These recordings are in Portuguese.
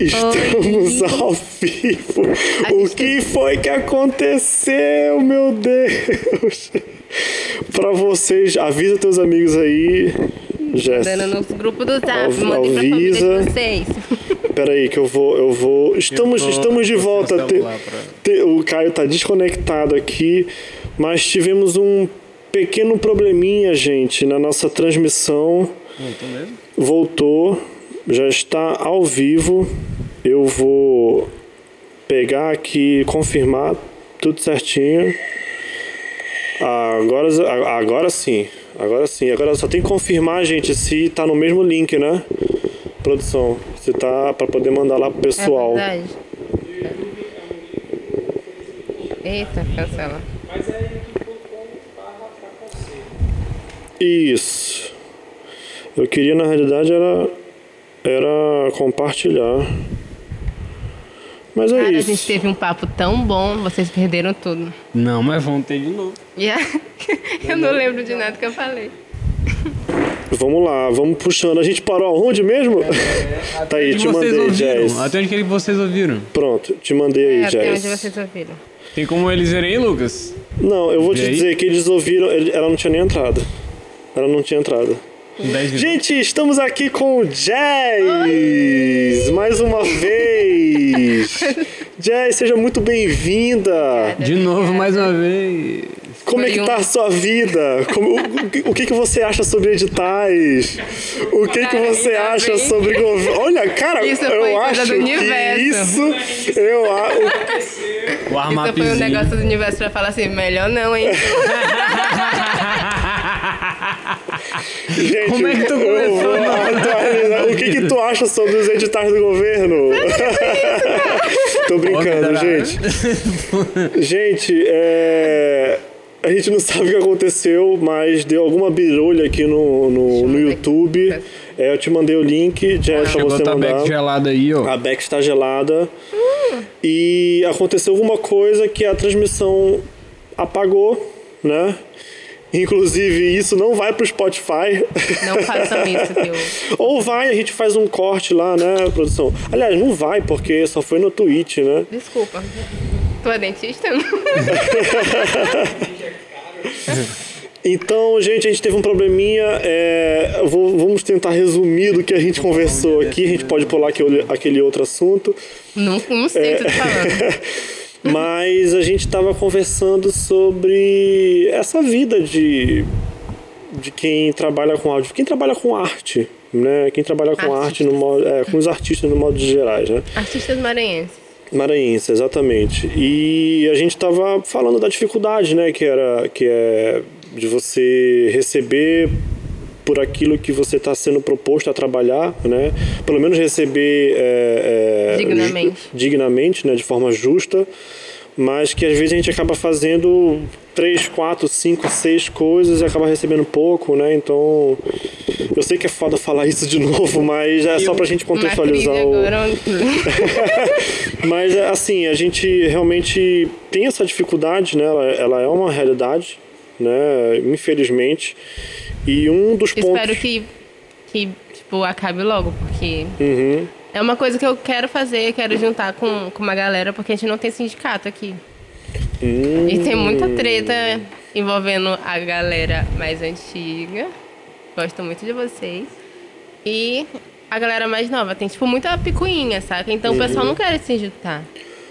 Estamos ao vivo. O que foi que aconteceu, meu Deus? Pra vocês, avisa teus amigos aí. Jéssica. Dando no grupo do Zap, avisa. de vocês. Pera aí que eu vou, eu vou. Estamos, Eu tô estamos de volta. Te- te- o Caio tá desconectado aqui, mas tivemos um pequeno probleminha, gente, na nossa transmissão. Voltou mesmo? Voltou, já está ao vivo. Eu vou pegar aqui, confirmar tudo certinho. Agora, agora sim, agora sim. Agora só tem que confirmar, gente, se tá no mesmo link, né? Produção, se tá para poder mandar lá pro pessoal. É verdade. Eita, cancela. Isso. Eu queria na realidade era era compartilhar. Mas é Cara, a isso. gente teve um papo tão bom, vocês perderam tudo. Não, mas vamos ter de novo. E a- eu não lembro de nada que eu falei. Vamos lá, vamos puxando. A gente parou aonde mesmo? tá aí, Onde te mandei, ouviram? Jazz. Até onde que vocês ouviram? Pronto, te mandei aí, É, até Jazz. onde vocês ouviram. Tem como eles verem Lucas? Não, eu vou E te aí? dizer que eles ouviram. Ela não tinha nem entrado. Ela não tinha entrado. 10 minutos. Gente, estamos aqui com o Jazz! Mais uma vez! Jazz, seja muito bem-vinda! De novo, mais uma vez. Como é que um- tá a sua vida? Como- o, que- o que, que você acha sobre editais? O que, que você acha bem. sobre governo? Olha, cara, Isso eu foi acho do que universo. isso... Eu, a- o- O Isso foi um negócio do universo pra falar assim, melhor não, hein? gente, Como é que tu começou, mano? atualizar. O que, que tu acha sobre os editais do governo? Tô brincando, gente. Gente, é... a gente não sabe o que aconteceu, mas deu alguma birulha aqui no, no, no YouTube. É, eu te mandei o link, já é Chegou você a mandar. Tabec gelada aí, ó. A back está gelada. E aconteceu alguma coisa que a transmissão apagou, né? Inclusive, isso não vai pro Spotify. Não façam isso. Ou vai, a gente faz um corte lá, né, produção? Aliás, não vai, porque só foi no Twitch, né? Desculpa. Tu é dentista? Então, gente, a gente teve um probleminha. é, vou- vamos tentar resumir do que a gente conversou aqui. A gente pode pular aquele, aquele outro assunto. Não, não sei o que tu tá falando. Mas a gente estava conversando sobre essa vida de, de quem trabalha com áudio, quem trabalha com arte, né? Quem trabalha com arte no modo, é, com os artistas no modo gerais, né? Artistas maranhenses. Maranhense, exatamente. E a gente estava falando da dificuldade, né? Que era que é de você receber por aquilo que você está sendo proposto a trabalhar, né? Pelo menos receber é, é, Dignamente. dignamente, né? De forma justa, mas que às vezes a gente acaba fazendo três, quatro, cinco, seis coisas e acaba recebendo pouco, né? Então, eu sei que é foda falar isso de novo, mas é só pra gente contextualizar o, mas assim, a gente realmente tem essa dificuldade, né? Ela, ela é uma realidade, né? Infelizmente. E um dos pontos. Espero que, que, tipo, acabe logo, porque Uhum. é uma coisa que eu quero fazer, quero juntar com, com uma galera, porque a gente não tem sindicato aqui. Hum. E tem muita treta envolvendo a galera mais antiga. Gosto muito de vocês. E a galera mais nova. Tem, tipo, muita picuinha, saca? Então o pessoal não quer se juntar.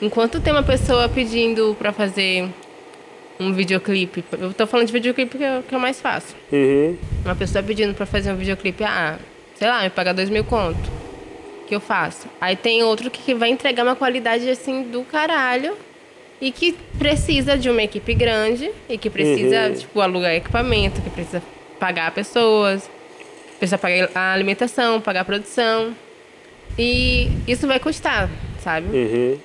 Enquanto tem uma pessoa pedindo pra fazer um videoclipe. Eu tô falando de videoclipe que é o que eu mais faço. Uhum. Uma pessoa pedindo pra fazer um videoclipe, ah, sei lá, me pagar dois mil conto. Que eu faço. Aí tem outro que vai entregar uma qualidade assim do caralho. E que precisa de uma equipe grande. E que precisa, tipo, alugar equipamento, que precisa pagar pessoas. Precisa pagar a alimentação, pagar a produção. E isso vai custar, sabe? Uhum.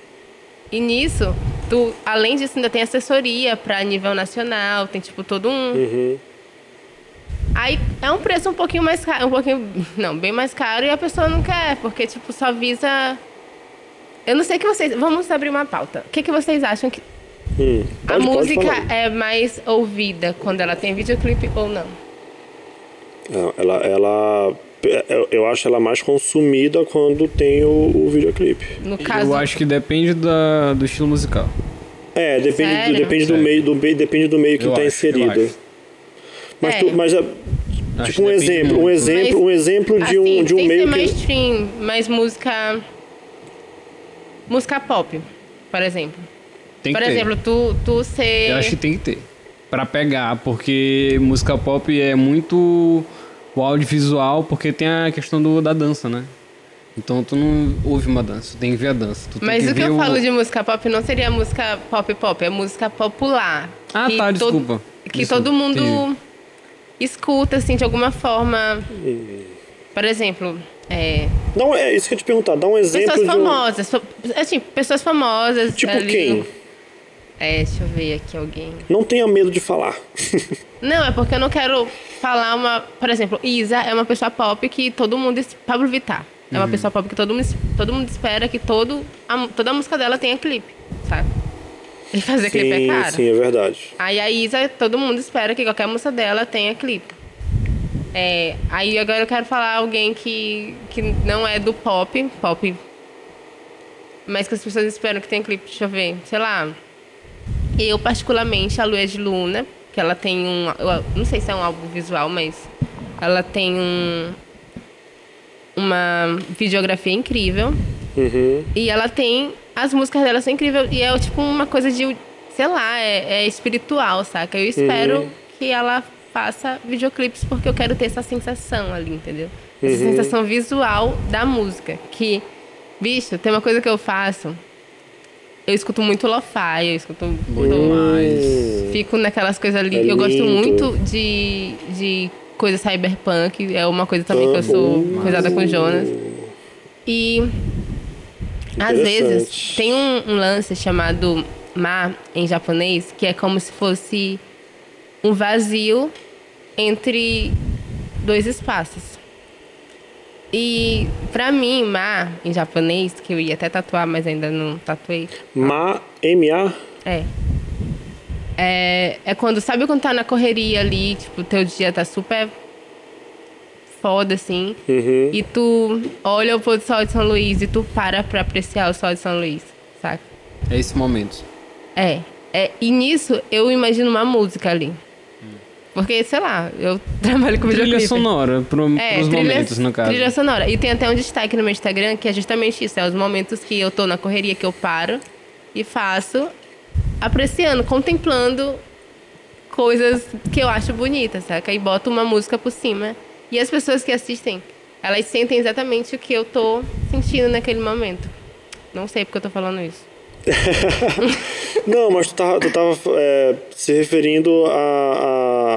E nisso, tu, além disso, ainda tem assessoria para nível nacional, tem tipo todo um. Uhum. Aí é um preço um pouquinho mais caro, um pouquinho. Não, bem mais caro e a pessoa não quer, porque tipo, só visa. Eu não sei o que vocês. Vamos abrir uma pauta. O que, que vocês acham que. Hum. a Pode- pode música é mais ouvida quando ela tem videoclipe ou não? Não, Ela, ela eu, eu acho ela mais consumida quando tem o, o videoclipe. No caso, Eu acho que depende da, do estilo musical. É, depende, do, Sério? depende do Sério. meio, do, depende do meio que tá eu inserido. Mas, É. tu, mas é, tipo um exemplo, um exemplo, um exemplo de um, assim, de um sem meio que mainstream, mas música... Música pop, por exemplo. Tem que por ter. exemplo, tu, tu ser... Eu acho que tem que ter. Pra pegar, porque música pop é muito o audiovisual, porque tem a questão do, da dança, né? Então tu não ouve uma dança, tu tem que ver a dança. Tu tem Mas o que ver eu falo de música pop não seria música pop pop, é música popular. Ah, Que tá, to- desculpa. Que Desculpa, todo mundo entendi. escuta, assim, de alguma forma. Por exemplo, é, Não, é isso que eu ia te perguntar. Dá um exemplo pessoas de um... famosas. fa- Assim, pessoas famosas. Tipo ali. quem? É, deixa eu ver aqui alguém. Não tenha medo de falar. Não, é porque eu não quero falar uma. Por exemplo, Isa é uma pessoa pop que todo mundo. Pablo Vittar. É Uhum. uma pessoa pop que todo mundo, todo mundo espera que todo, a, toda a música dela tenha clipe, sabe? E fazer clipe é sim, caro. sim, é verdade. Aí a Isa, todo mundo espera que qualquer música dela tenha clipe. É, aí agora eu quero falar alguém que, que não é do pop, pop, mas que as pessoas esperam que tenha clipe. Deixa eu ver, sei lá. Eu, particularmente, a Luia de Luna, que ela tem um. eu não sei se é um álbum visual, mas ela tem um. Uma videografia incrível. Uhum. E ela tem. As músicas dela são incríveis. E é tipo uma coisa de. Sei lá, é, é espiritual, saca? Eu espero que ela faça videoclipes porque eu quero ter essa sensação ali, entendeu? Essa sensação visual da música. Que, bicho, tem uma coisa que eu faço. Eu escuto muito lo-fi, eu escuto. Demais. Fico naquelas coisas ali. É eu gosto muito de, de coisa cyberpunk. É uma coisa também que eu sou Amo. coisada com Jonas. E às vezes tem um, um lance chamado ma em japonês, que é como se fosse um vazio entre dois espaços. E pra mim, ma em japonês, que eu ia até tatuar, mas ainda não tatuei, Ma, M-A? é. É, é quando, sabe quando tá na correria ali, tipo, teu dia tá super foda, assim, Uhum. e tu olha o pôr do sol de São Luís e tu para pra apreciar o sol de São Luís, saca? É esse momento. É, é. E nisso eu imagino uma música ali. Porque, sei lá, eu trabalho com Trilha videoclipe. sonora pro, É, pros trilha, momentos, no caso. trilha sonora. E tem até um destaque no meu Instagram que é justamente isso. É os momentos que eu tô na correria, que eu paro e faço, apreciando, contemplando coisas que eu acho bonitas, saca? E boto uma música por cima. E as pessoas que assistem, elas sentem exatamente o que eu tô sentindo naquele momento. Não sei porque eu tô falando isso. Não, mas tu tava, tu tava é, se referindo à,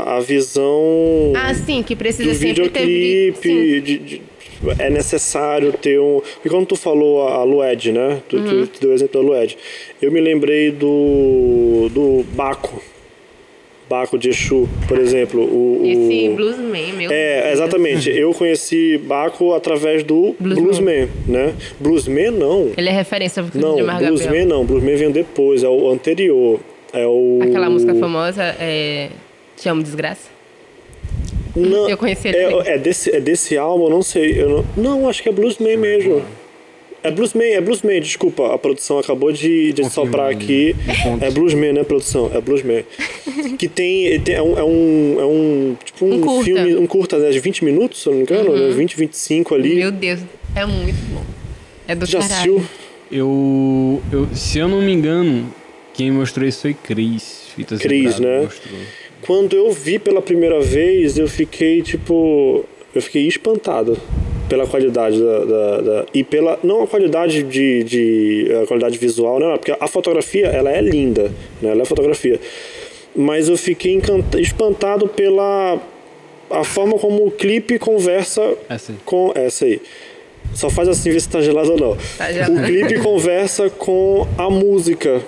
à, à visão Ah, sim, que precisa sempre ter... videoclipe. De, de- é necessário ter um. E quando tu falou a, a Lued, né? Tu, Uhum. tu, tu deu o exemplo da Lued. Eu me lembrei do. do Baco. Baco de Exu, por exemplo. O, o- Esse bluesman, meu É, Deus. exatamente. Eu conheci Baco através do Bluesman. Bluesman, né? Bluesman não. Ele é referência pro Não, de Mar Bluesman não. Bluesman veio depois, é o anterior. É o. Aquela música famosa é... Te amo, desgraça? Não, Eu conheci ele é, é desse, é desse álbum, eu não sei. Eu não, não, acho que é Bluesman mesmo. É Bluesman, é Bluesman, desculpa. A produção acabou de, de soprar aqui. É Bluesman, né, produção? É Bluesman. que tem. tem- é, um, é um. É um. Tipo um, Um curta. Uhum. filme. Um curta né, de 20 minutos, se eu não me engano, né? 20, 25 ali. Meu Deus, é muito bom. É do Já caralho. assistiu? Eu, eu, se eu não me engano, quem mostrou isso foi Cris. Fita Cris, né? mostrou. Quando eu vi pela primeira vez, eu fiquei tipo. Eu fiquei espantado pela qualidade da. da- da- e pela. Não a qualidade de. de a qualidade visual, né? Porque a fotografia, ela é linda, né? Ela é fotografia. Mas eu fiquei encanta- espantado pela. A forma como o clipe conversa Essa aí. com. Essa aí. Só faz assim ver se tá gelado ou não. Tá gelado. O clipe conversa com a música.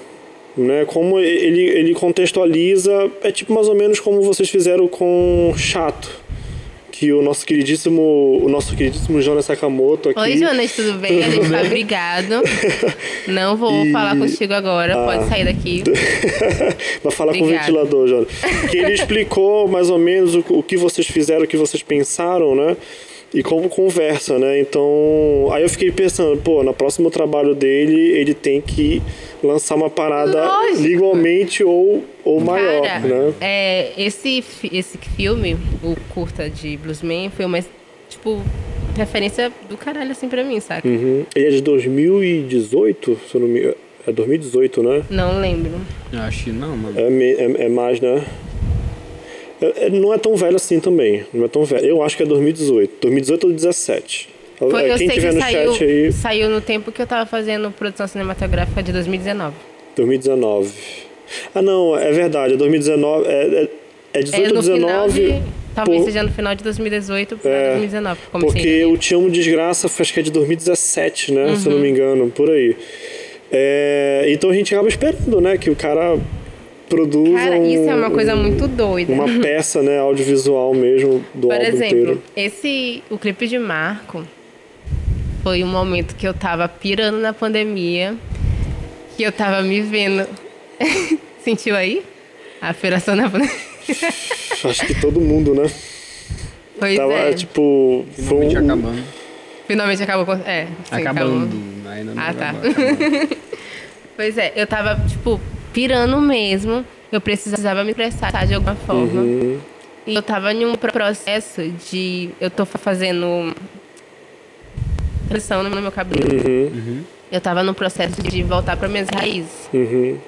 Né? Como ele, ele contextualiza. É tipo mais ou menos como vocês fizeram com Chato. Que o nosso queridíssimo. O nosso queridíssimo Jonas Sakamoto aqui. Oi, Jonas, tudo bem? A gente tá brigado. Não vou E- falar contigo agora, pode sair daqui. Vai falar com o ventilador, Jonas. Que ele explicou mais ou menos o, o que vocês fizeram, o que vocês pensaram, né? E como conversa, né? Então, aí eu fiquei pensando, pô, no próximo trabalho dele, ele tem que lançar uma parada Lógico. igualmente ou, ou maior, Cara, né? é, esse, esse filme, o curta de Bluesman, foi uma, tipo, referência do caralho, assim, pra mim, saca? Uhum. Ele é de 2018, se eu não me É 2018, né? Não lembro. Eu acho que não, mano. É, é, é mais, né? É- não é tão velho assim também. Não é tão velho. Eu acho que é 2018. 2018 ou 2017. Foi, É, eu Quem sei tiver que no saiu, chat aí, saiu no tempo que eu tava fazendo produção cinematográfica de 2019. 2019. Ah, não, é verdade. É 2019. É, é, é 18 é ou no final 19. de, talvez por- seja no final de 2018 para É, 2019. que comecei Porque o Te Amo Desgraça acho que é de 2017, né? Se eu Uhum. não me engano, por aí. É, então a gente acaba esperando, né? Que o cara produza Cara, um- isso é uma coisa muito doida. uma peça, né, audiovisual mesmo do Por álbum exemplo, inteiro. esse o clipe de Marco foi um momento que eu tava pirando na pandemia, que eu tava me vendo. Sentiu aí? A piração na pandemia. Acho que todo mundo, né? Pois Tava, é. tipo, foi Finalmente um, acabando. Finalmente acabou com. É, sim, acabando. acabou. Ainda não Ah, tá. acabou, acabando. Pois é, eu tava, tipo, pirando mesmo. Eu precisava me expressar de alguma forma. Uhum. E eu tava em um processo de. Eu tô fazendo. Transição no meu cabelo. Uhum. Eu tava no processo de voltar para minhas raízes. Uhum.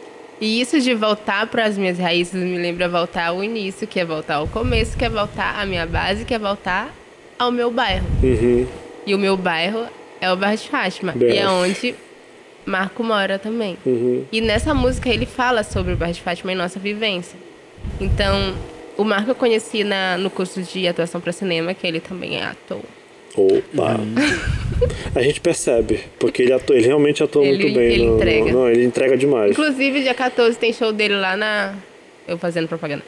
E isso de voltar para as minhas raízes me lembra voltar ao início, que é voltar ao começo, que é voltar à minha base, que é voltar ao meu bairro. Uhum. E o meu bairro é o bairro de Fátima. BF. E é onde Marco mora também. Uhum. E nessa música ele fala sobre o bairro de Fátima e nossa vivência. Então, o Marco eu conheci na, no curso de atuação para cinema, que ele também é ator. Opa! Uhum. A gente percebe, porque ele, atua, ele realmente atua Ele- muito bem. ele no- no- entrega. não, ele entrega demais. Inclusive, dia 14 tem show dele lá na. Eu fazendo propaganda.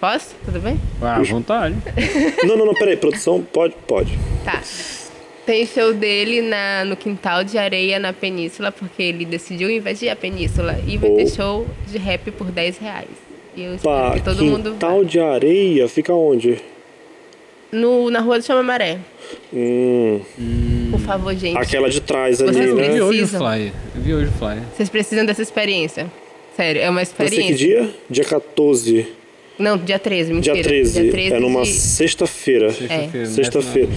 Posso? Tudo bem? Ah, à vontade. Não, não, não, peraí, produção, pode? Pode. Tá. Tem show dele na, no quintal de areia na Península, porque ele decidiu invadir a Península. E vai ter Oh. show de rap por 10 reais. E eu espero Pá, que todo mundo quintal de areia, fica onde? No, na rua do Chama Maré. Hum, Por favor, gente. aquela de trás ali, Vocês Eu né? vi hoje o flyer. Eu vi hoje o flyer. Vocês precisam dessa experiência. Sério, é uma Vai ser que experiência. dia? Dia 14. Não, dia 13, mentira. Dia 13. Dia 13 é numa de- sexta-feira. Sexta-feira. Sexta-feira.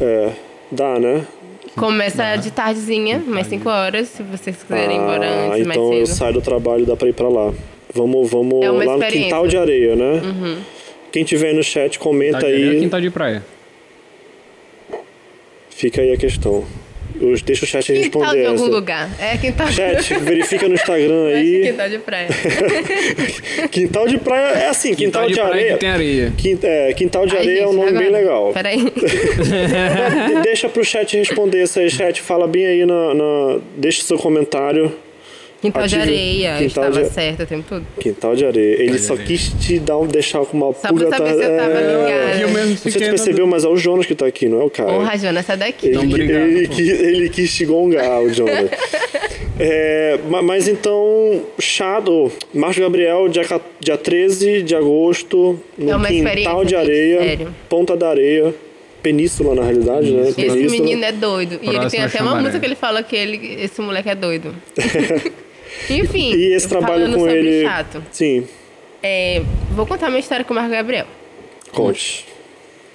É, dá, né? Começa de tardezinha, mais 5 horas, se vocês quiserem ir embora Ah, antes, então eu mais cedo. saio do trabalho, dá pra ir pra lá. Vamos, vamos É lá no. Uhum. quintal de areia, né? Quem tiver aí no chat, comenta Quintal de areia ou aí. quintal de praia? Fica aí a questão. Eu deixa o chat Quintal responder de algum lugar. É quintal Chat, verifica no Instagram aí. quintal de praia. Quintal de praia é assim, quintal, de, praia areia. que tem areia. Quin- é, quintal de Ai, areia é um gente, nome bem agora. legal. Peraí. De- Deixa pro chat responder isso aí, chat. Fala bem aí na. na- Deixa seu comentário. Quintal de areia. Quintal estava de- certo o tempo todo. Quintal de areia. Ele só quis te dar um, deixar com uma Só pra pulga saber se eu tava é. ligada. Eu mesmo Não sei se fiquei tu na percebeu, mas é o Jonas que tá aqui, não é o Caio. Porra, Jonas, sai daqui. Ele, Então, obrigado, ele, pô. quis, ele quis te gongar, o Jonas. É, ma- mas então, Shadow, Márcio Gabriel, dia, dia 13 de agosto, no É uma Quintal de Areia, sério. Ponta da Areia, Península na realidade, né? Esse Península. menino é doido. E ele Próximo tem até uma chamaré. música que ele fala que ele, esse moleque é doido. Enfim. E esse trabalho com ele. chato. Sim, É, vou contar minha história com o Marco Gabriel. conte.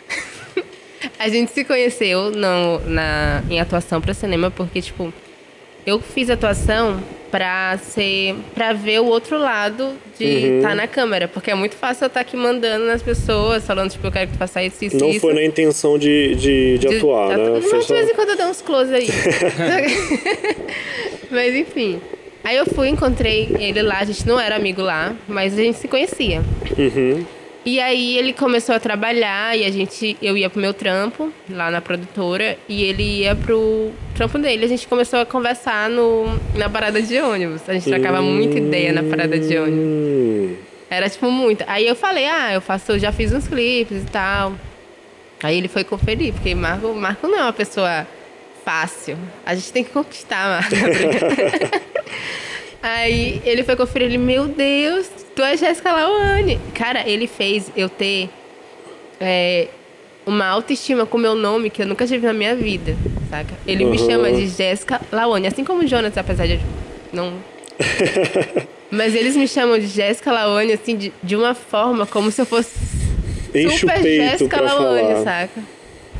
A gente se conheceu no, na, em atuação para cinema porque, tipo, eu fiz atuação pra ser para ver o outro lado de Uhum. estar na câmera, porque é muito fácil eu estar aqui mandando nas pessoas, falando tipo, eu quero que tu faça isso, isso, Não isso. foi na intenção de, de, de, De- atuar, atu- né? Mas Foi de vez em quando eu dou uns close aí. mas enfim. Aí eu fui, encontrei ele lá, a gente não era amigo lá, mas a gente se conhecia. Uhum. E aí ele começou a trabalhar e a gente, eu ia pro meu trampo lá na produtora e ele ia pro trampo dele. A gente começou a conversar no, na parada de ônibus. A gente trocava muita ideia na parada de ônibus. Hum, Era tipo muito. Aí eu falei, ah, eu faço, já fiz uns clipes e tal. Aí ele foi conferir, porque Marco, Marco não é uma pessoa fácil. A gente tem que conquistar, Marco. Aí ele foi conferir, ele, meu Deus, tu é Jéssica Lawane. Cara, ele fez eu ter é, uma autoestima com o meu nome que eu nunca tive na minha vida, saca? Ele me Uhum. chama de Jéssica Laone, assim como o Jonas, apesar de não. Mas eles me chamam de Jéssica Laone, assim, de, de uma forma como se eu fosse Enche super Jéssica falar. saca?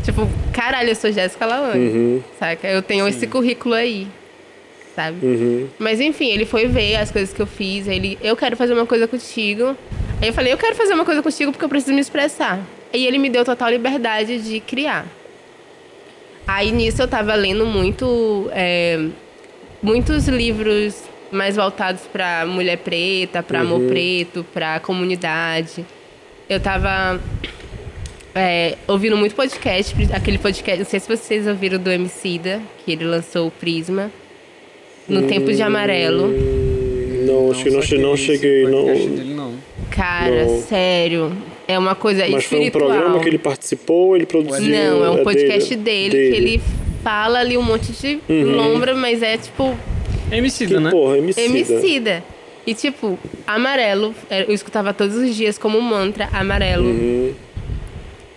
Tipo, caralho, eu sou Jéssica Laone, Uhum. saca? Eu tenho esse currículo aí, sabe? Uhum. Mas enfim, ele foi ver as coisas que eu fiz. Ele, eu quero fazer uma coisa contigo. Aí eu falei, eu quero fazer uma coisa contigo porque eu preciso me expressar. E ele me deu total liberdade de criar. Aí nisso eu tava lendo muito, é, muitos livros mais voltados pra mulher preta, pra amor preto, pra comunidade. Eu tava é, ouvindo muito podcast, aquele podcast, não sei se vocês ouviram do Emicida, que ele lançou o Prisma. No Tempo de Amarelo. Hum, Não, acho que não, che- não cheguei, não. podcast Dele, não. Cara, Não. sério. É uma coisa Mas foi um espiritual. programa que ele participou, ele produziu. Não, é um podcast dele, dele, que ele fala ali um monte de Uhum. lombra, mas é tipo É Emicida, Que né? porra, Emicida. emicida. E tipo, amarelo, é, eu escutava todos os dias como um mantra, amarelo. Uhum,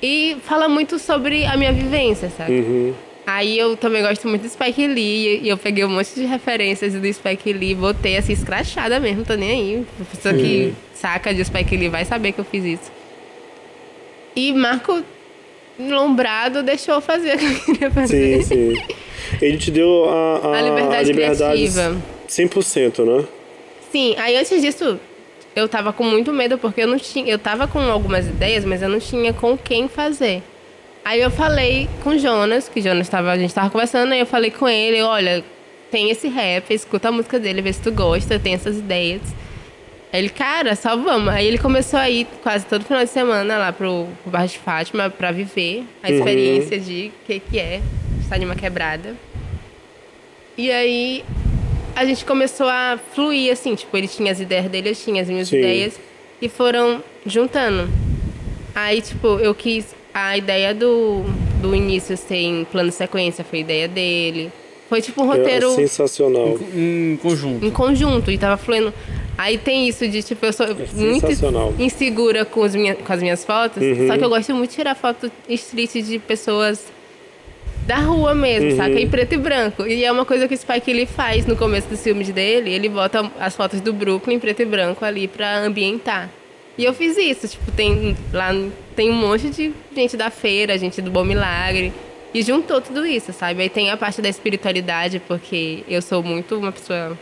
E fala muito sobre a minha vivência, sabe? uhum. Aí eu também gosto muito do Spike Lee, e eu peguei um monte de referências do Spike Lee, botei assim, escrachada mesmo, tô nem aí. A pessoa que saca de Spike Lee vai saber que eu fiz isso. E Marco Lombrado deixou eu fazer o que eu queria fazer. Sim, sim. Ele te deu a, a, A liberdade criativa. 100%, né? Sim, aí antes disso, eu tava com muito medo, porque eu não tinha. Eu tava com algumas ideias, mas eu não tinha com quem fazer. Aí eu falei com o Jonas, que Jonas tava, a gente tava conversando, aí eu falei com ele, olha, tem esse rap, escuta a música dele, vê se tu gosta, tem essas ideias. Aí ele, cara, só vamos. Aí ele começou a ir quase todo final de semana lá pro, pro Barra de Fátima pra viver a experiência de o que, que é estar em uma quebrada. E aí a gente começou a fluir, assim, tipo, ele tinha as ideias dele, eu tinha as minhas Sim. ideias, e foram juntando. Aí, tipo, eu quis. A ideia do, do início ser em plano sequência foi ideia dele. Foi tipo um roteiro É sensacional. Em conjunto. em conjunto e tava fluindo. Aí tem isso de, tipo, eu sou muito É. Uhum. insegura com, os minha, com as minhas fotos, só que eu gosto muito de tirar foto street de pessoas da rua mesmo, Uhum. saca? Em preto e branco. E é uma coisa que o Spike ele faz no começo dos filmes dele, ele bota as fotos do Brooklyn em preto e branco ali pra ambientar. E eu fiz isso, tipo, tem lá tem um monte de gente da feira, gente do Bom Milagre. E juntou tudo isso, sabe? Aí tem a parte da espiritualidade, porque eu sou muito uma pessoa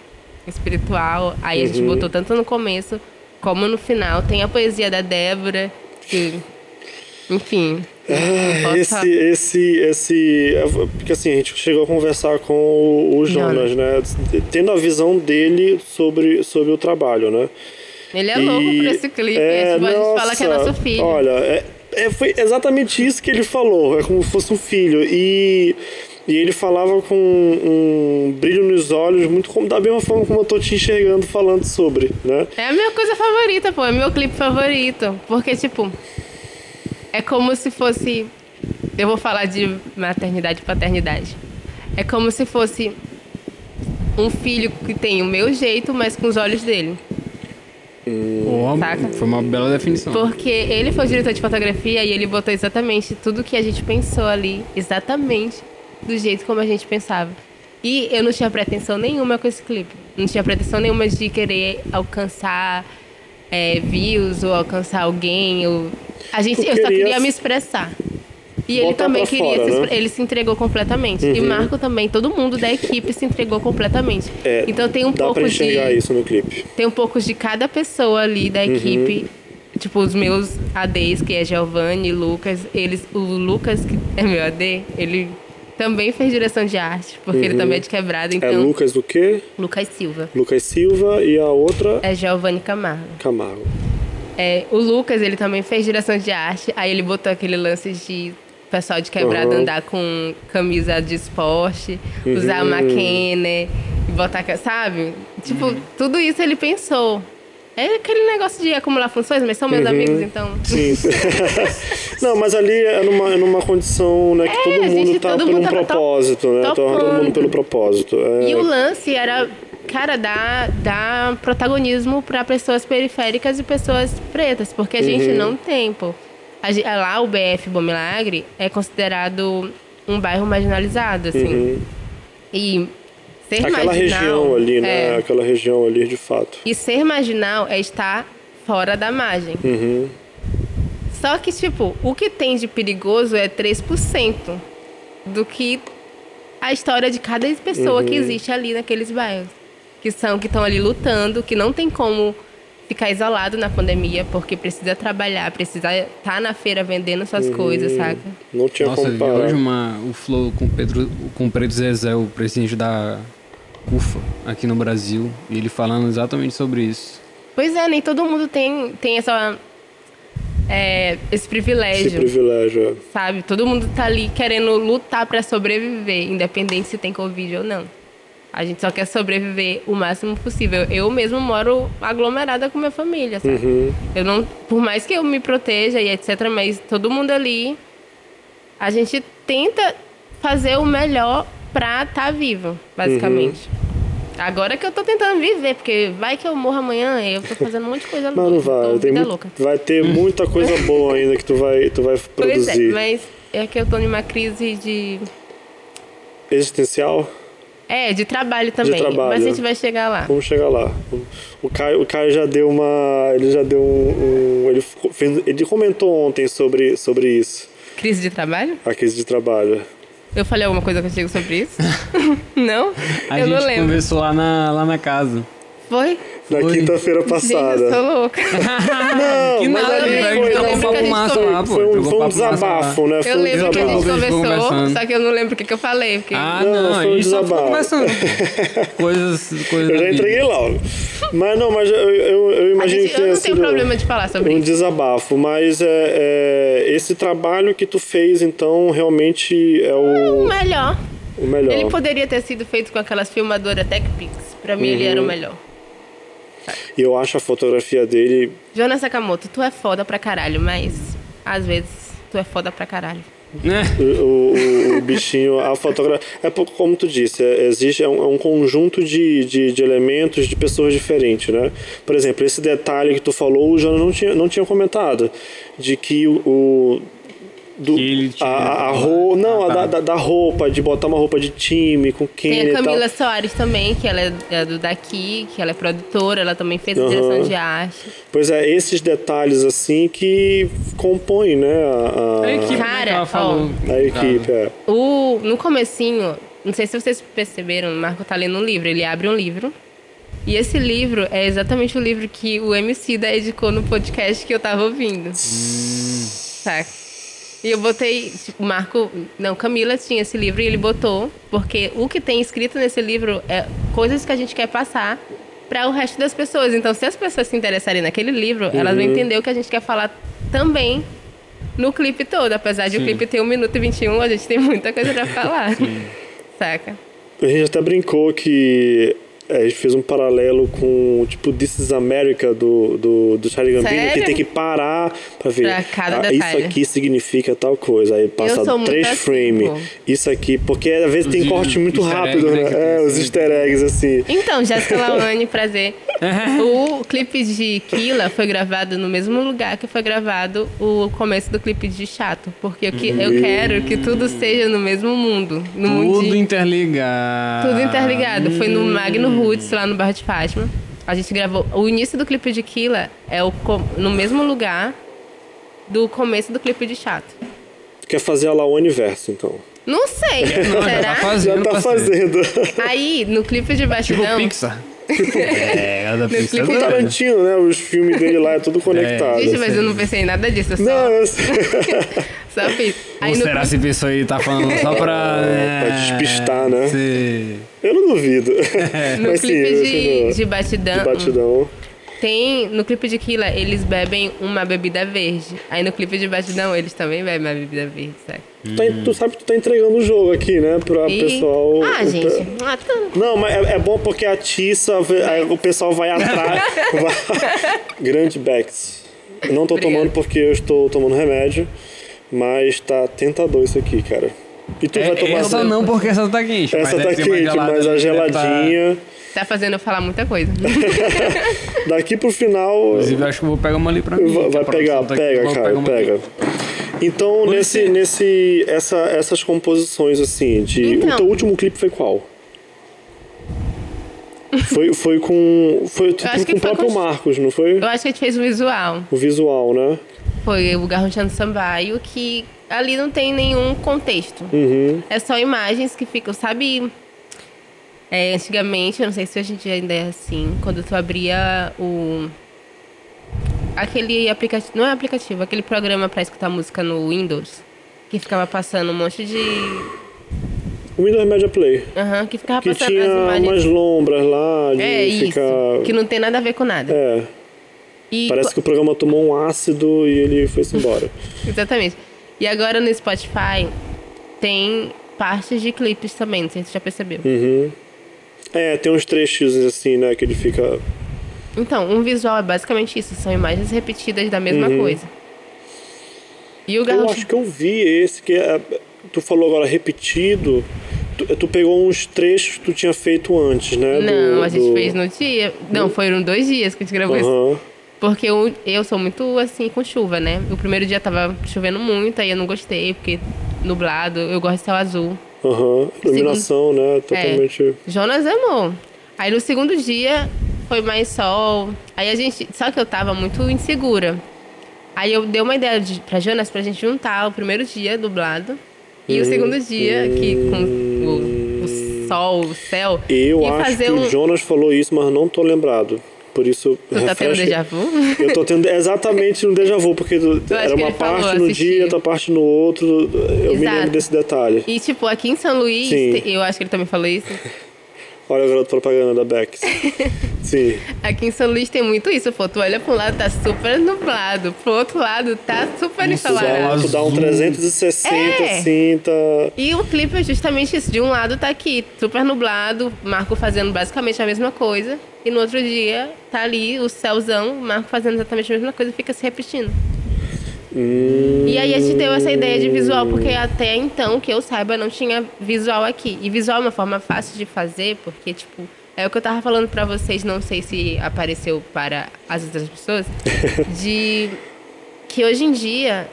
espiritual. Aí a gente Uhum. botou tanto no começo como no final. Tem a poesia da Débora, que. Enfim. Posso esse, esse, esse. Porque assim, a gente chegou a conversar com o, o Jonas, né? Tendo a visão dele sobre, sobre o trabalho, né? Ele é E- louco por esse clipe. É, tipo, a gente fala que é nosso filho. Olha, é, é- foi exatamente isso que ele falou. É como se fosse um filho. E, e ele falava com um brilho nos olhos, muito como, da mesma forma como eu tô te enxergando falando sobre, né? É a minha coisa favorita, pô. É meu clipe favorito. Porque, tipo, é como se fosse. Eu vou falar de maternidade e paternidade. É como se fosse um filho que tem o meu jeito, mas com os olhos dele. Ó, Saca? foi uma bela definição. Porque ele foi o diretor de fotografia e ele botou exatamente tudo que a gente pensou ali, exatamente do jeito como a gente pensava. E eu não tinha pretensão nenhuma com esse clipe. Não tinha pretensão nenhuma de querer alcançar é, views ou alcançar alguém. Ou... A gente, Tu eu só queria me expressar. E ele também queria, fora, se, né? ele se entregou completamente. E Marco também, todo mundo da equipe se entregou completamente. É, então tem um dá pouco pra de enxergar isso no clipe. tem um pouco de cada pessoa ali da equipe. Tipo, os meus ADs, que é Giovanni, Lucas, eles. O Lucas, que é meu AD, ele também fez direção de arte, porque ele também é de quebrada, então. É Lucas do quê? Lucas Silva. Lucas Silva e a outra É Giovanni Camargo. Camargo. É, o Lucas, ele também fez direção de arte, aí ele botou aquele lance de pessoal de quebrada Uhum. andar com camisa de esporte, usar uma Kenner, e botar, sabe? Tipo, tudo isso ele pensou. É aquele negócio de acumular funções, mas são meus amigos, então. Sim. Não, mas ali é numa, é numa condição, né, que todo a mundo gente- tá todo por um propósito, né? Tá todo mundo pelo propósito. É, E o lance era, cara, dar, dar protagonismo para pessoas periféricas e pessoas pretas, porque a gente Uhum. não tem, pô. A lá, o BF Bom Milagre é considerado um bairro marginalizado, assim. E ser. Aquela marginal... região ali, né? é, Aquela região ali, de fato. e ser marginal é estar fora da margem. Uhum. Só que, tipo, o que tem de perigoso é 3% do que a história de cada pessoa Uhum. que existe ali naqueles bairros. Que são, que estão ali lutando, que não tem como ficar isolado na pandemia, porque precisa trabalhar, precisa estar na feira vendendo suas Uhum. coisas, saca? Não tinha Nossa, eu como vi parar. hoje uma, o Flow com, Pedro, com o Preto Zezé, o presidente da UFA aqui no Brasil, e ele falando exatamente sobre isso. Pois é, nem todo mundo tem, tem essa, é, esse privilégio. Esse privilégio. é. sabe? Todo mundo tá ali querendo lutar pra sobreviver, independente se tem Covid ou não. A gente só quer sobreviver o máximo possível. Eu mesmo moro aglomerada com minha família, sabe? Uhum. Eu não, por mais que eu me proteja e etc, mas todo mundo ali a gente tenta fazer o melhor pra estar vivo, basicamente. Uhum. Agora que eu tô tentando viver, porque vai que eu morro amanhã, eu tô fazendo um monte de coisa louca. vai. tô Tem louca. vai ter muita coisa boa ainda que tu vai, tu vai Pois é, produzir. mas é que eu tô numa crise de Existencial? É, de trabalho também. trabalho. Mas a gente vai chegar lá. Vamos chegar lá. O Caio, o Caio já deu uma. Ele já deu um. um- ele, fez- ele comentou ontem sobre, sobre isso. Crise de trabalho? A crise de trabalho. Eu falei alguma coisa contigo sobre isso? não? A eu gente não lembro. conversou lá na, lá na casa. Foi? Na Foi. quinta-feira Gente, passada. eu sou louca. Não, que mas nada, ali velho. foi, eu não, foi, gente massa lá, pô. foi um, foi um desabafo, né? Foi Eu um lembro que a gente conversou, só que eu não lembro o que, que eu falei. Porque... Ah, Não, não, foi um gente desabafo. coisas, coisas Eu já entreguei logo. Mas não, mas eu, eu, eu imagino gente, que eu não tenho problema de falar sobre um isso. desabafo. Mas é, é, esse trabalho que tu fez, então, realmente é O o, melhor. o melhor. Ele poderia ter sido feito com aquelas filmadoras TechPix. Pra mim, ele era Uhum. o melhor. E eu acho a fotografia dele Jonas Sakamoto, tu é foda pra caralho, mas às vezes tu é foda pra caralho. Né? O, o- o bichinho, a fotografia. É como tu disse, é, existe é um, é um conjunto de, de, de elementos de pessoas diferentes, né? Por exemplo, esse detalhe que tu falou, o Jonas não tinha, não tinha comentado. De que o. o- do, a, a, a ro- não, Ah, a tá. da, da, da roupa, de botar uma roupa de time com quem Tem a tal. Camila Soares também, que ela é- é do daqui, que ela é produtora, ela também fez a Aham. direção de arte. Pois é, esses detalhes assim que compõem, né? A, A a, equipe, né, Cara, falou. a equipe. É. O, no comecinho, não sei se vocês perceberam, o Marco tá lendo um livro, ele abre um livro. E esse livro é exatamente o livro que o MC da edicou no podcast que eu tava ouvindo. Saca? E eu botei, tipo, o Marco, não, Camila tinha esse livro e ele botou, porque o que tem escrito nesse livro é coisas que a gente quer passar para o resto das pessoas. Então, se as pessoas se interessarem naquele livro, elas vão entender o que a gente quer falar também no clipe todo. Apesar de o Sim. clipe ter 1 minuto e 21, a gente tem muita coisa pra falar. Saca? A gente até brincou que é, a gente fez um paralelo com, tipo, This is America do, do, do Charlie Gambino, que Sério? tem que parar pra ver. Pra cada "Ah, isso aqui significa tal coisa. Aí passa três assim, frames. Isso aqui, porque às vezes tem Os corte muito easter rápido, eggs, né, né? que É, os sempre. easter eggs, assim. Então, Jéssica Lawane, prazer. O clipe de Killa foi gravado no mesmo lugar que foi gravado o começo do clipe de Chato. Porque eu, que- eu quero que tudo seja no mesmo mundo. No Tudo mundinho. interligado. Tudo interligado. Foi no Magno Roots, lá no Bar de Fátima. A gente gravou. O início do clipe de Killa é o, no mesmo lugar do começo do clipe de Chato. Tu quer fazer a lá o universo, então. Não sei. Não, já será? tá fazendo, Já tá fazendo. Aí, no clipe de Tipo batidão. Pixar. é, a da Pixar. clipe o de- é doido. Tarantino, né? Os filmes dele lá é tudo conectado. Gente, mas assim. eu não pensei em nada disso. Só, Não, eu sei. só fiz. Aí Ou será se a pessoa aí tá falando só pra... Pra despistar, né? Se... Eu não duvido. No Mas sim, clipe eu de, no- de batidão, de batidão. tem. No clipe de Killa, eles bebem uma bebida verde. Aí no clipe de batidão, eles também bebem uma bebida verde, sabe? Tu, tá- tu sabe que tu tá entregando o jogo aqui, né? Pra E- pessoal. Ah, o gente. pe- Ah, tu- Não, mas é, é bom porque atiça, vê- aí o pessoal vai atrás. vai- Grande Bex. Não tô Obrigada. tomando porque eu estou tomando remédio, mas tá tentador isso aqui, cara. E tu vai tomar essa não, porque essa tá quente. Essa mas tá quente, mas a deve tá- geladinha. Tá fazendo eu falar muita coisa. Daqui pro final. Inclusive, acho que eu vou pegar uma ali pra mim. Vai, que a vai pegar, tá aqui, pega, vou cara, pega. Então, Pode nesse, ser. nesse, essa, essas composições, assim, de. Então. O teu último clipe foi qual? Foi, foi com. Foi tipo, acho que com o próprio com- Marcos, não foi? Eu acho que a gente fez um visual. O visual, né? Foi o Garronchando Sambaio, que ali não tem nenhum contexto. Uhum. É só imagens que ficam, sabe? É, antigamente, eu não sei se hoje em dia ainda é assim, quando tu abria o. Aquele aplicativo. Não é aplicativo, aquele programa pra escutar música no Windows. Que ficava passando um monte de. Windows Media Play. Aham, que ficava Que passando tinha as imagens. umas lombras lá, de É isso. ficar. Que não tem nada a ver com nada. É, E parece que o programa tomou um ácido e ele foi-se embora. Exatamente. E agora no Spotify tem partes de clipes também, não sei se você já percebeu. Uhum. É, tem uns trechos assim, né, que ele fica. Então, um visual é basicamente isso, são imagens repetidas da mesma Uhum. coisa. E o Eu garoto. acho que eu vi esse, que é, tu falou agora repetido. Tu, tu pegou uns trechos que tu tinha feito antes, né? Não, do- a gente do- fez no dia. Não, foram dois dias que a gente gravou isso. Porque eu, eu sou muito assim com chuva, né? O primeiro dia tava chovendo muito, aí eu não gostei, porque nublado, eu gosto de céu azul. Aham. Iluminação, né? Totalmente. É. Jonas amou. Aí no segundo dia foi mais sol. Aí a gente. Só que eu tava muito insegura. Aí eu dei uma ideia de, pra Jonas pra gente juntar o primeiro dia dublado e Uhum. o segundo dia aqui com o, o sol, o céu. Eu acho que um. o Jonas falou isso, mas não tô lembrado. Por isso, Tu tá tendo déjà vu? Eu tô tendo exatamente um déjà vu, porque era uma ele falou, parte no dia, outra parte no outro. Eu me Exato. lembro desse detalhe. E tipo, aqui em São Luís, Sim. eu acho que ele também falou isso. Olha a garota propaganda da Bex. Sim. Aqui em São Luís tem muito isso, pô. Tu olha pra um lado, tá super nublado. Pro outro lado, tá super Um ensolarado. Tu dá um azul. 360, É. assim, tá. E o clipe é justamente isso. De um lado tá aqui, super nublado, Marco fazendo basicamente a mesma coisa. E no outro dia tá ali o céuzão, Marco fazendo exatamente a mesma coisa e fica se repetindo. Hum, E aí a gente deu essa ideia de visual, porque até então, que eu saiba, não tinha visual aqui. E visual é uma forma fácil de fazer, porque, tipo, é o que eu tava falando pra vocês, não sei se apareceu para as outras pessoas, de que hoje em dia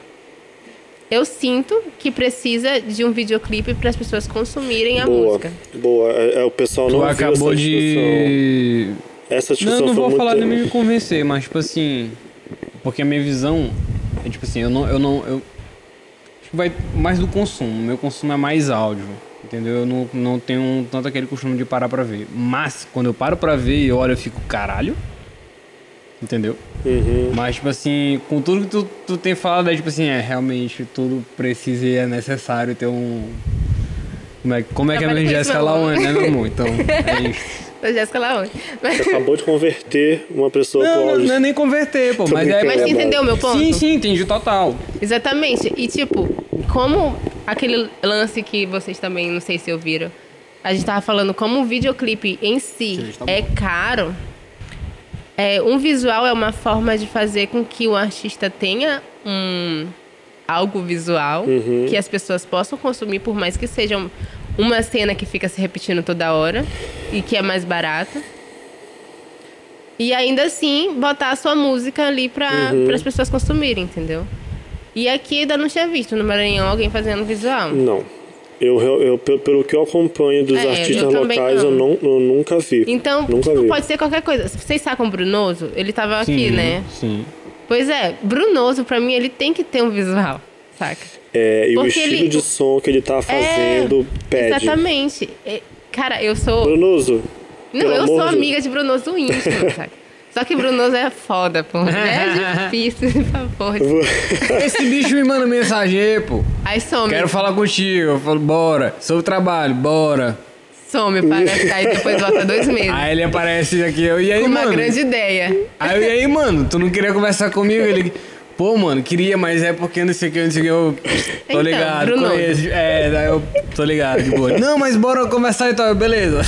eu sinto que precisa de um videoclipe para as pessoas consumirem a boa, música. boa. É, é, o pessoal Tu não acabou essa de. Essa Não, discussão não foi vou muito... falar nem me convencer, mas tipo assim. Porque a minha visão é tipo assim, eu não. Eu não eu, acho que vai mais do consumo. Meu consumo é mais áudio. Entendeu? Eu não, não tenho tanto aquele costume de parar pra ver. Mas quando eu paro pra ver e olho, eu fico caralho. Entendeu? Uhum. Mas, tipo assim, com tudo que tu, tu tem falado, é tipo assim, é realmente tudo precisa e é necessário ter um. Como é, como é que é mesmo com Jéssica. Laone, né, meu amor? Então, é isso. Da Jéssica Laone. Mas, Você acabou de converter uma pessoa pro Não, não, áudio. não é nem converter, pô, mas é. mas você entendeu o meu ponto? Sim, sim, entendi total. Exatamente. E tipo, como aquele lance que vocês também, não sei se ouviram, a gente tava falando como o videoclipe em si Sim, tá é caro. É, um visual é uma forma de fazer com que o artista tenha um algo visual que as pessoas possam consumir, por mais que seja um- uma cena que fica se repetindo toda hora e que é mais barata. E ainda assim, botar a sua música ali para as pessoas consumirem, entendeu? E aqui ainda não tinha visto no Maranhão alguém fazendo visual. Não. Eu, eu, eu- pelo- pelo que eu acompanho dos É, artistas eu locais, eu, não. não, eu nunca vi. Então, nunca tipo, vi. pode ser qualquer coisa. Vocês sacam o Brunoso? Ele tava aqui, Sim, né? Sim. Pois é, Brunoso, pra mim, ele tem que ter um visual, saca? É, e o Porque estilo ele- de som que ele tá fazendo pede. Exatamente. É, Cara, eu sou. Brunoso. Não, pelo eu amor sou de- amiga de Brunoso íntimo, saca? Só que Brunoso é foda, pô. É difícil, por favor. Esse bicho me manda mensagem pô. Aí some. Quero falar contigo. Eu falo, bora. Sobre o trabalho, bora. Some, parece. Aí depois volta dois meses. Aí ele aparece aqui, eu, e aí, com uma mano? grande ideia. Aí, eu, e aí, mano, tu não queria conversar comigo? Ele, pô, mano, queria, mas é porque não sei o que, não sei o que, eu tô Então, ligado, Bruno. conheço. É, daí eu tô ligado, de boa. Não, mas bora conversar e tal, beleza.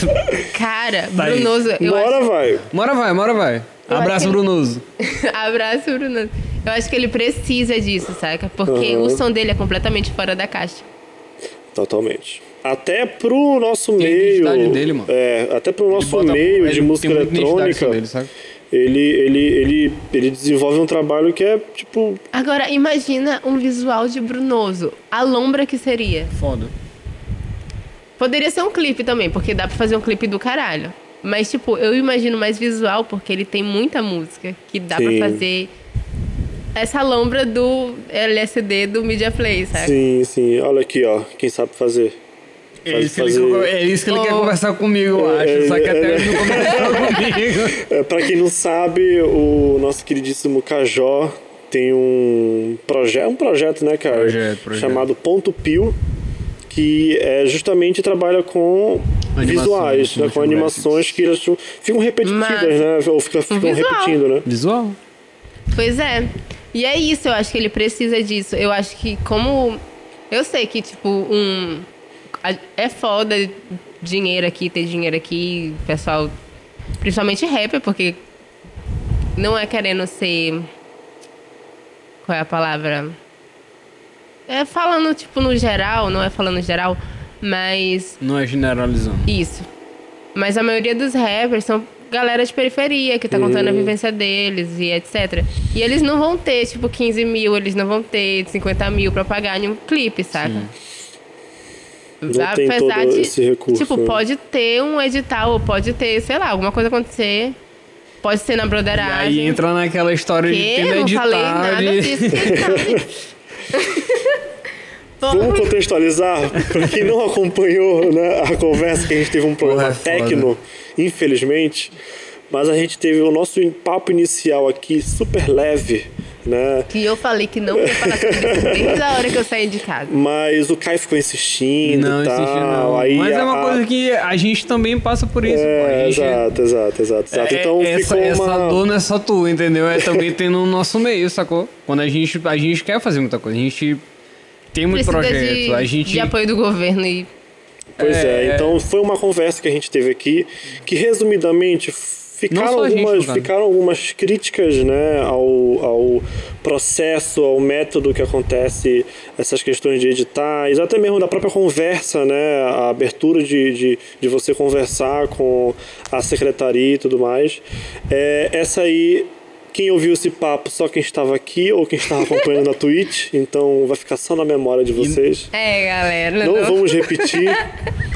Cara, Tá aí. Brunoso, eu Bora, vai. Mora vai, mora vai. Eu Abraço, acho que- Brunoso. acho... Abraço, Brunoso. Eu acho que ele precisa disso, saca? Porque Uhum. o som dele é completamente fora da caixa. Totalmente. Até pro nosso meio. dele, mano. É, até pro nosso meio ele de música eletrônica. dele, sabe? Ele, ele, ele, ele desenvolve um trabalho que é, tipo, Agora, imagina um visual de Brunoso. A lombra que seria. Foda. Poderia ser um clipe também, porque dá pra fazer um clipe do caralho. Mas, tipo, eu imagino mais visual, porque ele tem muita música que dá Sim. pra fazer essa lombra do LSD do Media Play, sabe? sim, sim. Olha aqui, ó, quem sabe fazer. É isso que ele, fazer- é isso que ele quer Oh. conversar comigo, eu É, acho. Só que é, até é. hoje não conversou comigo. É, pra quem não sabe, o nosso queridíssimo Cajó tem um projeto, um projeto, né, cara? Projeto, projeto. Chamado Ponto Pio, que é justamente trabalha com Animações, visuais, né, com animações que elas ficam repetitivas, Mas- né? Ou fica- ficam visual. repetindo, né? Visual. Pois é. E é isso, eu acho que ele precisa disso. Eu acho que como. Eu sei que, tipo, um. É foda dinheiro aqui, ter dinheiro aqui, pessoal. Principalmente rapper, porque não é querendo ser. Qual é a palavra? É falando, tipo, no geral, não é falando geral, mas Não é generalizando. isso. Mas a maioria dos rappers são galera de periferia que tá contando a vivência deles e etc. E eles não vão ter, tipo, 15 mil, eles não vão ter 50 mil pra pagar em um clipe, saca? Não tem todo esse recurso, Tipo, né? pode ter um edital, ou pode ter, sei lá, alguma coisa acontecer. Pode ser na E broderagem. aí entra naquela história de que? tendo Eu não falei nada de- disso. Pô, Vamos contextualizar, para quem não acompanhou né, a conversa, que a gente teve um problema Porra, é técnico, infelizmente, mas a gente teve o nosso papo inicial aqui super leve, né? que eu falei que não ia falar sobre isso desde a hora que eu saí de casa. Mas o Caio ficou insistindo Não, e tal. existe não. Aí Mas é a- uma coisa que a gente também passa por isso. É, gente- exato, exato, exato, exato. É, então essa, ficou essa uma... dor não é só tu, entendeu? É também tem no nosso meio, sacou? Quando a gente, a gente quer fazer muita coisa, a gente tem muito Precisa projeto, de, a gente... de apoio do governo e Pois é, É. então foi uma conversa que a gente teve aqui, que resumidamente ficaram, gente, algumas, caso. ficaram algumas críticas né, ao, ao processo, ao método que acontece essas questões de editais, até mesmo da própria conversa, né, a abertura de, de, de você conversar com a secretaria e tudo mais. É, essa aí quem ouviu esse papo, só quem estava aqui ou quem estava acompanhando na Twitch, então vai ficar só na memória de vocês. É, galera. Não vamos repetir,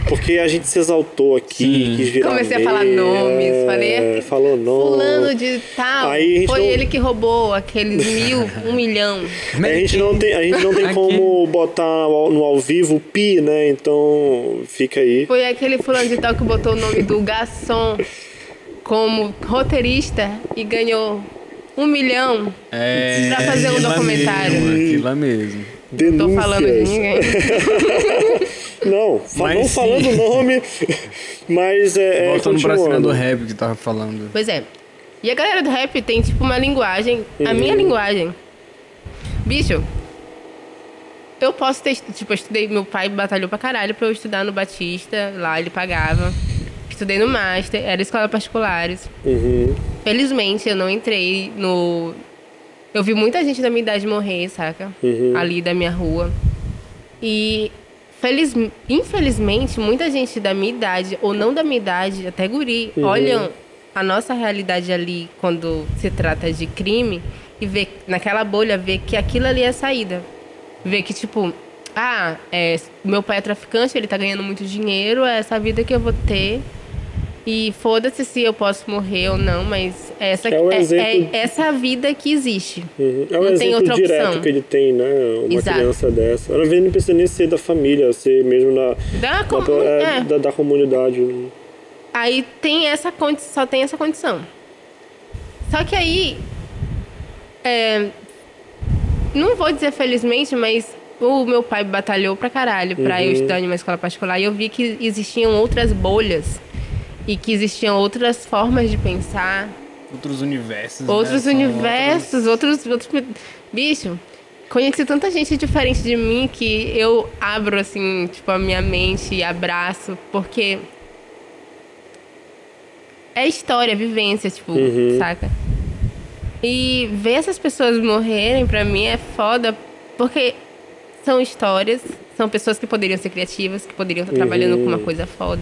porque a gente se exaltou aqui, Sim. quis virar Comecei a falar nomes, é, falei, Falou nome. Fulano de tal. Aí foi não- ele que roubou aqueles mil, um milhão. A gente não tem, a gente não tem Aqui. como botar ao- no ao vivo o pi, né? Então fica aí. Foi aquele fulano de tal que botou o nome do garçom como roteirista e ganhou um milhão. É, Pra fazer um aquilo lá documentário. Mesmo, aquilo lá mesmo. Tô Denúncias. falando de ninguém. Não, Mas não sim. falando o nome, mas é, é Voltando pra cima continuando. do rap que tava falando. Pois é. E a galera do rap tem, tipo, uma linguagem. A minha Uhum. linguagem. Bicho, eu posso ter. Tipo, eu estudei. Meu pai batalhou pra caralho pra eu estudar no Batista. Lá ele pagava. Estudei no Master, era escola particulares. Uhum. Felizmente eu não entrei no. Eu vi muita gente da minha idade morrer, saca? Uhum. Ali da minha rua. E feliz... infelizmente, muita gente da minha idade, ou não da minha idade, até guri, Uhum. olham a nossa realidade ali quando se trata de crime e vê naquela bolha vê que aquilo ali é a saída. Vê que, tipo, ah, é, meu pai é traficante, ele tá ganhando muito dinheiro, é essa vida que eu vou ter. E foda-se se eu posso morrer ou não, mas essa É o é, exemplo- é essa vida que existe. Uhum. É um Não tem exemplo outra direto opção. que ele tem, né? Uma Exato. criança dessa. Vezes não precisa nem ser da família, ser mesmo na, Da da, comu- é, é. da, da comunidade. né? Aí tem essa condi- só tem essa condição. Só que aí é, não vou dizer felizmente, mas o meu pai batalhou pra caralho pra eu estudar em uma escola particular e eu vi que existiam outras bolhas e que existiam outras formas de pensar, Outros universos. né? outros São universos, outros, outros bicho. Conheci tanta gente diferente de mim que eu abro assim, tipo, a minha mente e abraço, porque é história, é vivência, tipo, saca? E ver essas pessoas morrerem pra mim é foda, porque são histórias, são pessoas que poderiam ser criativas, que poderiam estar trabalhando com uma coisa foda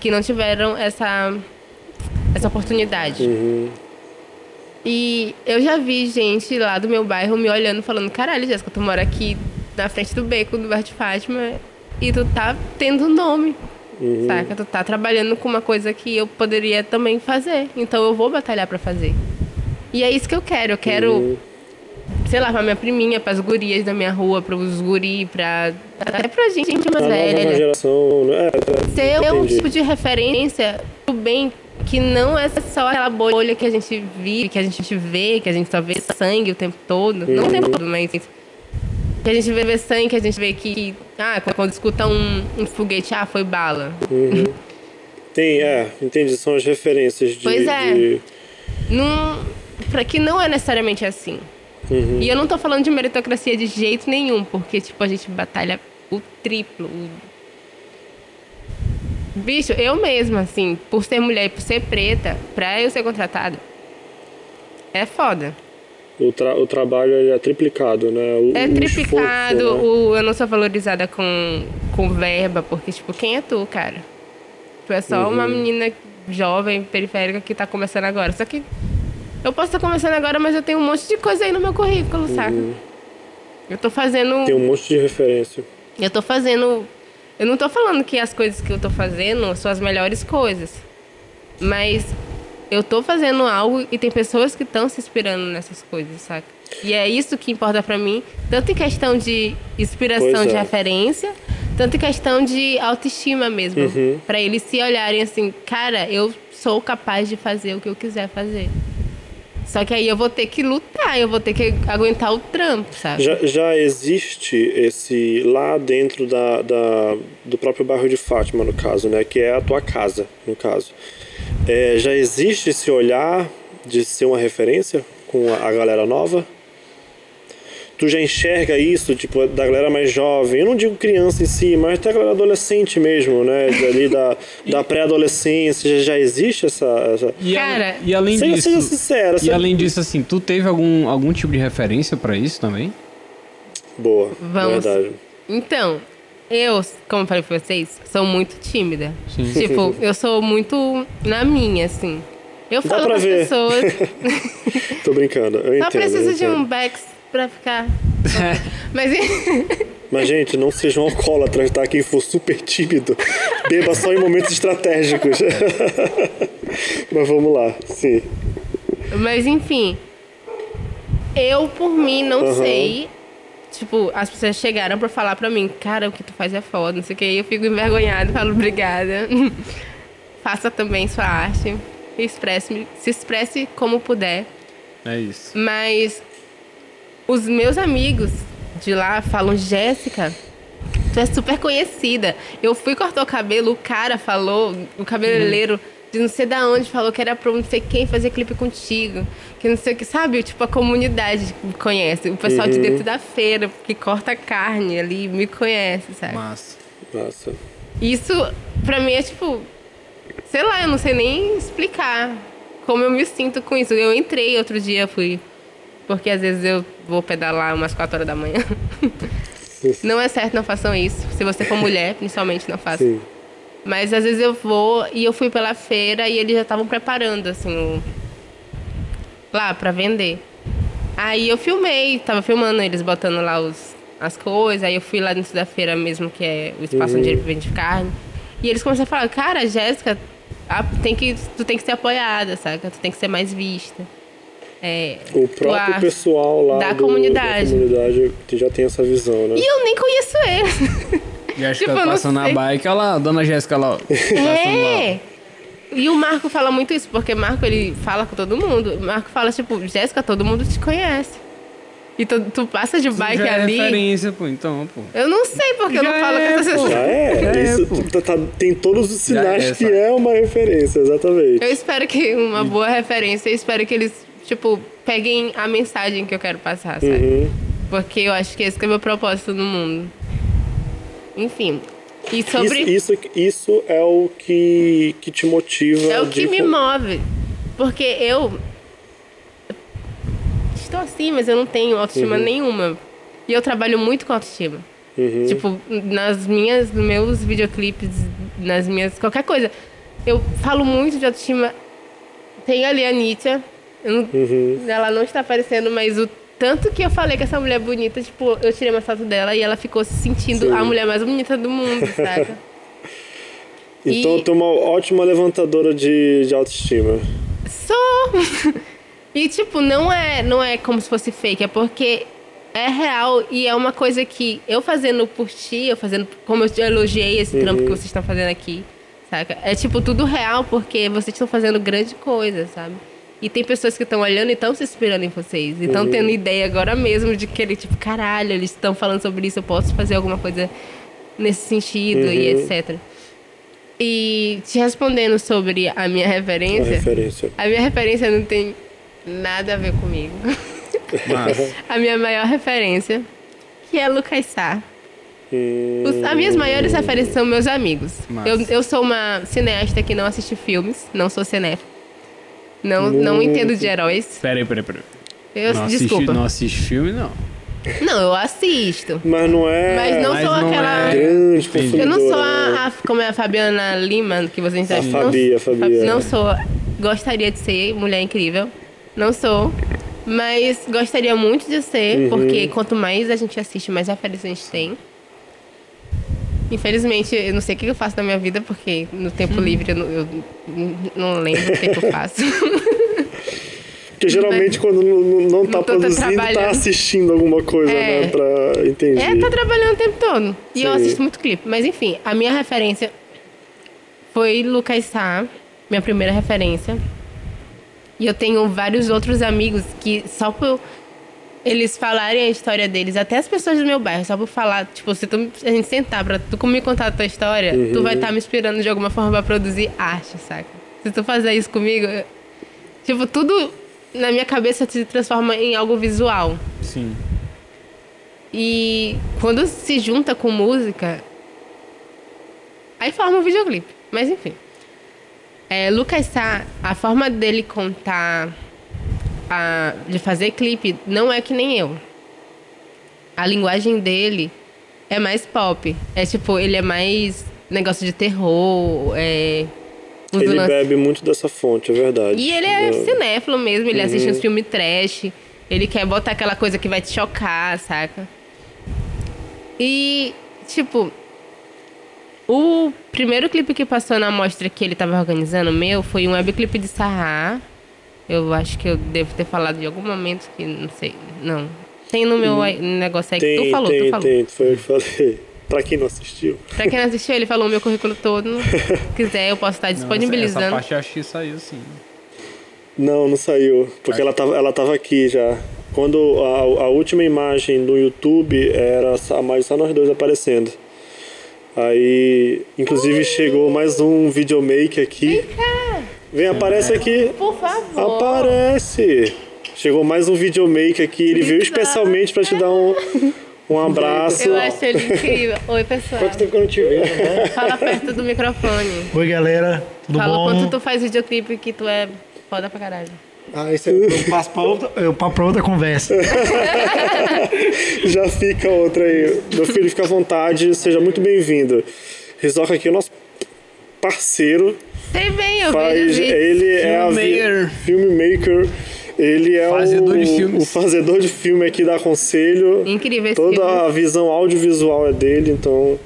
que não tiveram essa essa oportunidade. E eu já vi gente lá do meu bairro me olhando, falando: caralho, Jéssica, tu mora aqui na frente do beco do Bar de Fátima e tu tá tendo nome. Uhum. Saca? Tu tá trabalhando com uma coisa que eu poderia também fazer. Então eu vou batalhar pra fazer. E é isso que eu quero. Eu quero, Uhum. Sei lá, pra minha priminha, pras gurias da minha rua, pros guri, pra. Até pra gente mais A nova velha. geração, né? Ser um entendi. tipo de referência do bem que não é só aquela bolha que a gente vive, que a gente vê, que a gente só vê sangue o tempo todo. Não o tempo todo, mas que a gente vê, sangue, que a gente vê que, ah, quando escuta um, um foguete, ah, foi bala. Tem, é, entendi. São as referências de. Pois é. de- Não, pra que não é necessariamente assim. Uhum. E eu não tô falando de meritocracia de jeito nenhum, porque, tipo, a gente batalha o triplo. o- Bicho, eu mesma, assim, por ser mulher e por ser preta, pra eu ser contratada, é foda. O, tra- o trabalho é triplicado, né? O, É triplicado, esforço, né? o, eu não sou valorizada com, com verba, porque, tipo, quem é tu, cara? Tu é só Uhum. uma menina jovem, periférica, que tá começando agora. Só que eu posso estar começando agora, mas eu tenho um monte de coisa aí no meu currículo, saca? Eu tô fazendo. Uhum. Tem um monte de referência. Eu tô fazendo. Eu não tô falando que as coisas que eu tô fazendo são as melhores coisas. Mas eu tô fazendo algo e tem pessoas que estão se inspirando nessas coisas, saca? E é isso que importa pra mim, tanto em questão de inspiração Pois de é. referência, tanto em questão de autoestima mesmo, Uhum. Pra eles se olharem assim, cara, eu sou capaz de fazer o que eu quiser fazer. Só que aí eu vou ter que lutar, eu vou ter que aguentar o trampo, sabe? Já, já existe esse lá dentro da, da- do próprio bairro de Fátima, no caso, né? Que é a tua casa, no caso. É, já existe esse olhar de ser uma referência com a, a galera nova? Tu já enxerga isso, tipo, da galera mais jovem? Eu não digo criança em si, mas até a galera adolescente mesmo, né? Ali da, da pré-adolescência, já, já existe essa... essa... E, Cara, e além Seja, disso. seja sincera. E seja- além disso, assim, tu teve algum, algum tipo de referência pra isso também? Boa, Vamos. verdade. Então, eu, como eu falei pra vocês, sou muito tímida. Sim. Tipo, eu sou muito na minha, assim. Eu Dá falo pra com as ver. pessoas. Tô brincando, eu entendo. Só preciso eu de um Bex pra ficar. Mas Mas, gente, não sejam alcoólatras, tá? Quem for super tímido, beba só em momentos estratégicos. Mas vamos lá, sim. Mas enfim. Eu, por mim, não Aham. sei. Tipo, as pessoas chegaram pra falar pra mim, cara, o que tu faz é foda, não sei o que. E eu fico envergonhada, falo, obrigada. Faça também sua arte. Expresse, se expresse como puder. É isso. Mas os meus amigos de lá falam, Jéssica, tu é super conhecida. Eu fui cortar o cabelo, o cara falou, o cabeleireiro de não sei da onde falou que era pra não sei quem fazer clipe contigo. Que não sei o que, sabe? Tipo, a comunidade me conhece. O pessoal de dentro da feira, que corta carne ali, me conhece, sabe? Massa. Nossa. Isso, pra mim, é tipo. Sei lá, eu não sei nem explicar como eu me sinto com isso. Eu entrei outro dia, fui. Porque às vezes eu vou pedalar umas 4 horas da manhã. Não é certo, não façam isso. Se você for mulher, principalmente, não façam. Sim. Mas às vezes eu vou e eu fui pela feira e eles já estavam preparando, assim, o... lá pra vender. Aí eu filmei, tava filmando eles botando lá os, as coisas. Aí eu fui lá dentro da feira mesmo, que é o espaço onde ele vende carne. E eles começaram a falar, cara, Jéssica, tem que, tu tem que ser apoiada, saca? Tu tem que ser mais vista. É, O próprio pessoal lá da do- comunidade. da comunidade que já tem essa visão, né? E eu nem conheço eles. Jéssica Tipo, eu não passando na bike, olha lá, dona Jéssica lá. É. E o Marco fala muito isso, porque Marco ele fala com todo mundo. O Marco fala, tipo, Jéssica, todo mundo te conhece. E tu, tu passa de bike Já é ali. referência, pô, então, pô. eu não sei porque eu não Já falo é, com essas pô. pessoas. Já é, Já é, isso pô. tá- tá- tem todos os Já sinais é, que é uma referência, exatamente. Eu espero que uma boa referência, eu espero que eles, tipo, peguem a mensagem que eu quero passar, sabe? Uhum. Porque eu acho que esse que é o meu propósito no mundo. Enfim. E sobre. Isso, isso, isso é o que, que te motiva. É o de que me con- move. Porque eu. Estou assim, mas eu não tenho autoestima Uhum. nenhuma. E eu trabalho muito com autoestima. Uhum. Tipo, nas minhas, nos meus videoclipes, nas minhas. qualquer coisa. Eu falo muito de autoestima. Tem ali a Anitta, não- Uhum. Ela não está aparecendo, mas o tanto que eu falei que essa mulher é bonita, tipo, eu tirei uma foto dela e ela ficou se sentindo Sim. a mulher mais bonita do mundo, saca? Então E- tu é uma ótima levantadora de, de autoestima. Sou! e tipo, não é, não é como se fosse fake, é porque é real e é uma coisa que eu fazendo por ti, eu fazendo como eu te elogiei esse trampo que vocês estão fazendo aqui, saca? É tipo tudo real porque vocês estão fazendo grande coisa, sabe? E tem pessoas que estão olhando e estão se inspirando em vocês. E estão tendo ideia agora mesmo de que ele, tipo, caralho, eles estão falando sobre isso, eu posso fazer alguma coisa nesse sentido e etc. E te respondendo sobre a minha referência. referência. A minha referência não tem nada a ver comigo. Mas, a minha maior referência, que é Lucas Sá. Hum, Os- as minhas maiores referências são meus amigos. Eu, eu sou uma cineasta que não assiste filmes, não sou cinéfila. Não, não entendo de heróis. peraí, peraí, peraí. Eu, não, assiste, desculpa. não assiste filme, não. Não, eu assisto. Mas não é Mas não Mas sou não aquela. é- grande. Eu não sou a, a- como é a Fabiana Lima, que vocês já A Fabi, a Fabi, é. Não sou. Gostaria de ser mulher incrível. Não sou. Mas gostaria muito de ser, Uhum. porque quanto mais a gente assiste, mais referências a gente tem. Infelizmente, eu não sei o que eu faço na minha vida, porque no tempo Uhum. livre eu não, eu não lembro o que, que eu faço. Porque geralmente quando não, não- tá Não produzindo, tá assistindo alguma coisa, É. né? Pra entender. É, tá trabalhando o tempo todo. E eu Sim. assisto muito clipe. Mas enfim, a minha referência foi Lucas Sá, minha primeira referência. E eu tenho vários outros amigos que só por eles falarem a história deles, até as pessoas do meu bairro, só por falar, tipo, se tu, a gente sentar pra tu me contar a tua história, tu vai estar me inspirando de alguma forma pra produzir arte, saca? Se tu fazer isso comigo, eu- tipo, tudo na minha cabeça se transforma em algo visual. Sim. E quando se junta com música, aí forma um videoclipe. Mas enfim. É, Lucas Sá, a forma dele contar, a, de fazer clipe, não é que nem eu. A linguagem dele é mais pop. É tipo, ele é mais negócio de terror, é. Ele lance- bebe muito dessa fonte, é verdade. e ele é Eu- cinéfilo mesmo, ele assiste Uhum. uns filmes trash. Ele quer botar aquela coisa que vai te chocar, saca? E, tipo, o primeiro clipe que passou na mostra que ele tava organizando, meu, foi um webclip de Sarra. Eu acho que eu devo ter falado em algum momento que, não sei, não. Tem no meu aí- negócio aí que Tem, tu falou, tem, tu falou. tem. Foi eu que falei. pra quem não assistiu. Pra quem não assistiu, ele falou o meu currículo todo. Se quiser, eu posso estar Não, essa, disponibilizando. essa parte eu acho que saiu sim. Não, não saiu. Porque ela tava, ela tava aqui já. Quando a, a última imagem no YouTube era a imagem só nós dois aparecendo. Aí, inclusive, chegou mais um videomaker aqui. Vem, aparece aqui. Por favor. Aparece! Chegou mais um videomaker aqui. Ele veio especialmente pra te dar um, um abraço. Eu acho ele incrível. Oi, pessoal. Quanto tempo que eu não te vejo, né? Fala perto do microfone. Oi, galera. Tudo Fala bom? quanto tu faz videoclipe que tu é foda pra caralho. Ah, isso eu eu passo pra outra, eu passo pra outra conversa. Já fica outra aí. Meu filho, fica à vontade. Seja muito bem-vindo. Rizoka aqui é o nosso parceiro. Sei bem, eu Faz, vejo ele é a vi- Filmmaker. filmmaker. Ele é Fazedor o, o fazedor de filme aqui dá conselho. Incrível esse Toda filme. a visão audiovisual é dele, então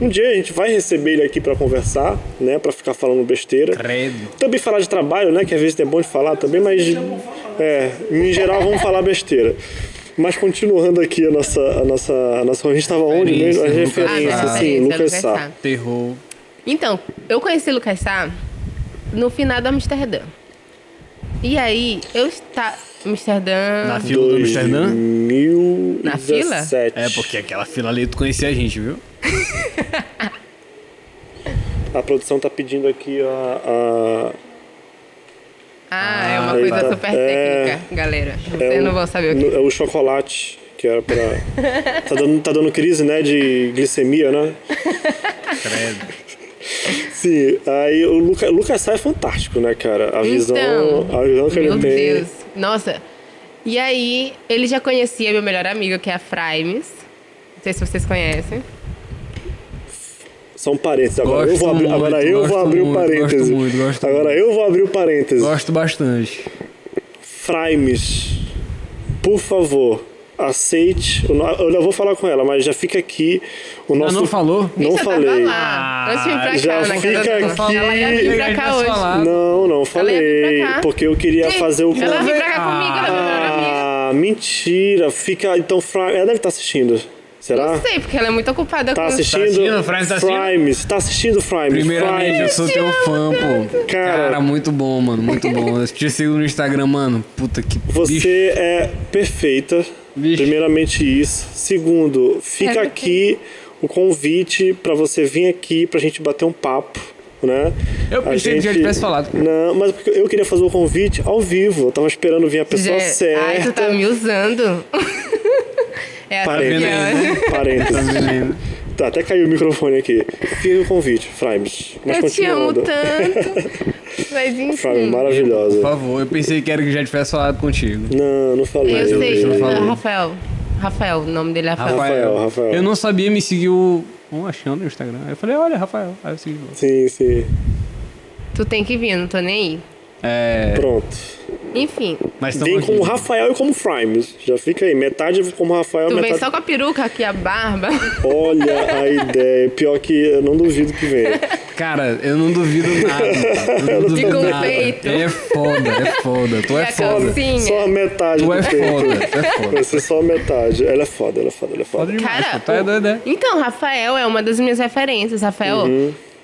um dia a gente vai receber ele aqui pra conversar, né, Pra ficar falando besteira. Credo. Também falar de trabalho, né, que às vezes é bom de falar também, mas é, em geral vamos falar besteira. Mas continuando aqui a nossa a nossa a nossa a gente estava onde mesmo? As Referência, Sá. sim, Lucas Sá. Sá. Terror. Então, eu conheci Lucas Sá no final da Amsterdã. E aí, eu está Amsterdã. Na fila do Amsterdã? 2017. É, porque aquela fila ali tu conhecia a gente, viu? A produção tá pedindo aqui a, Ah, é uma Ah, coisa tá. super É. técnica, galera. a Vocês é não vão saber o que. É o chocolate, que era pra. tá, dando, tá dando crise, né? De glicemia, né? Credo. Sim, aí o Luca, Lucas Sá é fantástico, né, cara? A visão, Então, a visão que meu ele tem. Deus. Nossa. E aí, ele já conhecia meu melhor amigo, que é a Fraimes. Não sei se vocês conhecem. São parênteses. Agora Gosto eu vou abrir, agora muito, eu vou gosto abrir o muito, parêntese. gosto muito, gosto agora muito. eu vou abrir o parêntese. Gosto bastante. Fraimes, por favor, aceite. Eu não vou falar com ela, mas já fica aqui o Ela nosso. não falou? Não Ixi, eu falei. pra já cá, na fica aqui. Ela ia vir pra cá hoje. Não, não Ela ia falei. vir pra cá. Porque eu queria fazer o. Ela veio pra cá comigo, ela é minha melhor amiga. Ah, mentira. Fica. Então, Fra... ela deve estar assistindo. Será? Não sei, porque ela é muito ocupada Tá com... assistindo? assistindo? Frames tá assistindo? Frames. Tá assistindo Frames? Primeiramente, eu sou teu fã, pô. Cara. Cara, muito bom, mano. Muito bom. Eu te sigo no Instagram, mano. Puta que Você bicho. é perfeita. Bicho. Primeiramente isso. Segundo, fica É aqui o convite pra você vir aqui pra gente bater um papo, né? Eu A pensei que já tivesse falado. Não, mas eu queria fazer o convite ao vivo. Eu tava esperando vir a pessoa Já- certa. Ai, tu tá me usando. é assim Parênteses. né? Parênteses. Tá, até caiu o microfone aqui. Fica o convite, Frames. Mas Eu te amo tanto. Mas Frames, enfim. maravilhosa. Por favor, eu pensei que era que já tivesse falado contigo. Não, não falei. Eu sei. não falei. Rafael. Rafael, o nome dele é Rafael. Rafael, Rafael. Eu não sabia, me seguiu um achando no Instagram. Aí eu falei, olha, Rafael. Aí eu segui. Sim, sim. Tu tem que vir, não tô nem aí. É. Pronto. Enfim, Mas Vem como. Rafael e como Frames. Já fica aí. Metade como Rafael, tu vem metade. só com a peruca aqui, a barba. Olha a ideia. Pior que eu não duvido que venha. Cara, eu não duvido nada. Eu não duvido nada. peito. É foda, é foda. Tu é a foda. calcinha. Só a metade Tu do é peito. foda, tu é foda. Vai ser só a metade. Ela é foda, ela é foda, ela é foda. Foda demais. Cara. Tu é o- doido, é? Então, Rafael é uma das minhas referências. Rafael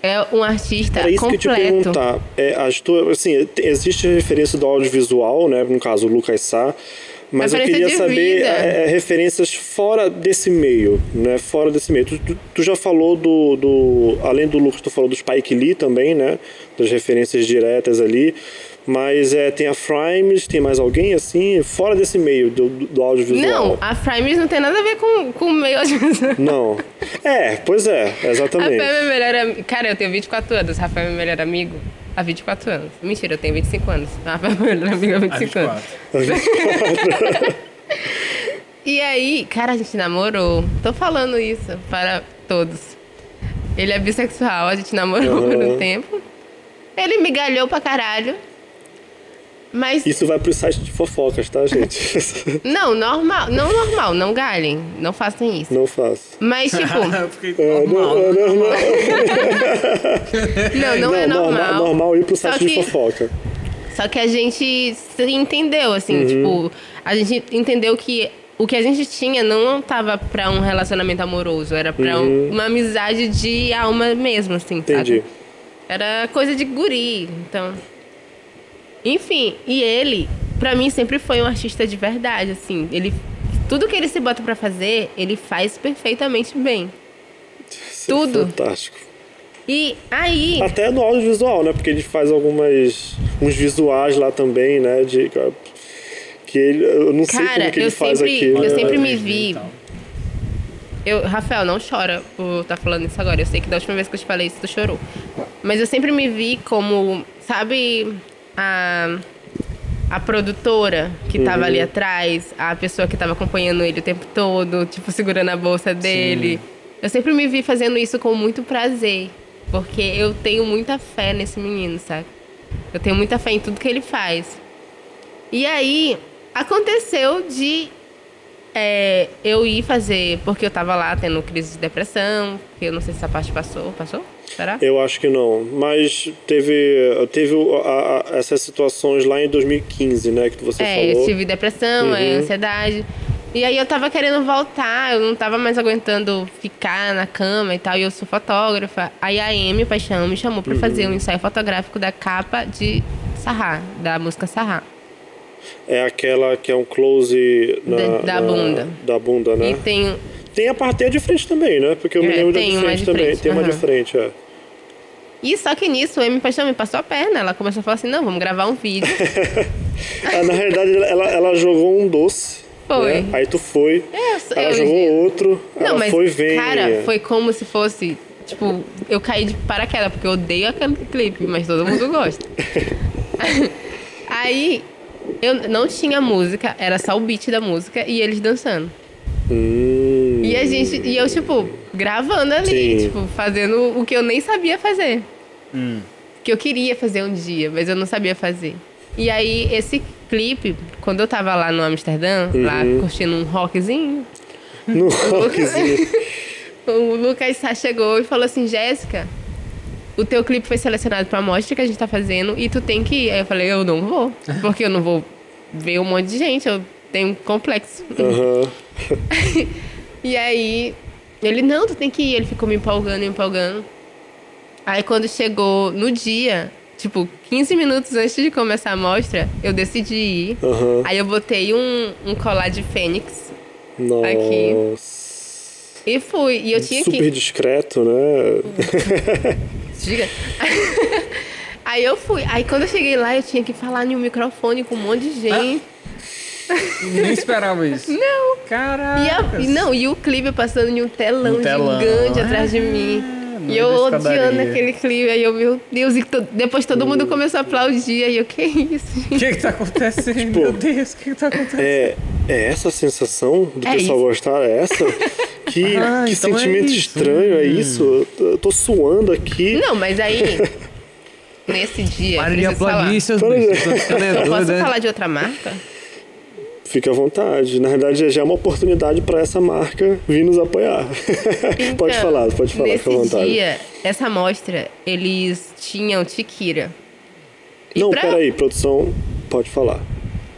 é um artista Era isso que eu te completo. perguntar. É, as tuas, assim, te- existe a referência do audiovisual, né? No caso, o Lucas Sá. Mas eu queria saber é, é, referências fora desse meio, né? Fora desse meio. Tu, tu- tu já falou do, do. Além do Lucas, tu falou do Spike Lee também, né? Das referências diretas ali. Mas é, tem a Frames, tem mais alguém assim, fora desse meio do, do, audiovisual? Não, a Frames não tem nada a ver com, com o meio audiovisual. Não. É, pois é, exatamente. Rafael é meu melhor amigo. Cara, eu tenho 24 anos. Rafael é meu melhor amigo há 24 anos. Mentira, eu tenho 25 anos. Rafael é meu melhor amigo há 25 anos. E aí, cara, a gente namorou. Tô falando isso para todos. Ele é bissexual, a gente namorou por um Uhum. tempo. Ele me galhou pra caralho. Mas. Isso vai pro site de fofocas, tá, gente? Não, normal. Não normal, não galhem. Não façam isso. Não faço. Mas, tipo. Fiquei É, normal. não, não, não. Não, não, é normal. normal ir pro site de que- fofoca. Só que a gente se entendeu, assim, Uhum. tipo, a gente entendeu que o que a gente tinha não tava pra um relacionamento amoroso, era pra um- uma amizade de alma mesmo, assim, Uhum. Entendi. sabe? Era coisa de guri, então. Enfim, e ele, pra mim, sempre foi um artista de verdade, assim. Ele. Tudo que ele se bota pra fazer, ele faz perfeitamente bem. Isso é Tudo. fantástico. E aí. Até no audiovisual, né? Porque ele faz algumas. uns visuais lá também, né? De. Que ele. Eu não sei Cara, como que ele eu faz sempre- aqui. eu né? sempre me 3D vi. tal. Eu, Rafael, não chora por estar falando isso agora. Eu sei que da última vez que eu te falei isso, tu chorou. Mas eu sempre me vi como, sabe, a, a produtora que tava ali atrás, a pessoa que tava acompanhando ele o tempo todo, tipo, segurando a bolsa dele. Eu sempre me vi fazendo isso com muito prazer. Porque eu tenho muita fé nesse menino, sabe? Eu tenho muita fé em tudo que ele faz. E aí, aconteceu de é, eu ir fazer, porque eu tava lá tendo crise de depressão, que eu não sei se essa parte passou. Passou? Será? Eu acho que não. Mas teve, teve a- a- essas situações lá em 2015, né? Que você é, falou. eu tive depressão, é, ansiedade. E aí eu tava querendo voltar, eu não tava mais aguentando ficar na cama e tal, e eu sou fotógrafa. Aí a Amy Paixão me chamou pra fazer um ensaio fotográfico da capa de Sarra, da música Sarra. É aquela que é um close na, Da- da na- bunda. Da bunda, né? E tem Tem a parte de frente também, né? Porque eu me É, lembro tem de frente de também. frente, Tem uma de frente, é. E só que nisso, a Amy Paixão me passou a perna. Ela começou a falar assim: não, vamos gravar um vídeo. Ah, na realidade, ela, ela jogou um doce. Foi. né? Aí tu foi. Eu- ela eu- jogou outro. Não, ela mas, foi vem. cara, foi como se fosse. Tipo, eu caí de paraquedas, porque eu odeio aquele clipe, mas todo mundo gosta. Aí, eu não tinha música, era só o beat da música e eles dançando. Hum, E a gente, e eu, tipo, gravando ali, Sim. tipo, fazendo o que eu nem sabia fazer. Que eu queria fazer um dia, mas eu não sabia fazer. E aí, esse clipe, quando eu tava lá no Amsterdã, lá curtindo um rockzinho, No rockzinho. o Lucas Sá chegou e falou assim: Jéssica, o teu clipe foi selecionado pra mostra que a gente tá fazendo e tu tem que ir. Aí eu falei: eu não vou, porque eu não vou ver um monte de gente, eu tenho um complexo. Aham. E aí, ele, não, tu tem que ir. Ele ficou me empolgando, me empolgando. Aí quando chegou no dia, tipo, 15 minutos antes de começar a mostra, eu decidi ir. Aham. Aí eu botei um, um colar de fênix Nossa. e fui. E eu tinha Super que. discreto, né? Diga. Aí eu fui. Aí quando eu cheguei lá, eu tinha que falar em um microfone com um monte de gente. Nem esperava isso. Não. E, a- Caraca. e não, e o clipe passando em um telão, Um telão. gigante atrás de mim. no E eu meio da odiando aquele clipe. Aí eu, meu Deus, e to- depois todo mundo começou a aplaudir. Aí eu, que isso? O que que tá acontecendo? Meu Deus, o que que tá acontecendo? É, é essa a sensação do É pessoal isso. gostar? É essa? Que, Ah, que então é sentimento isso. estranho é isso? Eu tô- Eu suando aqui. Não, mas aí, nesse dia, ficando é Eu posso né? falar de outra marca? Fica à vontade. Na verdade, já é uma oportunidade para essa marca vir nos apoiar. pode Então, falar, pode falar, fica à vontade. dia, essa mostra, eles tinham Tikira. E Não, pra- peraí, produção, pode falar.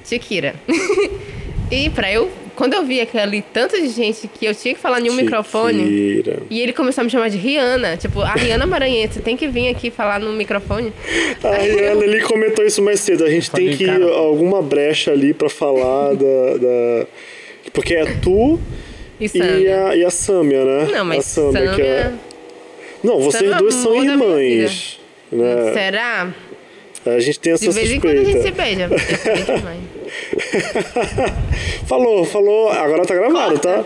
Tikira. e pra eu, quando eu vi aquele tanto de gente que eu tinha que falar em um microfone, Shakira. e ele começou a me chamar de Rihanna. Tipo, a Rihanna Maranhense, você tem que vir aqui falar no microfone. A Rihanna ali comentou isso mais cedo. A gente tem Falei, que ir cara. alguma brecha ali pra falar da, da- Porque é tu E e a, e a Sâmia, né? Não, a mas Sâmia, Sâmia... que é... Não, vocês Sâmia duas são da minha irmãs. Né? Será? A gente tem essa De vez em quando a gente se suspeita. beija. Falou, falou. Agora tá gravado, tá?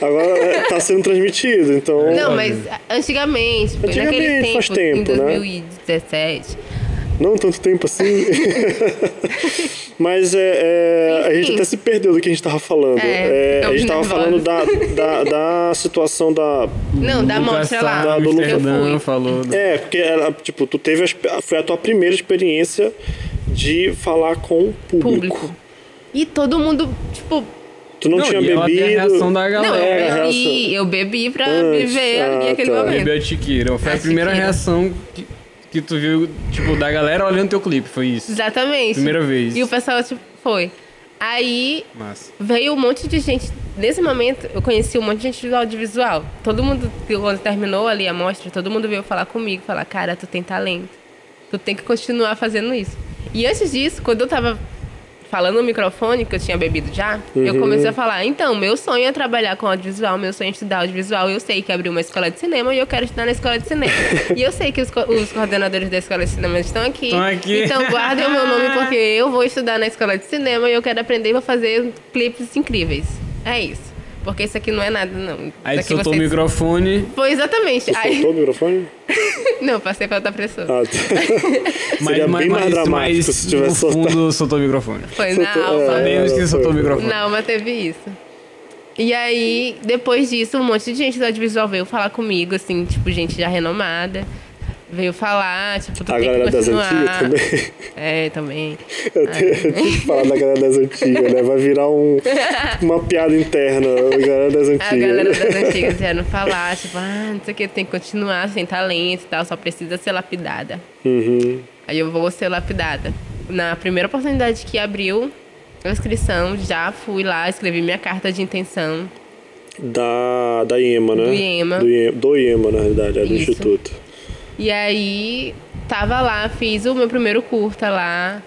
Agora é, tá sendo transmitido, então. Não, mas antigamente, Antigamente, naquele tempo, faz tempo, em né? 2017. Não tanto tempo assim. Mas é, é, a gente até se perdeu do que a gente tava falando. É, É, a gente tava falando da, da, da situação da. Não, da mostra lá. Sá, do Amsterdã falou. do- É, porque ela, tipo, tu teve. a Foi a tua primeira experiência de falar com o público. Público. E todo mundo, tipo, Tu não, tinha ela tem bebido. a reação da não, galera. É, a eu bebi, reação. eu bebi pra Antes, viver ali ah, aquele tá. momento. Bebeu a Tiqueira. Foi a, A primeira Tiqueira. reação que, que tu viu, tipo, da galera olhando teu clipe. Foi isso. Exatamente. Primeira vez. E o pessoal, tipo, foi. Aí Massa. veio um monte de gente. Nesse momento, eu conheci um monte de gente do audiovisual. Todo mundo, quando terminou ali a mostra, todo mundo veio falar comigo, falar, cara, tu tem talento. Tu tem que continuar fazendo isso. E antes disso, quando eu tava falando no microfone, que eu tinha bebido já, eu comecei a falar, então, meu sonho é trabalhar com audiovisual, meu sonho é estudar audiovisual. Eu sei que abriu uma escola de cinema e eu quero estudar na escola de cinema. e eu sei que os, co- os coordenadores da escola de cinema estão aqui. Estão aqui. Então guardem o meu nome porque eu vou estudar na escola de cinema e eu quero aprender e vou fazer clipes incríveis. É isso. Porque isso aqui não é nada, não. Aí tu soltou o microfone, Foi exatamente. Tu Aí... soltou o microfone? Não, passei pra outra pessoa. Ah, tá. mas, Seria mas, bem mais dramático mas se no tivesse soltado. fundo soltou o microfone. Foi soltou- na é. alma. Sabemos que foi. soltou o microfone. Não, mas teve isso. E aí, depois disso, um monte de gente do audiovisual veio falar comigo, assim, tipo, gente já renomada. Veio falar, tipo, tu A tem que galera das continuar. antigas também. É, também. Eu tenho, eu tenho que falar da galera das antigas, né? Vai virar um, uma piada interna. A galera das A antigas. galera das antigas vieram falar, tipo, ah, não sei o que, tem que continuar sem talento e tal, só precisa ser lapidada. Uhum. Aí eu vou ser lapidada. Na primeira oportunidade que abriu a inscrição, já fui lá, escrevi minha carta de intenção. Da, da IEMA, né? Do IEMA. Do IEMA, do IEMA, na realidade, é do Isso. Instituto. E aí, tava lá, fiz o meu primeiro curta lá.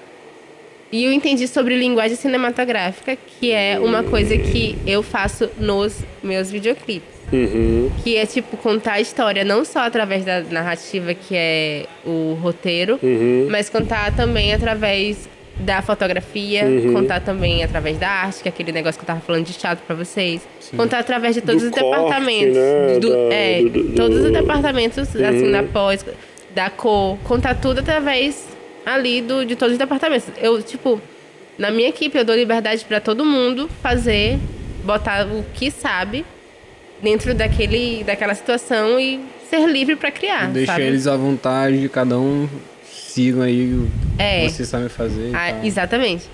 E eu entendi sobre linguagem cinematográfica, que é uma coisa que eu faço nos meus videoclipes. Uhum. Que é, tipo, contar a história não só através da narrativa, que é o roteiro, Uhum. mas contar também através da fotografia, Uhum. contar também através da arte, que é aquele negócio que eu tava falando de teatro pra vocês. Contar através de todos Do os corte, departamentos. né? Do- Da- é, do- do- todos os departamentos, assim, da pós, da cor. Contar tudo através ali do, de todos os departamentos. Eu, tipo, na minha equipe, eu dou liberdade pra todo mundo fazer, botar o que sabe dentro daquele, daquela situação e ser livre pra criar, Deixa sabe? eles à vontade, cada um sigam aí o É. que vocês sabem fazer. e Ah, tal. exatamente.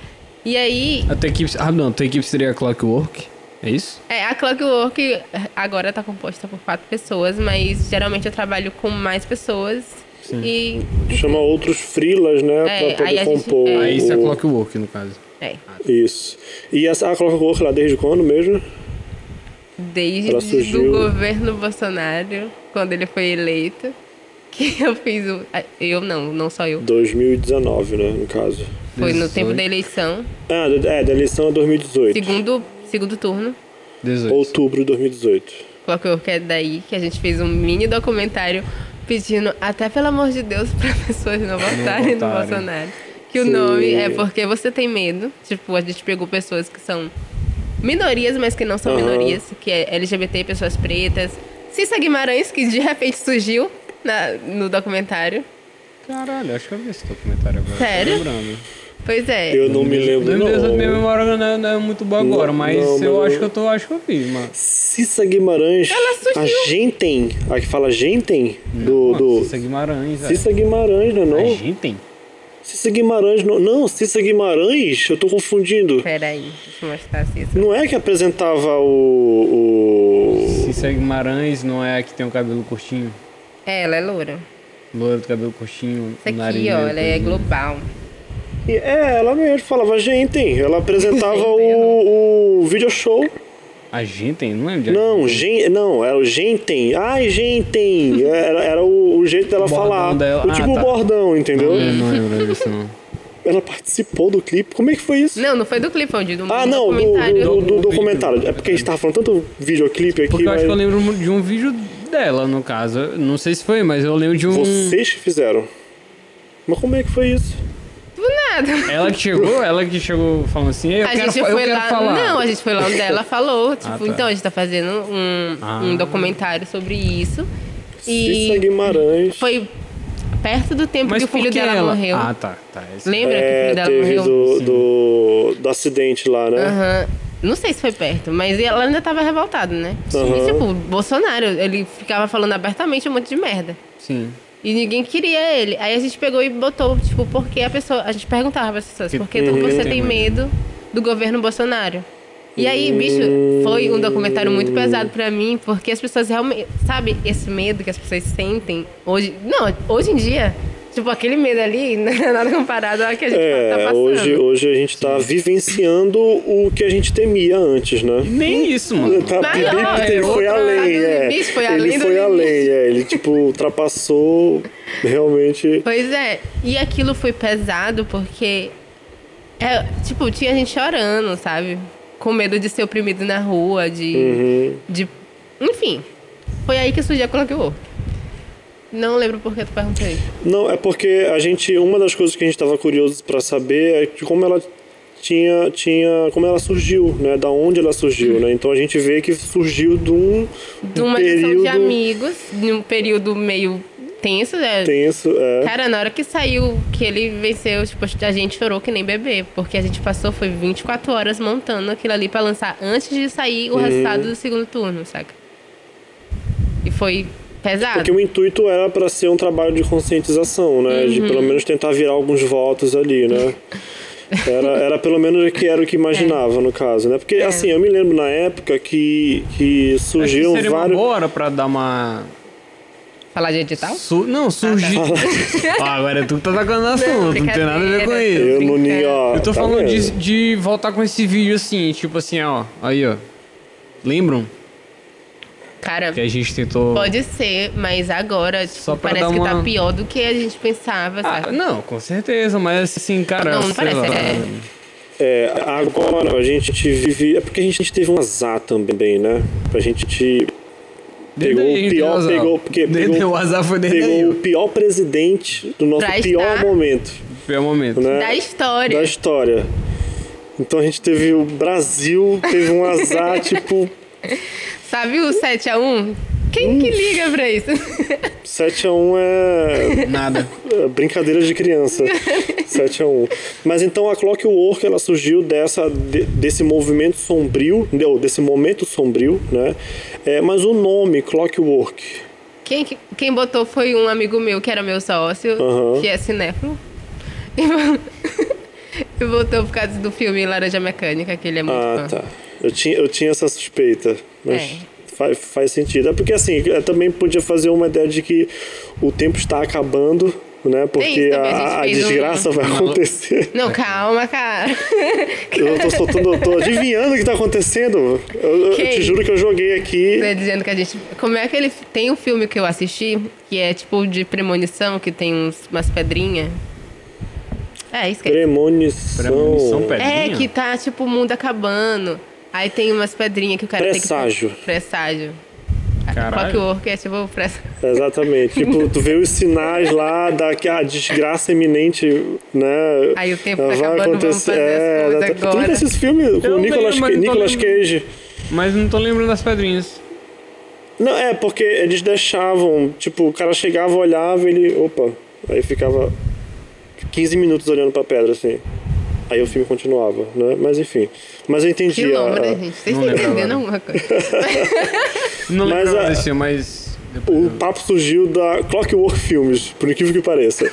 E aí, A tua equipe. Ah, não, a tua equipe seria a Clockwork? É isso? é, a Clockwork agora tá composta por quatro pessoas, mas geralmente eu trabalho com mais pessoas. E. Chama outros freelas, né? É, pra aí poder a gente- compor. é. Aí isso é o- Clockwork, no caso. É, Isso. E essa, a Clockwork lá desde quando mesmo? desde o governo Bolsonaro, quando ele foi eleito, que eu fiz o. Eu não, não só eu. 2019, né? No caso. Foi no 18. tempo da eleição, Ah, é, da eleição é 2018. segundo, segundo turno. 18. Outubro de 2018. Clockwork é daí que a gente fez um mini documentário pedindo, até pelo amor de Deus, para pessoas não votarem no. Bolsonaro. Que o Sim. nome é porque você tem medo. Tipo, a gente pegou pessoas que são minorias, mas que não são Aham. minorias, que é LGBT, pessoas pretas. Cissa Guimarães, que de repente surgiu na- no documentário. Caralho, acho que eu vi esse documentário agora. tô Sério? lembrando. Pois é. Eu não me lembro, Meu Deus, não. minha memória não é, não é muito boa agora, Não, mas não, eu mas acho eu- que eu tô, acho que eu vi, mano. Cissa Guimarães. surgiu. A Gentem. A que fala Gentem? Do. Do... Cissa Guimarães. Cissa Guimarães, não é A não? gente tem? Cissa Guimarães, não. Não, Cissa Guimarães, eu tô confundindo. Peraí, deixa eu mostrar a Cissa. Não é que apresentava o. o... Cissa Guimarães não é a que tem o cabelo curtinho? É, ela é loura. Loira do cabelo curtinho, Isso nariz aqui, ó, ela é global. E- É, ela mesmo falava Gentem. Ela apresentava o, o video show. A gente não lembro de Não, Gente. gen, não, era o Gentem. Ai, Gentem. Era, era o, o jeito dela Bordão falar. dela. O Ah, tipo tá. bordão, entendeu? Não, não lembro disso, não. Ela participou do clipe. Como é que foi isso? Não, não foi do clipe, foi do Ah, não, do, documentário. do, do Do documentário. É porque a gente tava falando tanto videoclipe aqui, Porque eu acho mas que eu lembro de um vídeo dela, no caso. Não sei se foi, mas eu lembro de um. vocês que fizeram. Mas como é que foi isso? Do nada. Ela que chegou, ela que chegou falando assim, eu a quero, gente eu foi quero lá. falar. Não, a gente foi lá onde ela falou. Tipo, Ah, tá. então a gente tá fazendo um, Ah. um documentário sobre isso. Cissa E Guimarães. foi perto do tempo Mas que o filho dela ela? morreu. Ah, tá. tá Lembra que o É, filho dela teve morreu? do, do, do acidente lá, né? Aham. Não sei se foi perto, mas ela ainda tava revoltada, né? Aham. E, tipo, Bolsonaro, ele ficava falando abertamente um monte de merda. Sim. E ninguém queria ele. Aí a gente pegou e botou, tipo, por que a pessoa. A gente perguntava para as pessoas, por que Uhum. você Tem tem medo. medo do governo Bolsonaro? E aí, bicho, foi um documentário muito pesado pra mim, porque as pessoas realmente. Sabe, esse medo que as pessoas sentem hoje. Não, hoje em dia, tipo, aquele medo ali não é nada comparado ao que a gente tá É, passando. hoje, hoje a gente tá vivenciando o que a gente temia antes, né? Nem isso, mano. Tá, ele, ó, ele é foi outra- além, é. Foi ele além do foi limite. além, é. Ele, tipo, ultrapassou realmente. Pois é, e aquilo foi pesado porque, é, tipo, tinha gente chorando, sabe? Com medo de ser oprimido na rua, de. Uhum. de enfim, foi aí que surgiu a Clockwork. Não lembro por que tu perguntou isso. Não, é porque a gente. Uma das coisas que a gente tava curioso pra saber é como ela tinha. tinha como ela surgiu, né? Da onde ela surgiu, né? Então a gente vê que surgiu de um. De uma lição de amigos, de um período meio tenso, né? tenso. É. Cara, na hora que saiu, que ele venceu, tipo, a gente chorou que nem bebê. Porque a gente passou, foi 24 horas montando aquilo ali pra lançar antes de sair o Uhum. resultado do segundo turno, saca? E foi pesado. Porque o intuito era para ser um trabalho de conscientização, né? Uhum. De pelo menos tentar virar alguns votos ali, né? Era, era pelo menos o que era o que imaginava, É. no caso, né? Porque, assim, eu me lembro na época que, que Acho que surgiram seria uma vários... boa hora pra dar uma. Falar de edital? Su- Não, surgir. Ah, agora é tu que tá tocando no assunto, não, tem nada a ver com isso. Eu não... brincando. Ó, Eu tô tá falando de, de voltar com esse vídeo assim, tipo assim, ó. Aí, ó. Lembram Cara, que a gente tentou. pode ser, mas agora, tipo, parece que tá pior do que a gente pensava, Ah, sabe? não, com certeza, mas assim, cara. Não, não sei parece, lá. é- É, agora a gente vive... É porque a gente teve um azar também, né? A gente te pegou o pior... azar. Pegou, porque pegou, o azar foi pegou o pior presidente do nosso Pra pior estar- momento, Pior momento. né? Da história. da história. Então a gente teve o Brasil, teve um azar, tipo, Sabe o 7x1? Quem que liga pra isso? 7x1 é, Nada. é brincadeira de criança. 7x1. Mas então a Clockwork ela surgiu dessa, de- desse movimento sombrio, desse momento sombrio, né? É, mas o nome Clockwork. Quem, quem botou foi um amigo meu, que era meu sócio, Aham. que é cinéfilo. E botou por causa do filme Laranja Mecânica, que ele é muito Ah, fã. tá. Eu tinha, eu tinha essa suspeita, mas É. faz, faz sentido. É porque assim, eu também podia fazer uma ideia de que o tempo está acabando, né? Porque isso também, a a, a fez um- desgraça vai acontecer. Não, calma, cara. Eu tô soltando, eu tô adivinhando o que tá acontecendo. Eu, eu te isso? juro que eu joguei aqui. Tá dizendo que a gente. Como é que ele. Tem um filme que eu assisti, que é tipo de premonição, que tem uns, umas pedrinhas. É, esquece. Premonição. Premonição pé- É, Pedrinha? que tá tipo o mundo acabando. Aí tem umas pedrinhas que o cara Presságio. tem que. Presságio. Caralho. Clockwork é tipo presságio. Exatamente. tipo, tu vê os sinais lá da que a desgraça iminente, né? Aí o tempo tá vai acabando, vamos acontecer. É, Tu nunca assistiu filme com Eu o Nicolas, lembro, mas Ca- não tô Nicolas lembrando. Cage? Mas não tô lembrando das pedrinhas. Não, é, porque eles deixavam, tipo, o cara chegava, olhava, ele. Opa, aí ficava 15 minutos olhando pra pedra, assim. Aí o filme continuava, né? Mas enfim. Mas eu entendi. Quilombo, a- né, gente? Vocês Não estão entendendo alguma coisa? Não Mas lembro a- desse mas. O papo surgiu da Clockwork Filmes, por incrível que pareça.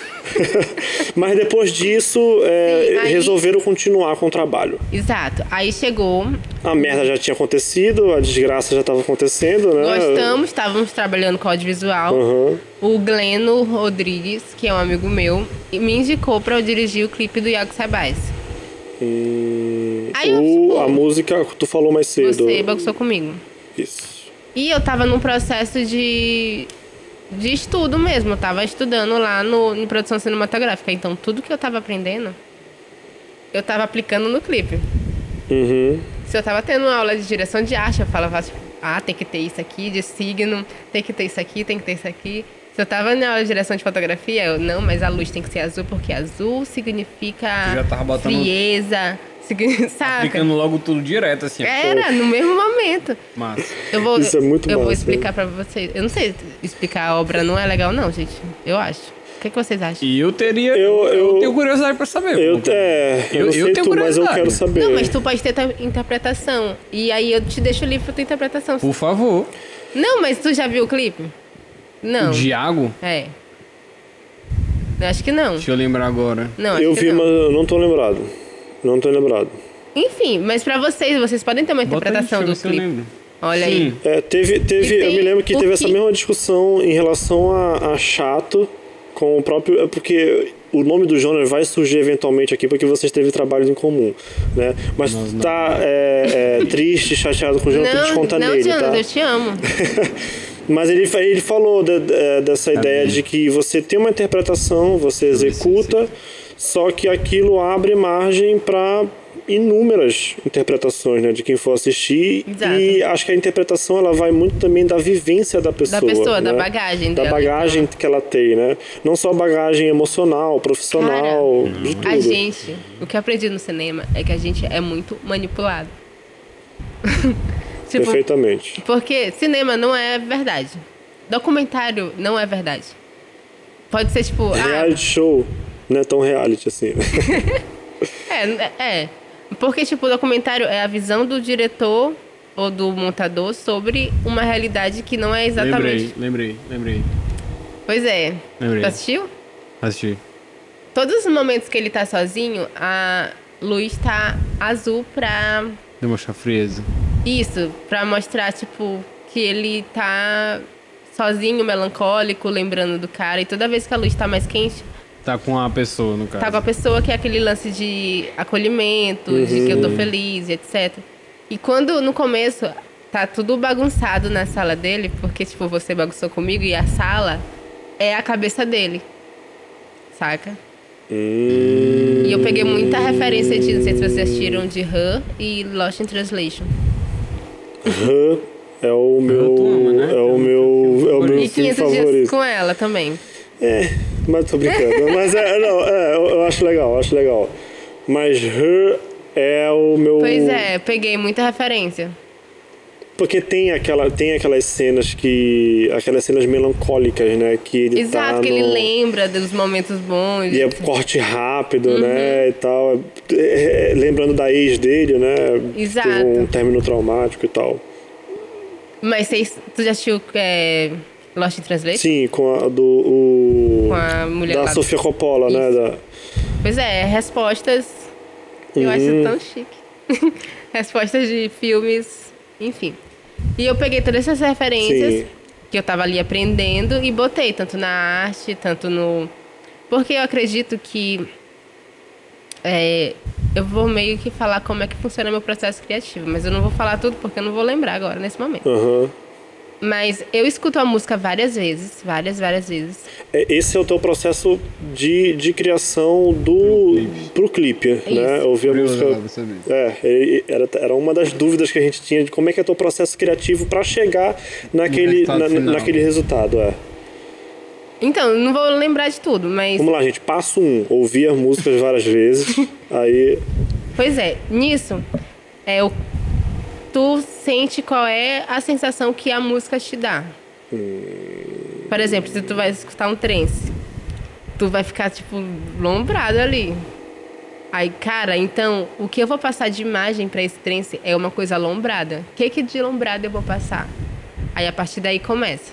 Mas depois disso, é, Sim, aí- resolveram continuar com o trabalho. Exato. Aí chegou, A merda já tinha acontecido, a desgraça já estava acontecendo, né? gostamos, estávamos trabalhando com audiovisual. Aham. O Gleno Rodrigues, que é um amigo meu, me indicou pra eu dirigir o clipe do Iago Sabais. Hum, Aí eu, o- tipo, a música que tu falou mais cedo. Você boxou comigo. Isso. E eu tava num processo de, de estudo mesmo. Eu tava estudando lá no, em produção cinematográfica. Então, tudo que eu tava aprendendo, eu tava aplicando no clipe. Uhum. Se eu tava tendo aula de direção de arte, eu falava assim, ah, tem que ter isso aqui de signo, tem que ter isso aqui, tem que ter isso aqui. Se eu tava na aula de direção de fotografia, eu, não, mas a luz tem que ser azul, porque azul significa já tava botando- frieza, saca? Aplicando logo tudo direto, assim. Era, no mesmo momento. Massa. Eu vou, Isso é muito eu vou massa, explicar pra vocês. Eu não sei explicar a obra, não é legal, não, gente. Eu acho. O que, que vocês acham? E eu teria. Eu- eu- tenho curiosidade pra saber. Eu, pô. é, eu, Eu- não eu tenho tu, mas eu curiosidade. quero saber. Não, mas tu pode ter tua interpretação. E aí eu te deixo livre pra tua interpretação. Por favor. Não, mas tu já viu o clipe? Não. O Diago? É. Eu acho que não. Deixa eu lembrar agora. Não, acho Eu que vi, não. mas eu não tô lembrado. Não tô lembrado. Enfim, mas pra vocês, vocês podem ter uma interpretação do clipe. lembro. Olha Sim. aí. É, teve, teve, eu me lembro que teve essa que- mesma discussão em relação a, a chato com o próprio. É porque o nome do Jonas vai surgir eventualmente aqui porque vocês teve trabalhos em comum, né? Mas tá é, é, triste, chateado com o Jonas por Não, descontar não, nele, Jonas, tá? eu te amo. Mas ele, ele falou de- de- dessa ideia de que você tem uma interpretação, você executa, só que aquilo abre margem para inúmeras interpretações né, de quem for assistir. Exato. E acho que a interpretação ela vai muito também da vivência da pessoa. pessoa, da né? bagagem Da dela, bagagem então. que ela tem, né? Não só bagagem emocional, profissional, de tudo. A gente, o que eu aprendi no cinema é que a gente é muito manipulado. tipo, Perfeitamente. porque cinema não é verdade. Documentário não é verdade. Pode ser tipo. ah, Reality show não é tão reality assim. É, é. Porque, tipo, o documentário é a visão do diretor ou do montador sobre uma realidade que não é exatamente. Lembrei, lembrei, lembrei. Pois é. Lembrei. Tu assistiu? Assisti. Todos os momentos que ele tá sozinho, a luz tá azul pra. Demonstrar frieza. Isso, pra mostrar, tipo, que ele tá sozinho, melancólico, lembrando do cara. E toda vez que a luz tá mais quente, Tá com a pessoa, no caso. tá com a pessoa que é aquele lance de acolhimento, de que eu tô feliz, etc. E quando no começo tá tudo bagunçado na sala dele, porque tipo, você bagunçou comigo e a sala é a cabeça dele. Saca? E eu peguei muita referência de, não sei se vocês assistiram, de Her e Lost in Translation. Her é o meu. ama, né? É o meu. É o meu E filme 500 dias favorito. com ela também. É, mas tô brincando. mas é, não, é, eu, eu acho legal, eu acho legal. Mas Her é o meu. Pois é, peguei muita referência. Porque tem, aquela, tem aquelas cenas que. aquelas cenas melancólicas, né? Que ele Exato, tá que no, ele lembra dos momentos bons. E é corte rápido, Uhum. né? E tal. É, é, lembrando da ex dele, né? Exato. Teve um término traumático e tal. Mas vocês, tu já assistiu é, Lost in Translation? Sim, com a do. O, Com a mulher da Sofia Coppola, né? Isso. Da, Pois é, respostas. Eu Uhum. acho tão chique. respostas de filmes, enfim. E eu peguei todas essas referências Sim. que eu tava ali aprendendo e botei, tanto na arte, tanto no. Porque eu acredito que. é, eu vou meio que falar como é que funciona meu processo criativo, mas eu não vou falar tudo porque eu não vou lembrar agora, nesse momento. Aham. Mas eu escuto a música várias vezes, várias, várias vezes. É, Esse é o teu processo de, de criação do. pro clipe, né? Isso. Ouvir a música. saber. É, era, era uma das dúvidas que a gente tinha de como é que é o teu processo criativo pra chegar naquele, resultado na- naquele resultado. É. Então, não vou lembrar de tudo, mas. Vamos lá, gente. Passo um: ouvir as músicas várias vezes. aí. Pois é, nisso, é, o, tu sente qual é a sensação que a música te dá. Por exemplo, se tu vai escutar um trance, tu vai ficar, tipo, lombrado ali. Aí, cara, então, o que eu vou passar de imagem pra esse trance é uma coisa lombrada. O que, que de lombrada eu vou passar? Aí, a partir daí, começa.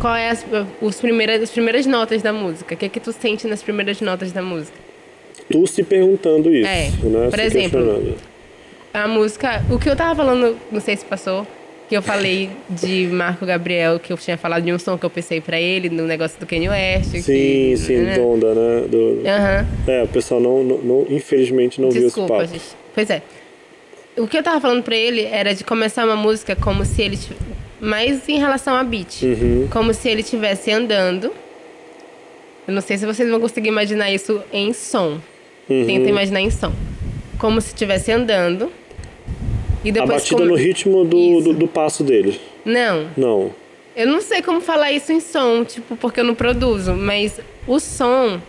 Qual é as, os primeiras, as primeiras notas da música? O que, que tu sente nas primeiras notas da música? Tu se perguntando isso. É, Né? por Se exemplo. A música. O que eu tava falando, não sei se passou, que eu falei de Marco Gabriel, que eu tinha falado de um som que eu pensei pra ele, no negócio do Kanye West. Sim, que, sim, né? Donda, né? Do, Aham. É, o pessoal não, não, não- infelizmente não Desculpa, viu esse papo. gente. Pois é. O que eu tava falando pra ele era de começar uma música como se ele. Mais em relação a beat. Uhum. Como se ele estivesse andando. Eu não sei se vocês vão conseguir imaginar isso em som. Uhum. Tenta imaginar em som. Como se estivesse andando. E A depois batida come- no ritmo do, do, do passo dele. Não, Não. eu não sei como falar isso em som, tipo, porque eu não produzo, mas o som,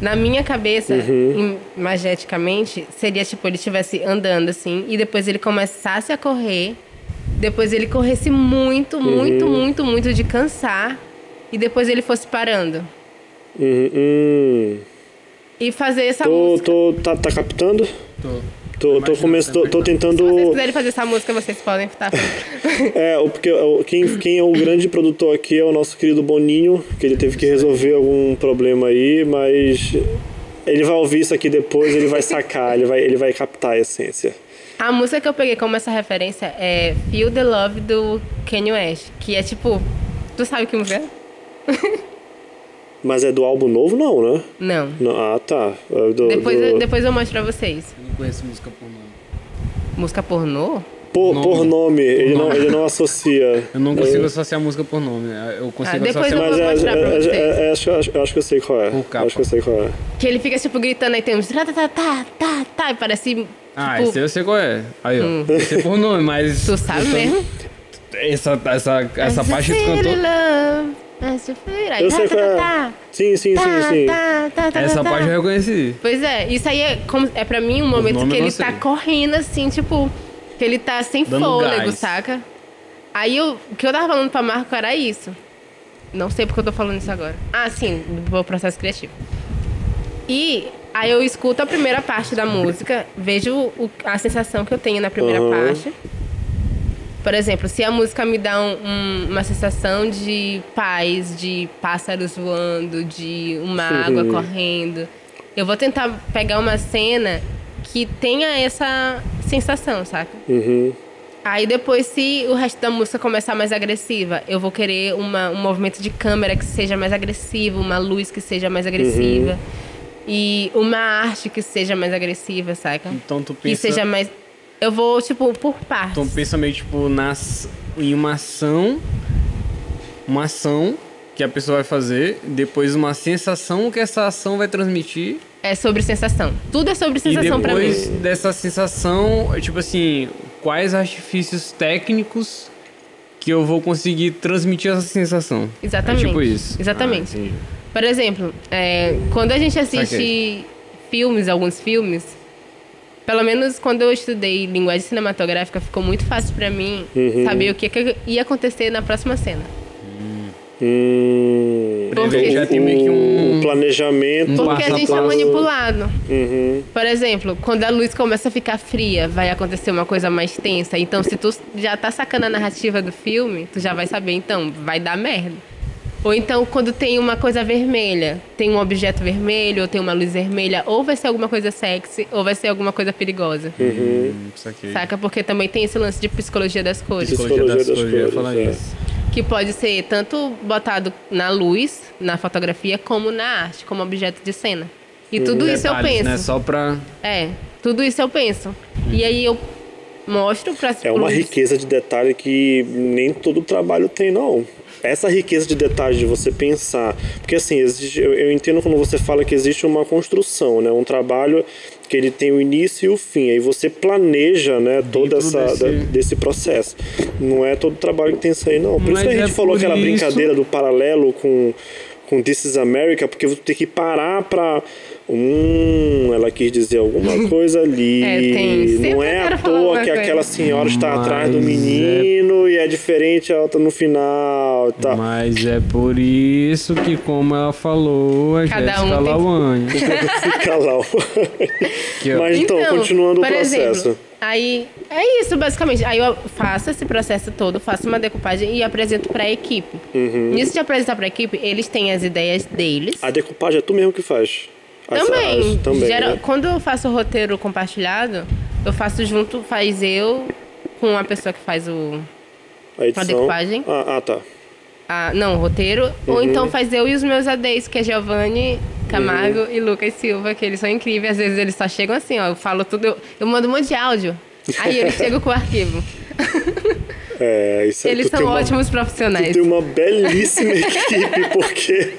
na minha cabeça, im- imageticamente, seria tipo, ele estivesse andando assim, e depois ele começasse a correr, depois ele corresse muito, muito, muito, muito de cansar, e depois ele fosse parando. Uhum, hum. E fazer essa Tô, música. tô, tá, tá captando? Tô. Tô, tô, começo, tô, tô Se vocês tentando. quiserem fazer essa música, vocês podem estar. É, o- porque o- quem, quem é o grande produtor aqui é o nosso querido Boninho, que ele teve que resolver algum problema aí, mas ele vai ouvir isso aqui depois, ele vai sacar, ele vai, ele vai captar a essência. A música que eu peguei como essa referência é Feel the Love do Kanye West, que é tipo. Tu sabe que música é? Mas é do álbum novo, não, né? Não. Não, ah, tá. É do- Depois, do- eu, depois eu mostro pra vocês. Eu não conheço música por nome. Música pornô? Por, Nome. por nome, ele, Não, nome. ele não associa. Eu não consigo associar música por nome. Eu consigo Ah, depois associar eu vou Mas é, mostrar pra é- vocês. é- é- acho, acho, acho que eu sei qual é. Por capa. Acho que eu sei qual é. Que ele fica, tipo, gritando aí tem uns. Tá, tá, tá, tá, tá, e parece. Ah, tipo, esse eu sei qual é. Aí, ó. Esse é por nome, mas. Tu sabe então, mesmo? Essa, essa, essa As parte you que tu feel cantou. love, aí, Eu tá, sei tá, qual é. tá, Sim, sim, tá, sim, sim. tá, tá, tá, Essa tá, parte eu reconheci. Pois é, isso aí é, como, é pra mim um momento que não ele sei. tá correndo assim, tipo, que ele tá sem Dando fôlego, gás. saca? Aí eu, o que eu tava falando pra Marco era isso. Não sei porque eu tô falando isso agora. Ah, sim, do processo criativo. E aí eu escuto a primeira parte da música, vejo o- a sensação que eu tenho na primeira Aham. parte. Por exemplo, se a música me dá um- um- uma sensação de paz, de pássaros voando, de uma água correndo, eu vou tentar pegar uma cena que tenha essa sensação, saca? Uhum. Aí depois, se o resto da música começar mais agressiva, eu vou querer uma, um movimento de câmera que seja mais agressivo, uma luz que seja mais agressiva. E uma arte que seja mais agressiva, saca? Então tu Que pensa. seja mais. Eu vou, tipo, por partes. Então pensa meio tipo nas, em uma ação. Uma ação que a pessoa vai fazer, depois uma sensação que essa ação vai transmitir. É sobre sensação. Tudo é sobre sensação pra depois mim. dessa sensação, tipo assim, quais artifícios técnicos que eu vou conseguir transmitir essa sensação. Exatamente. É tipo isso. Exatamente. Ah. Por exemplo, é, quando a gente assiste Saquei. filmes, alguns filmes, pelo menos quando eu estudei linguagem cinematográfica, ficou muito fácil pra mim Uhum. saber o que, que ia acontecer na próxima cena. Hum, Porque- já tem meio que um- o planejamento. um Porque a gente é manipulado. Uhum. Por exemplo, quando a luz começa a ficar fria, vai acontecer uma coisa mais tensa. Então, se tu já tá sacando a narrativa do filme, tu já vai saber, então, vai dar merda. Ou então, quando tem uma coisa vermelha, tem um objeto vermelho, ou tem uma luz vermelha, ou vai ser alguma coisa sexy, ou vai ser alguma coisa perigosa. Hum, isso aqui. Saca? Porque também tem esse lance de psicologia das cores. Psicologia das Psicologia das cores, eu ia cores, falar é. isso. Que pode ser tanto botado na luz, na fotografia, como na arte, como objeto de cena. E tudo isso eu Detalhes, penso. Né? Só pra... É, tudo isso eu penso. E aí eu mostro para É uma riqueza de detalhe que nem todo trabalho tem, não. Essa riqueza de detalhe de você pensar. Porque assim, existe, eu, eu entendo quando você fala que existe uma construção, né? Um trabalho que ele tem o início e o fim. Aí você planeja, né, toda essa desse- da- desse processo. Não é todo trabalho que tem isso aí, não. Por isso Mas que a é gente falou por aquela isso- brincadeira do paralelo com com This is America, porque você tem que parar pra. Hum, ela quis dizer alguma coisa ali. É, tem. Não é à toa que coisa. aquela senhora está atrás do Mas é- menino e é diferente a outra no final e tal. Mas é por isso que, como ela falou, a Cada Jéssica um tem- Lawane. Fica lá. Mas então, continuando o processo. Exemplo, aí é isso, basicamente. Aí eu faço esse processo todo, faço uma decupagem e apresento para a equipe. Uhum. Nisso de apresentar para a equipe, eles têm as ideias deles. A decupagem é tu mesmo que faz. As- também. as- também Geral- né? Quando eu faço o roteiro compartilhado, eu faço junto, faz eu com a pessoa que faz o. A edição. decupagem. Ah, ah, tá. a- não, roteiro. Uhum. Ou então faz eu e os meus ADs, que é Giovanni Camargo Uhum. e Lucas Silva, que eles são incríveis. Às vezes eles só chegam assim, ó. Eu falo tudo, eu, eu mando um monte de áudio. Aí eles chegam com o arquivo. É, isso é- Eles tu são uma- ótimos Tu profissionais. tem uma belíssima equipe, porque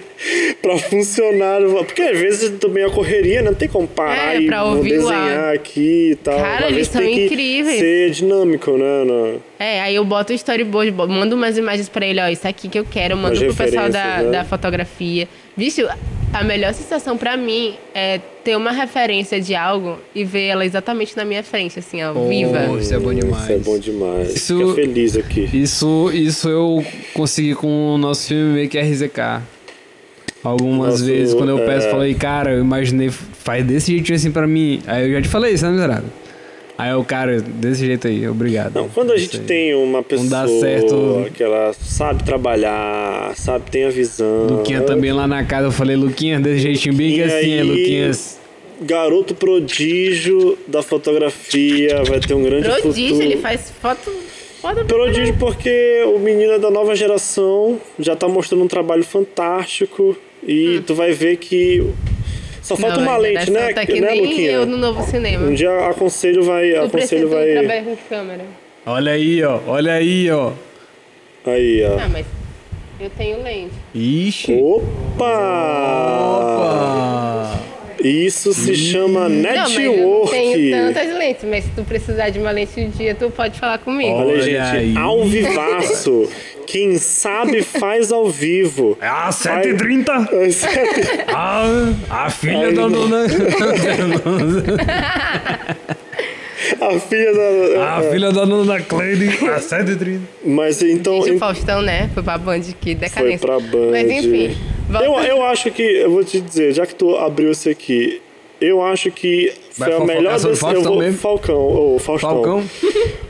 pra funcionar. Porque às vezes também a correria, né? não tem como parar É, e desenhar ar. aqui e tal. Cara, Às eles vezes são tem que incríveis. Ser dinâmico, né? No- É, aí eu boto o storyboard, bo- mando umas imagens pra ele, ó, isso aqui que eu quero, mando pro pessoal da, né? da fotografia. Bicho, a melhor sensação pra mim é ter uma referência de algo e ver ela exatamente na minha frente, assim, ó, Pô, viva. Isso é bom demais. Isso é bom demais. Isso- Fica feliz aqui. Isso, isso eu consegui com o nosso filme Make RZK. Algumas Nosso, vezes, quando eu peço, é. falei, cara, eu imaginei, faz desse jeitinho assim pra mim. Aí eu já te falei isso, né, miserável? Aí eu, cara, desse jeito aí, obrigado. Não, quando a gente aí. tem uma pessoa dá certo. que ela sabe trabalhar, sabe, tem a visão. Luquinha também lá na casa, eu falei, Luquinha, desse jeitinho bem que assim, é, aí- Luquinhas. Garoto prodígio da fotografia, vai ter um grande Prodígio, futuro. ele faz foto Prodígio porque o menino é da nova geração, já tá mostrando um trabalho fantástico e tu vai ver que só falta Não, uma lente, né, Tá que né nem Luquinha? eu no novo cinema. Um dia aconselho vai, Tu precisa aconselho vai trabalhar com câmera. Olha aí, ó, olha aí, ó. aí, ó. Ah, mas eu tenho lente. Ixi. Opa! Opa! Isso se chama Não, mas eu não tenho network. tantas lentes, mas se tu precisar de uma lente um dia, tu pode falar comigo. Olha, Olha gente, aí. ao vivaço. Quem sabe faz ao vivo. É a Faz- 7h30. A, a filha Aí, da dona. A filha da. A filha da dona Cleide, a 7h30. Mas então. Gente, o Faustão, né? Foi pra Band, que Foi decadência. pra Band. Mas enfim. volta- Eu, eu acho que, eu vou te dizer, já que tu abriu isso aqui, eu acho que Vai foi a melhor decisão. Eu Faustão vou, mesmo? Falcão, ou Faustão. Falcão.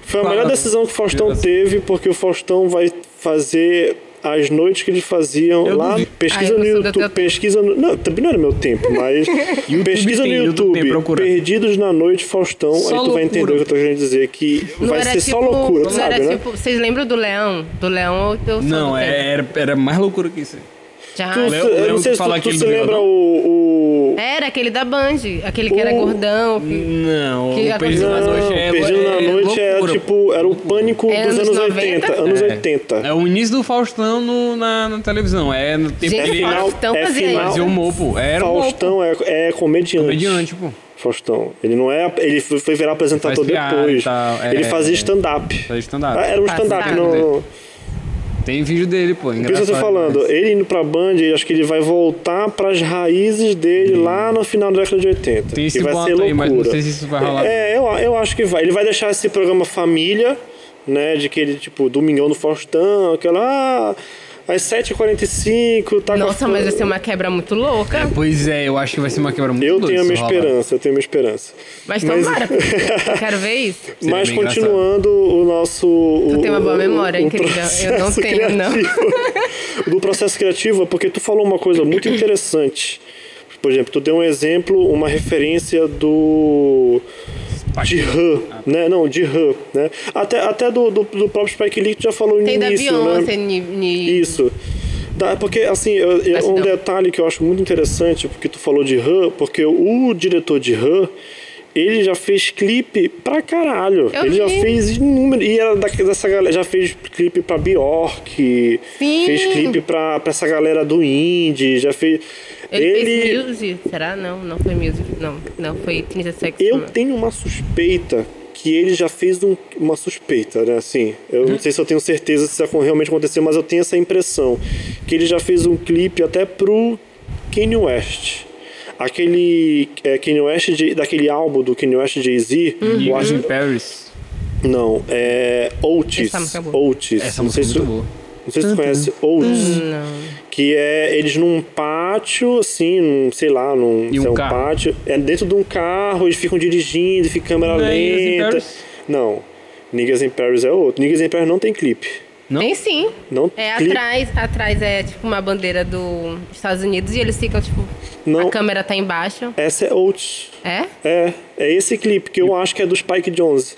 Foi a melhor decisão que o Faustão teve, porque o Faustão vai fazer as noites que eles faziam Eu lá. Pesquisa Ah, eu no YouTube. Pesquisa no, Não, também não era meu tempo, mas. pesquisa no tem, YouTube YouTube. procura. Perdidos na noite, Faustão. Só aí tu vai loucura. entender o que eu tô querendo dizer. Que Não vai era ser só tipo- loucura, tu não sabe, era né? tipo, vocês lembram do Leão? Do Leão eu, eu sou Não, é- era, era mais loucura que isso. Já. Tu, Léo- eu não sei se tu, tu se lembra o. o... Era aquele da Band, aquele que era O- gordão. Que... Não, Que o Perdido na? Noite é. Perdido na é Noite é loucura. tipo, era o pânico É dos anos anos 90? 80. Anos É. 80. É o início do Faustão no- na, na televisão. É no tempo Gente, que ele final- Faustão é fazia final- fazia humor, pô. Era Faustão é, é comediante. comediante, pô. Faustão. Ele não é. Ele foi virar apresentador piada depois. tal, é, ele fazia é. stand-up. Fazia stand-up. Ah, Era um stand-up. No... Tem vídeo dele, pô. Por isso eu tô engraçado falando, demais. ele indo pra Band, acho que ele vai voltar pras raízes dele lá no final da década de 80. Tem esse que vai ser loucura. aí, mas não sei se isso vai rolar. É, eu, eu acho que vai. Ele vai deixar esse programa família, né? De que ele, tipo, Domingão do Faustão, aquela. Ah, às 7h45, tá Nossa, mas vai ser uma quebra muito louca. Pois é, eu acho que vai ser uma quebra muito Eu doida tenho a minha rolar. esperança, eu tenho a minha esperança. Mas Mas- tomara, porque eu quero ver isso. Seria Mas bem engraçado. continuando o nosso. Tu o- tem uma boa o- memória, o incrível. Eu não tenho, não. criativo. Do processo criativo, é porque tu falou uma coisa muito interessante. Por exemplo, tu deu um exemplo, uma referência do. De Han, né? Não, de Han, né? Até, até do, do, do próprio Spike Lee já falou no Tem da início, Beyoncé, né? ni, ni- Isso. Dá- porque, assim, eu- eu- Mas um não. detalhe que eu acho muito interessante, porque tu falou de Han, porque o diretor de Han, ele já fez clipe pra caralho. Eu ele já vi. fez inúmeros. E era da, dessa galera. Já fez clipe pra Bjork. Sim. Fez clipe pra, pra essa galera do indie. Já fez. Ele, fez music, será? Não, não foi music. Não, não foi 30 Seconds. Eu não. tenho uma suspeita que ele já fez um- uma suspeita, né? Assim, eu não sei se eu tenho certeza se isso realmente aconteceu, mas eu tenho essa impressão que ele já fez um clipe até pro Kanye West. Aquele é, Kanye West de- daquele álbum do Kanye West Jay-Z, Uhum. em Paris. não, é Otis, Essa música é boa. Otis. Essa música é muito boa. Não sei se tu conhece Otis. Não. Que é eles num pátio, assim, num, sei lá, num E um se é um pátio. É dentro de um carro, eles ficam dirigindo, fica câmera Não é in lenta. Não. Niggas in Paris é outro. Niggas in Paris não tem clipe. Não? Tem sim. Não É clipe. atrás, atrás é tipo uma bandeira dos Estados Unidos e eles ficam, tipo, Não. a câmera tá embaixo. Essa é Otis. É? É, é esse clipe que eu acho que é do Spike Jones.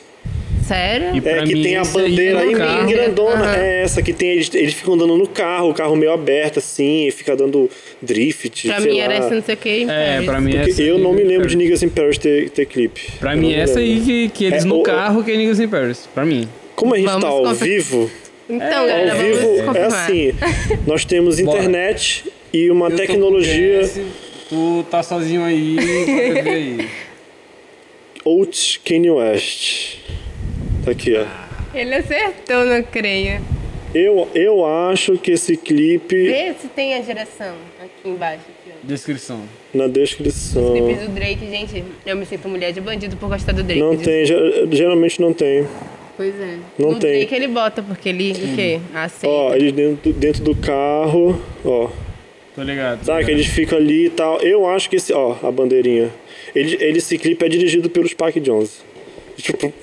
Sério? E É que mim, tem a esse aí bandeira é aí carro. grandona. É essa que tem. Eles, eles ficam andando no carro, o carro meio aberto assim, e fica dando drift. Pra sei mim lá. era esse não sei o que. É, pra mim Porque essa eu aí não me é lembro de. Niggas in Paris ter, ter clipe. Pra Eu mim, essa aí que, que eles É, no o- carro que é Niggas in Paris. Pra mim. Como a gente Vamos tá ao confer- vivo, Então, ao galera, vamos vivo é assim: nós temos Bora. internet e uma tecnologia. tu tá sozinho aí, aí. Oats Kanye West. Tá aqui, ó. Ele acertou, não creio. Eu, eu acho que esse clipe Vê se tem a direção aqui embaixo. Aqui, ó. Descrição. na descrição. Clipes do Drake, gente, eu me sinto mulher de bandido por gostar do Drake. Não tem, ge- geralmente não tem. Pois é. Não o tem. Drake ele bota, porque ele, o quê? Aceita. Ó, eles dentro, dentro do carro, ó. Tô ligado. Sabe que eles ficam ali e tal. Eu acho que esse, ó, a bandeirinha. Ele, ele, esse clipe é dirigido pelo Spike Jones. Tipo,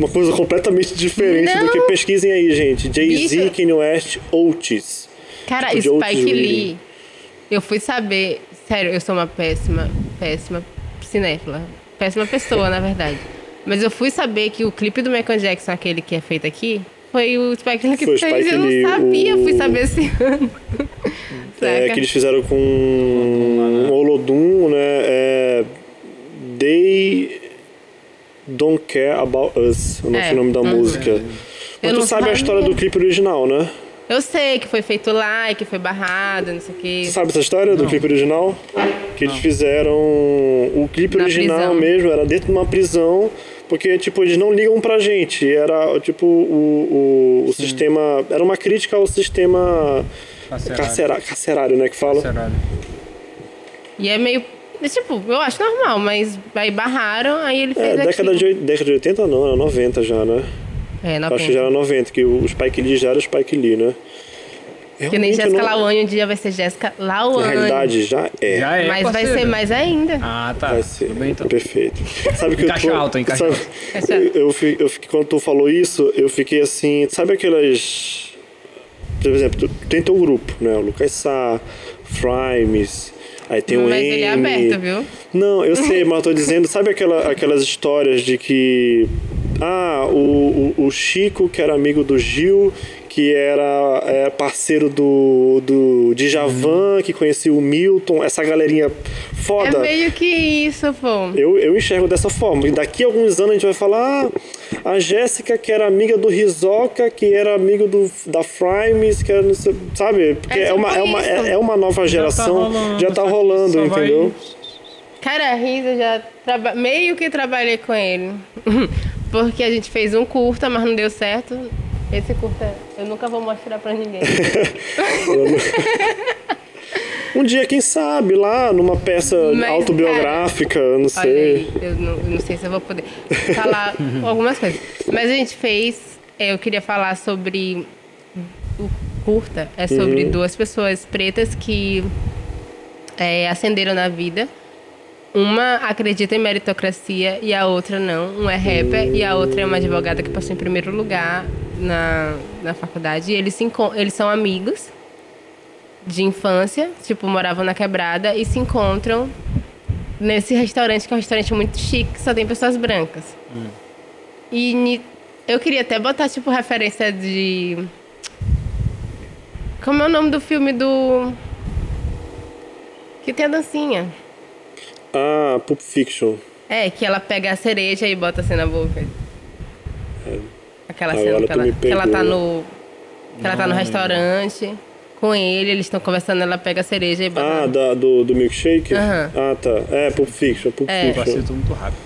uma coisa completamente diferente do Não. que pesquisem aí, gente. Jay-Z. Kanye West, Otis. Cara, tipo Spike Lee. Lee, eu fui saber. Sério, eu sou uma péssima, péssima cinéfila. Péssima pessoa, na verdade. Mas eu fui saber que o clipe do Michael Jackson, aquele que é feito aqui, foi o Spike Lee que Foi o fez. Spike eu não Lee, sabia, o- fui saber esse ano. É, Saca? que eles fizeram com um Olodum, né? É, They Don't Care About Us, o nosso É, nome da uhum. música. Mas Eu tu não sabe a história do clipe original, né? Eu sei que foi feito lá e que foi barrado, não sei o Tu quê. sabe essa história do clipe original? Que eles fizeram. O clipe Na original prisão. mesmo era dentro de uma prisão, porque, tipo, eles não ligam pra gente. Era, tipo, o, o, o sistema. Era uma crítica ao sistema Carcerário. carcerário, carcerário né? Que fala. Carcerário. E é meio. É Tipo, eu acho normal, mas aí barraram, aí ele É, fez década aquilo. de, década de 80 não, era 90 já, né? É, na Acho que já era 90, que o Spike Lee já era o Spike Lee, né? Que nem Realmente, Jéssica não- Lawane, um dia vai ser Jéssica Lawane. Na realidade, já é. Já é, Mas vai ser mais ainda. Ah, tá. Vai ser. Tudo bem, então. Perfeito. Sabe que Encaixa eu tô, alto, encaixa sabe, alto. Encaixa eu, alto. eu, eu fiquei, quando tu falou isso, eu fiquei assim, sabe aquelas por exemplo, tu tem teu grupo, né? O Lucas Sá, Frimes, aí tem o Mas M. ele é aberto, viu? Não, eu sei, mas eu tô dizendo, sabe aquela, aquelas histórias de que. Ah, o, o, o Chico, que era amigo do Gil, que era é, parceiro do, do Djavan, que conhecia o Milton, essa galerinha É foda. meio que isso, pô. Eu, eu enxergo dessa forma. E daqui a alguns anos a gente vai falar. Ah, a Jéssica, que era amiga do Rizoka, que era amigo do, da Frimes, que era. não sei- Sabe? Porque É é, uma, tipo é, uma, é, é uma nova geração. rolando, já tá rolando, só vai- entendeu? Cara, a Risa já traba... meio que trabalhei com ele. Porque a gente fez um curta, mas não deu certo. Esse curta eu nunca vou mostrar pra ninguém. Um dia, quem sabe, lá numa peça Mas, autobiográfica, eu não sei. aí, eu não, eu não sei se eu vou poder falar algumas coisas. Mas a gente fez, é, eu queria falar sobre o curta é sobre duas pessoas pretas que é, ascenderam na vida. Uma acredita em meritocracia e a outra não. Um é rapper e a outra é uma advogada que passou em primeiro lugar na, na faculdade. E eles, se eles são amigos de infância, tipo, moravam na quebrada e se encontram nesse restaurante, que é um restaurante muito chique, que só tem pessoas brancas. E ni- eu queria até botar, tipo, referência de. Como é o nome do filme do. Que tem a dancinha. Ah, Pulp Fiction. É, que ela pega a cereja e bota assim na boca. Aquela Agora cena que ela, que ela tá no. Que ela tá no restaurante com ele, eles estão conversando, ela pega a cereja e bota. Ah, da, do, do milkshake? Aham. Ah, tá. É, Pulp Fiction, Pulp É. Eu Fiction. assisto muito rápido.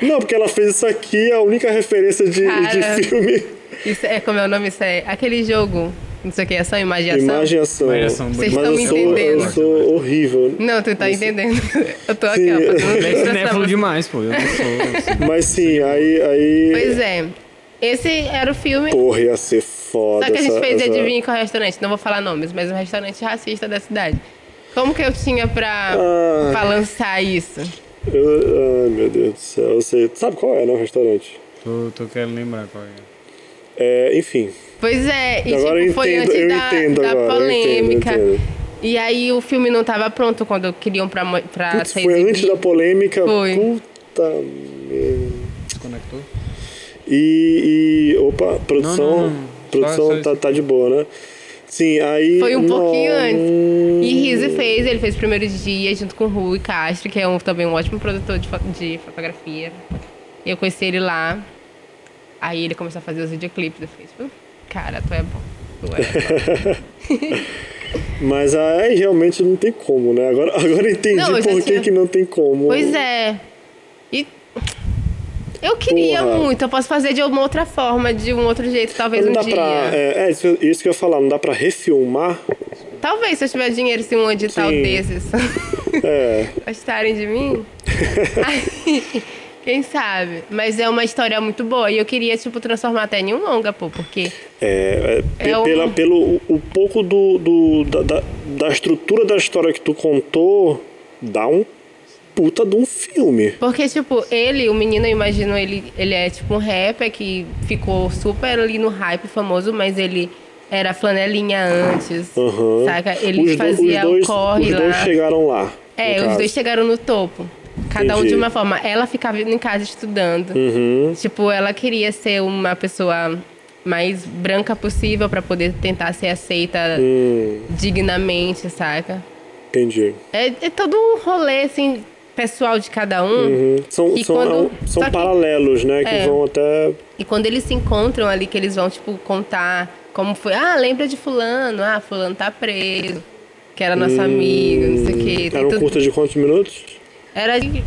Não, porque ela fez isso aqui, é a única referência de, Cara. de filme. Isso é como é o nome? Isso é aquele jogo. Não sei o que, é só imaginação. Imaginação. Imaginação, Vocês estão eu me sou, eu entendendo. sou horrível. Não, tu tá entendendo. Eu tô aqui, ó, Cinéfilo demais, pô. Eu não sou. Mas sim, aí. aí Pois é. Esse era o filme. Porra, ia ser foda. Só que a gente essa- fez essa- adivinha qual restaurante. Não vou falar nomes, mas um restaurante racista da cidade. Como que eu tinha pra, Ah. pra lançar isso? Eu- ai, meu Deus do céu. Eu sei. Sabe qual é, né, o restaurante? Tô, tô querendo lembrar qual é. É, enfim. Pois é, e Agora tipo, eu foi entendo, antes eu da, entendo da agora, eu polêmica. entendo, eu entendo. E aí o filme não tava pronto quando queriam pra, pra Putz, ser foi exibido. antes da polêmica. Foi. Puta merda. Desconectou? E, e- opa, produção, Não, não, não. produção Só- só tá, tá de boa, né? Sim, aí Foi um pouquinho não- antes. E Rizzi fez, ele fez o primeiro dia junto com o Rui Castro, que é um, também um ótimo produtor de, fo- de fotografia. E eu conheci ele lá. Aí ele começou a fazer os videoclipes. Eu fiquei tipo, cara, tu é bom. Tu é bom. Mas aí realmente não tem como, né? Agora, agora eu entendi Não, eu por que, tinha- que não tem como. Pois é. E eu queria Porra. muito. Eu posso fazer de uma outra forma, de um outro jeito, talvez Não um dá dia. pra. É, é isso, isso que eu ia falar, não dá pra refilmar. Talvez se eu tiver dinheiro, se um edital Sim. desses É. gostarem de mim. Aí, quem sabe? Mas é uma história muito boa. E eu queria, tipo, transformar até em um longa, pô, porque. É, é, É um- pela, pelo o, pouco do, do- da, da, da estrutura da história que tu contou, dá um puta de um filme. Porque, tipo, ele, o menino, eu imagino, ele, ele é tipo um rapper que ficou super ali no hype famoso, mas ele era flanelinha antes. Aham. Saca? Ele Os do- fazia os dois, o corre os lá. dois chegaram lá. É, os caso. dois chegaram no topo. Cada um de uma forma. Ela ficava em casa estudando. Uhum. Tipo, ela queria ser uma pessoa mais branca possível pra poder tentar ser aceita Hum, dignamente, saca? entendi. É, é todo um rolê, assim, pessoal de cada um. Uhum. São, são, quando- é são que- paralelos, né? Que É. vão até. E quando eles se encontram ali, que eles vão, tipo, contar como foi. Ah, lembra de fulano? Ah, fulano tá preso. Que era nosso amigo, não sei o quê. Tem Era um tudo- curta de quantos minutos? Era de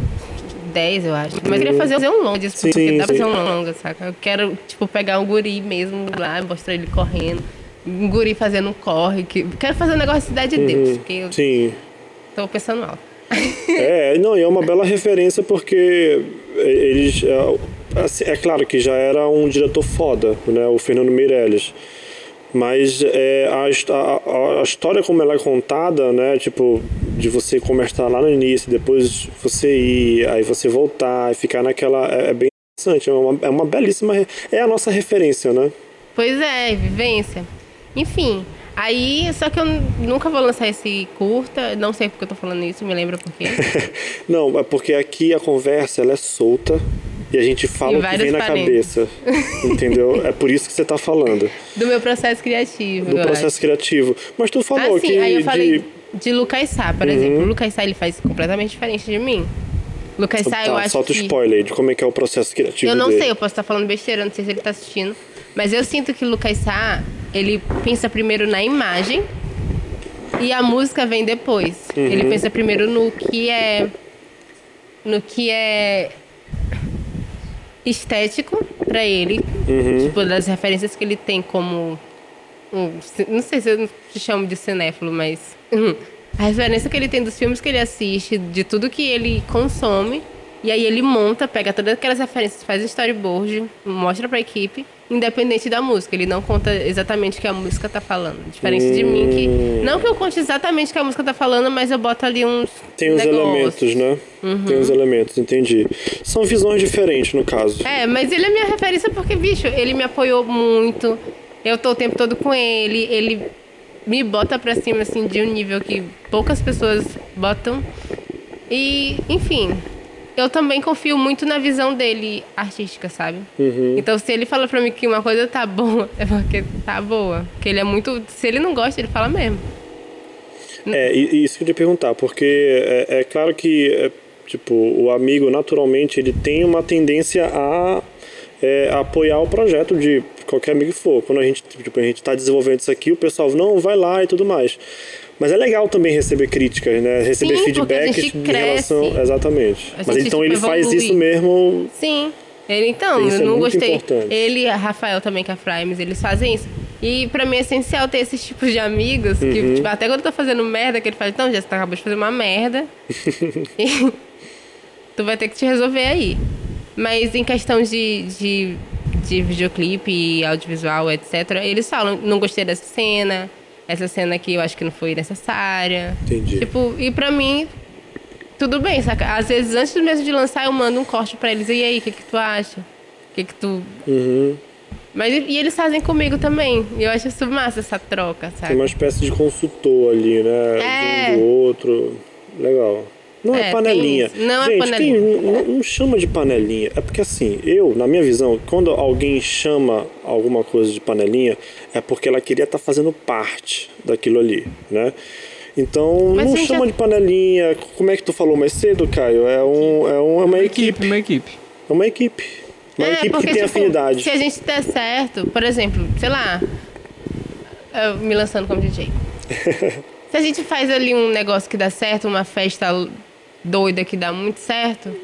10, eu acho. Mas eu queria fazer um longa disso, Sim, porque dá pra fazer um longa, saca? Eu quero, tipo, pegar um guri mesmo lá, mostrar ele correndo. Um guri fazendo um corre. Que... Quero fazer um negócio de Cidade de Deus, porque eu Uhum. Sim. tô pensando alto. É, não, e é uma bela referência porque eles. é, assim, é claro que já era um diretor foda, né? O Fernando Meirelles. Mas é, a, a, a- história como ela é contada, né? Tipo, de você começar lá no início, depois você ir, aí você voltar e ficar naquela. É, é bem interessante, é uma, é uma belíssima. É a nossa referência, né? Pois é, vivência. Enfim, aí, só que eu nunca vou lançar esse curta, não sei porque eu tô falando isso, me lembra por quê. Não, é porque aqui a conversa ela é solta e a gente fala o que vem na cabeça. Entendeu? É por isso que você tá falando. Do meu processo criativo. Do eu processo criativo. Mas tu acho. falou Ah, sim, que. aí eu falei de... Uhum. de Lucas Sá, por exemplo. O Lucas Sá, ele faz completamente diferente de mim. Lucas Sá, eu Tá, acho solta o que... spoiler de como é que é o processo criativo Eu não dele. sei, eu posso estar falando besteira, não sei se ele tá assistindo. Mas eu sinto que o Lucas Sá, ele pensa primeiro na imagem e a música vem depois. Uhum. Ele pensa primeiro no que é. No que é estético pra ele. Uhum. Tipo, das referências que ele tem como. um não sei se eu te chamo de cinéfilo, mas. hum, a referência que ele tem dos filmes que ele assiste, de tudo que ele consome. E aí ele monta, pega todas aquelas referências, faz storyboard, mostra pra equipe. Independente da música. Ele não conta exatamente o que a música tá falando. Diferente de mim, que. Não que eu conte exatamente o que a música tá falando, mas eu boto ali uns. Tem uns elementos, né? Tem uns elementos, entendi. São visões diferentes, no caso. É, mas ele é minha referência porque, bicho, ele me apoiou muito. Eu tô o tempo todo com ele. Ele me bota pra cima, assim, de um nível que poucas pessoas botam. E, enfim, eu também confio muito na visão dele artística, sabe? Então, se ele fala pra mim que uma coisa tá boa, é porque tá boa. Porque ele é muito. Se ele não gosta, ele fala mesmo. É, isso que eu te perguntar, porque é, é claro que, é, tipo, o amigo, naturalmente, ele tem uma tendência a é, apoiar o projeto de qualquer amigo que for. Quando a gente, tipo, a gente tá desenvolvendo isso aqui, o pessoal, não, vai lá e tudo mais. Mas é legal também receber críticas, né? Receber Sim, gente em relação... Exatamente. Mas então tipo, ele faz evolui. isso mesmo... Sim. Ele, então, Isso é eu não muito gostei. importante. Ele e a Rafael também, que é a Frames, eles fazem isso. E pra mim é essencial ter esses tipos de amigos Uhum. que, tipo, até quando eu tô fazendo merda, que ele fala, então, já você acabou de fazer uma merda. e tu vai ter que te resolver aí. Mas em questão de, de, de videoclipe audiovisual, etc., eles falam, não gostei dessa cena, essa cena aqui eu acho que não foi necessária. Entendi. Tipo, e pra mim, tudo bem, saca? Às vezes, antes mesmo de lançar, eu mando um corte pra eles. E aí, o que que tu acha? O que que tu... Uhum. Mas, e eles fazem comigo também. E eu acho isso massa, essa troca, Tem sabe? uma espécie de consultor ali, né? É. De um do outro. Legal. Não é, É, panelinha. tem. Não é Gente, panelinha. quem- não, não chama de panelinha. É porque assim, eu, na minha visão, quando alguém chama alguma coisa de panelinha, é porque ela queria estar fazendo parte daquilo ali, né? Então, Mas não chama já- de panelinha. Como é que tu falou mais cedo, Caio? É, um, é, um, é uma equipe. uma equipe. É uma equipe. Uma É, equipe porque, que tem tipo, afinidade. Se a gente der certo, por exemplo, sei lá, eu me lançando como DJ. se a gente faz ali um negócio que dá certo, uma festa doida que dá muito certo,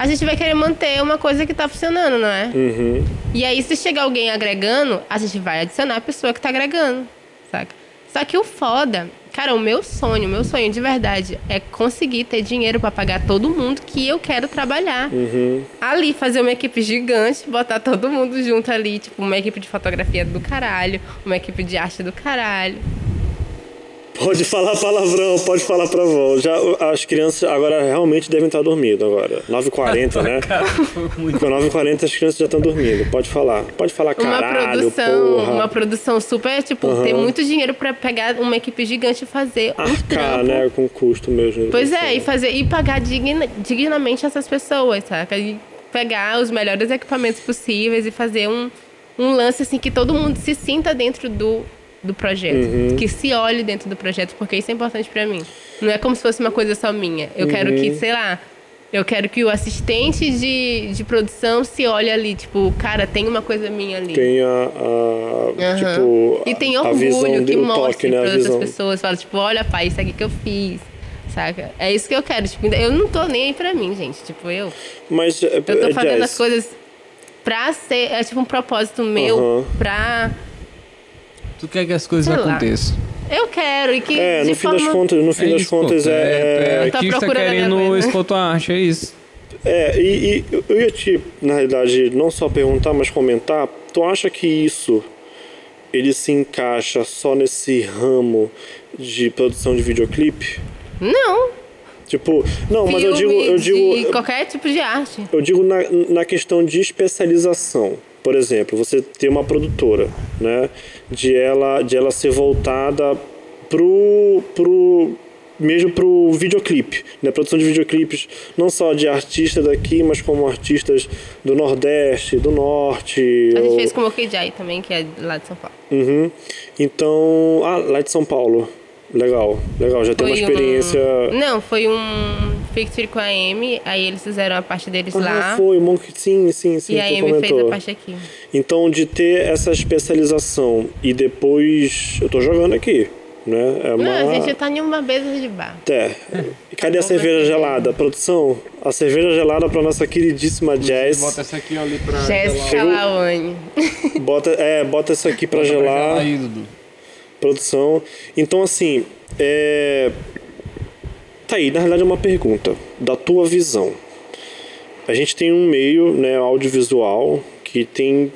a gente vai querer manter uma coisa que tá funcionando, não é? Uhum. E aí, se chegar alguém agregando, a gente vai adicionar a pessoa que tá agregando, saca? Só que o foda, cara, o meu sonho, o meu sonho de verdade é conseguir ter dinheiro pra pagar todo mundo que eu quero trabalhar. Uhum. Ali, fazer uma equipe gigante, botar todo mundo junto ali, tipo, uma equipe de fotografia do caralho, uma equipe de arte do caralho. Pode falar palavrão, pode falar pra vó. Já, as crianças agora realmente devem estar dormindo agora. 9h40, né? Com 9h40 as crianças já estão dormindo. Pode falar. Pode falar Uma caralho, produção, porra. uma produção super, tipo, ter muito dinheiro pra pegar uma equipe gigante e fazer um Arcar, trampo. né? Com custo mesmo. Pois é, e fazer e pagar digna, dignamente essas pessoas, saca? E pegar os melhores equipamentos possíveis e fazer um, um lance assim que todo mundo se sinta dentro do, do projeto, que se olhe dentro do projeto, porque isso é importante pra mim. Não é como se fosse uma coisa só minha. Eu quero que, sei lá, eu quero que o assistente de, de produção se olhe ali, tipo, cara, tem uma coisa minha ali. Tem a, a Aham. tipo, e tem a- a visão orgulho que mostre né? para outras pessoas. Fala, tipo, olha, pai, isso aqui que eu fiz. Saca? É isso que eu quero. Tipo, eu não tô nem aí pra mim, gente. Tipo, eu. Mas é, Eu tô é fazendo as coisas pra ser. É tipo um propósito meu Aham. pra. Tu quer que as coisas Sei lá. aconteçam. Eu quero. E que. É, no fim forma... das contas, no fim É das isso, contas é, é, Eu tô artista minha querendo expor tua arte, é isso. É, e, e eu ia te, na realidade, não só perguntar, mas comentar. Tu acha que isso ele se encaixa só nesse ramo de produção de videoclipe? Não. Tipo, não, mas eu digo, Filme, eu digo, de qualquer tipo de arte. eu digo na, na questão de especialização. Por exemplo, você ter uma produtora, né? De ela, de ela ser voltada pro, pro mesmo pro videoclipe, né? Produção de videoclipes, não só de artistas daqui, mas como artistas do Nordeste, do Norte. A gente ou- fez com o Okijai também, que é lá de São Paulo. Uhum. Então, ah, lá de São Paulo. Legal, legal, já tem uma Foi experiência. Um... Não, foi um feature com a Amy, aí eles fizeram a parte deles Ah, lá. foi, Monk, sim, sim, sim, e a Amy fez comentou. a parte aqui. Então, de ter essa especialização e depois. Eu tô jogando aqui, né? É uma. Não, a gente tá em uma mesa de bar. É. E cadê a cerveja gelada? Produção, a cerveja gelada pra nossa queridíssima Jazz. Bota essa aqui ali pra Jéssica Laone. Bota, é, bota essa aqui pra gelar. aí, Dudu. Produção. Então, assim, é... tá aí, na realidade é uma pergunta da tua visão. A gente tem um meio, né, audiovisual que tem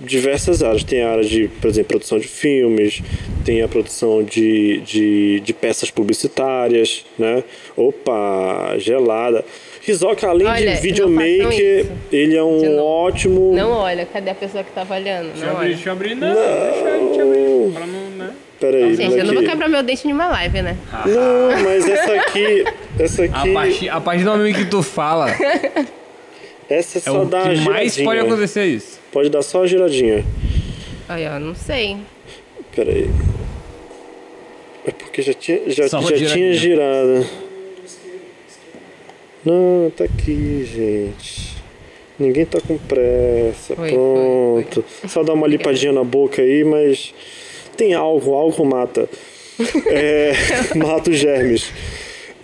diversas áreas. Tem a área de, por exemplo, produção de filmes, tem a produção de, de, de peças publicitárias, né? Opa, gelada. Rizoka, além Olha, de não videomaker, ele é um ótimo. Não olha, cadê a pessoa que tá olhando? Deixa eu Não abrir, olha. deixa eu abrir. Não, deixa eu te abrir. Pra não, né? Peraí, Gente, eu não vou quebrar meu dente em uma live, né? Não, mas essa aqui. Essa A aqui. partir, a partir do momento que tu fala, Essa é é só o dar uma que mais pode acontecer isso. Pode dar só uma giradinha. Aí, ó, não sei. Peraí. É porque já tinha, já, Só já tinha girado. Não, tá aqui, gente. Ninguém tá com pressa. Foi, Pronto. Só dá uma limpadinha na boca aí, mas tem álcool, álcool mata. É, mata os germes.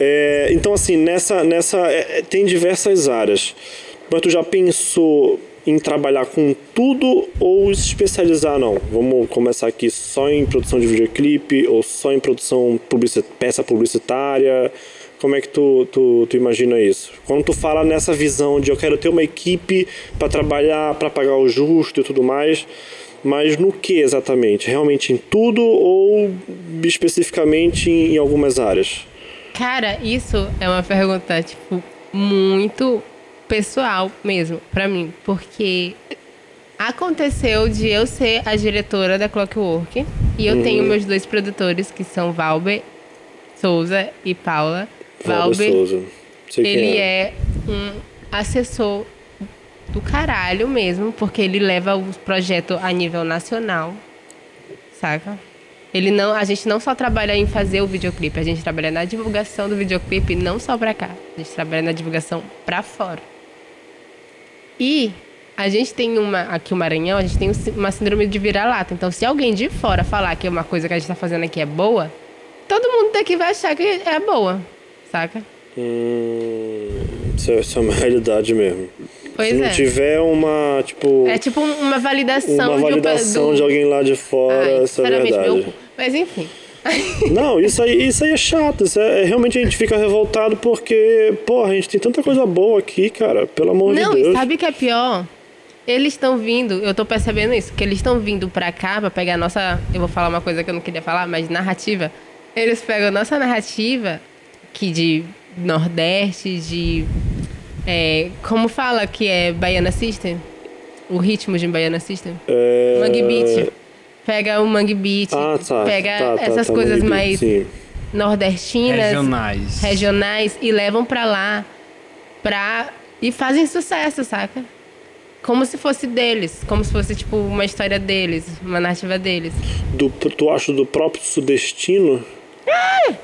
É, então, assim, nessa. nessa é, é, tem diversas áreas. Mas tu já pensou em trabalhar com tudo ou se especializar? Não. Vamos começar aqui só em produção de videoclipe ou só em produção publici peça publicitária. Como é que tu, tu, tu imagina isso? Quando tu fala nessa visão de eu quero ter uma equipe para trabalhar, para pagar o justo e tudo mais, mas no que exatamente? Realmente em tudo ou especificamente em, em algumas áreas? Cara, isso é uma pergunta, tipo, muito pessoal mesmo, pra mim. Porque aconteceu de eu ser a diretora da Clockwork. E eu tenho meus dois produtores, que são Valber Souza e Paula. Valber ele é. é um assessor do caralho mesmo, porque ele leva o projeto a nível nacional, saca? Ele não, a gente não só trabalha em fazer o videoclipe, a gente trabalha na divulgação do videoclipe não só pra cá, a gente trabalha na divulgação pra fora. E a gente tem uma aqui o Maranhão, a gente tem um uma síndrome de vira-lata. Então, se alguém de fora falar que uma coisa que a gente tá fazendo aqui é boa, todo mundo daqui vai achar que é boa, saca? Hum, isso, é, isso é uma realidade mesmo. Pois Se não é. tiver uma, tipo, É tipo uma validação uma de um validação de alguém lá de fora, Ai, isso é meu verdade. cu. Mas enfim. Não, isso aí, isso aí é chato. Isso é, é- realmente a gente fica revoltado porque, porra, a gente tem tanta coisa boa aqui, cara. Pelo amor Não, de e Deus. sabe o que é pior? Eles estão vindo, eu tô percebendo isso, que eles estão vindo pra cá pra pegar a nossa. Eu vou falar uma coisa que eu não queria falar, mas narrativa. Eles pegam a nossa narrativa, que de Nordeste, de. é, como fala que é Baiana System? O ritmo de Baiana System? É... Mangue Beat. Pega o Mangue Beat, Ah, tá. pega tá, tá, essas tá, coisas Beat, mais Sim. nordestinas, Regionais. regionais e levam pra lá pra e fazem sucesso, saca? Como se fosse deles, como se fosse tipo uma história deles, uma narrativa deles. Do, tu acha do próprio sudestino?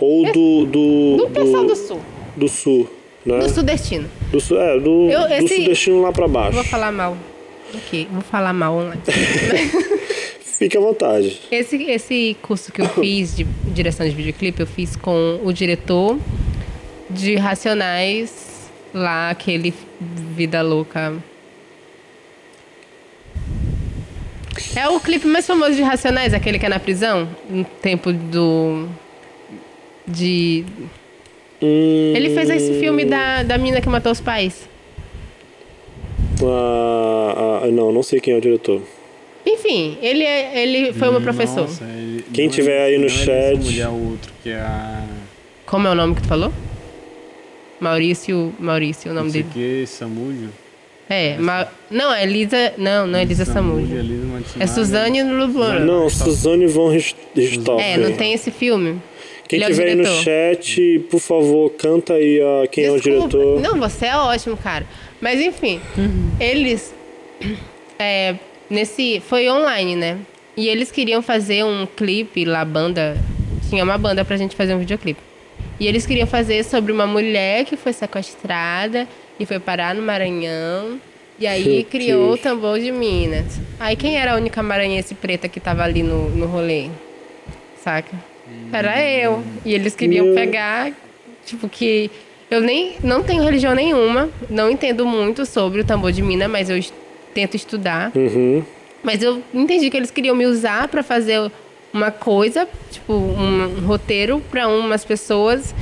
Ou do. Do, Do pessoal do sul, do sul, né? do sudestino. Do, sul- é, do, Eu- do esse- sudestino lá pra Eu baixo. vou falar mal. Ok, vou falar mal online. Fique à vontade. Esse, esse curso que eu fiz de direção de videoclipe, eu fiz com o diretor de Racionais, lá, aquele Vida Louca. É o clipe mais famoso de Racionais, aquele que é na prisão, no tempo do. De. Hum, Ele fez esse filme da, da menina que matou os pais. ah, ah, não, não sei quem é o diretor. Enfim, ele, é, ele foi o meu professor. Nossa, ele- Quem não é- tiver aí no é chat- mulher, outro, que é a... Como é o nome que tu falou? Maurício. Maurício, o nome Não sei dele. que. É, ma... não, é Elisa. Não, não é Elisa. Elisa É. Suzane Lublor. Não, Suzane von Richthofen. É, não tem esse filme. Quem Ele é o tiver aí no chat, por favor, canta aí a quem é o Desculpa. diretor. Não, você é ótimo, cara. Mas enfim, eles. é, nesse. Foi online, né? E eles queriam fazer um clipe lá, banda. Tinha uma banda pra gente fazer um videoclipe. E eles queriam fazer sobre uma mulher que foi sequestrada e foi parar no Maranhão. E aí Meu criou o tambor de Minas. Aí quem era a única maranhense preta que tava ali no, no rolê? Saca? Era eu. E eles queriam Meu- pegar, tipo, que. Eu nem não tenho religião nenhuma, não entendo muito sobre o tambor de mina, mas eu tento estudar. Uhum. Mas eu entendi que eles queriam me usar pra fazer uma coisa, tipo, um, roteiro pra umas pessoas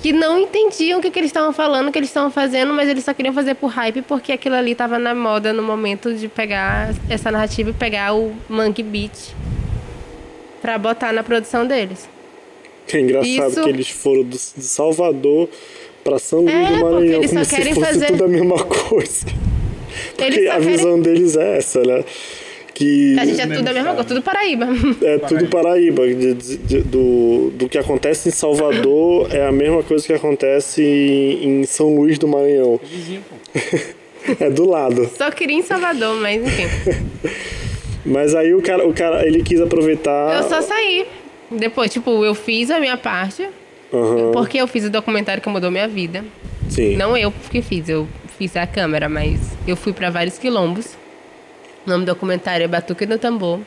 que não entendiam o que, que eles estavam falando, o que eles estavam fazendo, mas eles só queriam fazer por hype porque aquilo ali tava na moda no momento de pegar essa narrativa e pegar o Monkey Beat pra botar na produção deles. É engraçado Isso- que eles foram do, de Salvador pra São Luís É, do porque Maranhão, eles só como se querem fosse fazer- tudo a mesma coisa. Porque a querem- visão deles é essa, né? Que A gente é tudo a mesma coisa, tudo Paraíba. é tudo Paraíba. de- de- de- do, do que acontece em Salvador é a mesma coisa que acontece em, em São Luís do Maranhão. Vizinho, pô. É do lado. Só queria em Salvador, mas enfim. Mas aí o cara, o cara ele quis aproveitar. Eu só saí. Depois, tipo, eu fiz a minha parte, Aham, porque eu fiz o documentário que mudou minha vida. sim. Não eu que fiz, eu fiz a câmera, mas eu fui pra vários quilombos. O nome do documentário é Batuque no Tambor.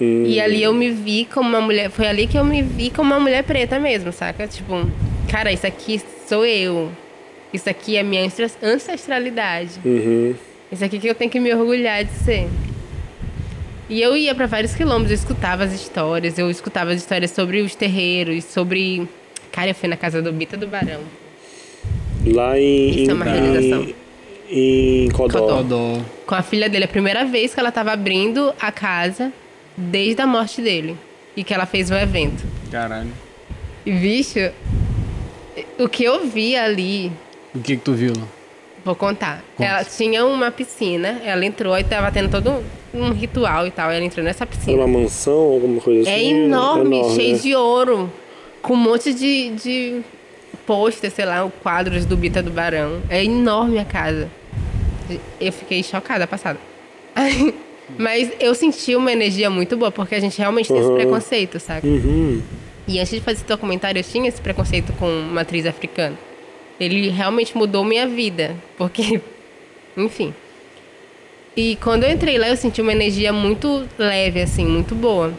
Hum. E ali eu me vi como uma mulher. Foi ali que eu me vi como uma mulher preta mesmo, saca? Tipo, cara, isso aqui sou eu. Isso aqui é minha ancestra- ancestralidade. Uhum. Isso aqui que eu tenho que me orgulhar de ser. E eu ia pra vários quilombos, eu escutava as histórias, eu escutava as histórias sobre os terreiros, sobre. Cara, eu fui na casa do Bita do Barão. Lá em. Isso é uma em- realização. Em Codó. Codó. Dó. com a filha dele. A primeira vez que ela tava abrindo a casa desde a morte dele. E que ela fez um evento. Caralho. E, bicho, o que eu vi ali, O que que tu viu lá? Vou contar. Ela tinha uma piscina, ela entrou e tava tendo todo um ritual e tal. Ela entrou nessa Era piscina. uma mansão, alguma coisa É assim? enorme, cheio né? de ouro. Com um monte de, de pôster, sei lá, quadros do Bita do Barão. É enorme a casa. Eu fiquei chocada, passada. Mas eu senti uma energia muito boa, porque a gente realmente tem esse Uhum. preconceito, saca? Uhum. E antes de fazer esse documentário, eu tinha esse preconceito com uma atriz africana. Ele realmente mudou minha vida, porque, enfim. E quando eu entrei lá, eu senti uma energia muito leve, assim, muito boa.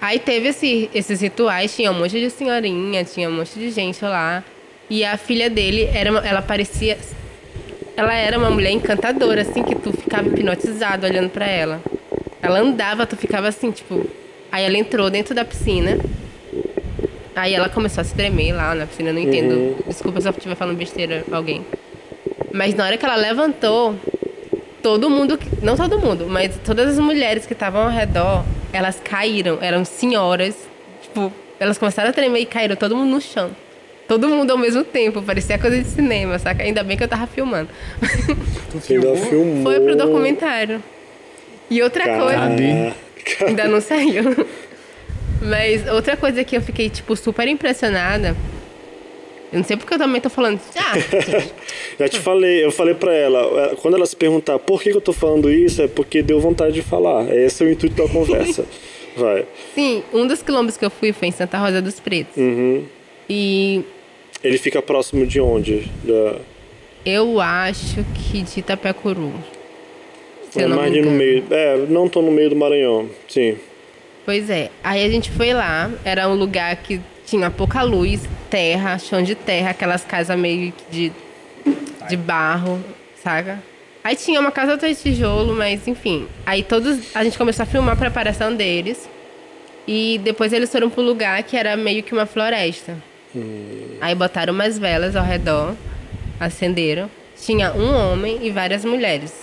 Aí teve esse- esses rituais, tinha um monte de senhorinha, tinha um monte de gente lá. E a filha dele, era, ela parecia. Ela era uma mulher encantadora, assim, que tu ficava hipnotizado olhando pra ela. Ela andava, tu ficava assim, tipo. Aí ela entrou dentro da piscina. Aí ela começou a se tremer lá na piscina, eu não entendo. Desculpa se eu estiver falando besteira alguém. Mas na hora que ela levantou, todo mundo, não todo mundo, mas todas as mulheres que estavam ao redor, elas caíram, eram senhoras, tipo, elas começaram a tremer e caíram todo mundo no chão. Todo mundo ao mesmo tempo, parecia coisa de cinema, saca? Ainda bem que eu tava filmando. Tu Ainda filmou. Foi pro documentário. E outra coisa. Cadê? Ainda não saiu. Mas outra coisa que eu fiquei, tipo, super impressionada. Eu não sei porque eu também tô falando. Ah, Já te falei, eu falei pra ela, é, quando ela se perguntar por que eu tô falando isso, é porque deu vontade de falar. Esse é o intuito da conversa. Vai. sim, um dos quilombos que eu fui foi em Santa Rosa dos Pretos. Uhum. E Ele fica próximo de onde? Da... eu acho que de Itapecuru. Se É eu não mais no meio. É, não tô no meio do Maranhão. Sim. Pois é. Aí a gente foi lá, era um lugar que tinha pouca luz, terra, chão de terra, aquelas casas meio de, de barro, saca? Aí tinha uma casa de tijolo, mas enfim. Aí todos. A gente começou a filmar a preparação deles. E depois eles foram pro lugar que era meio que uma floresta. Aí botaram umas velas ao redor, acenderam. Tinha um homem e várias mulheres,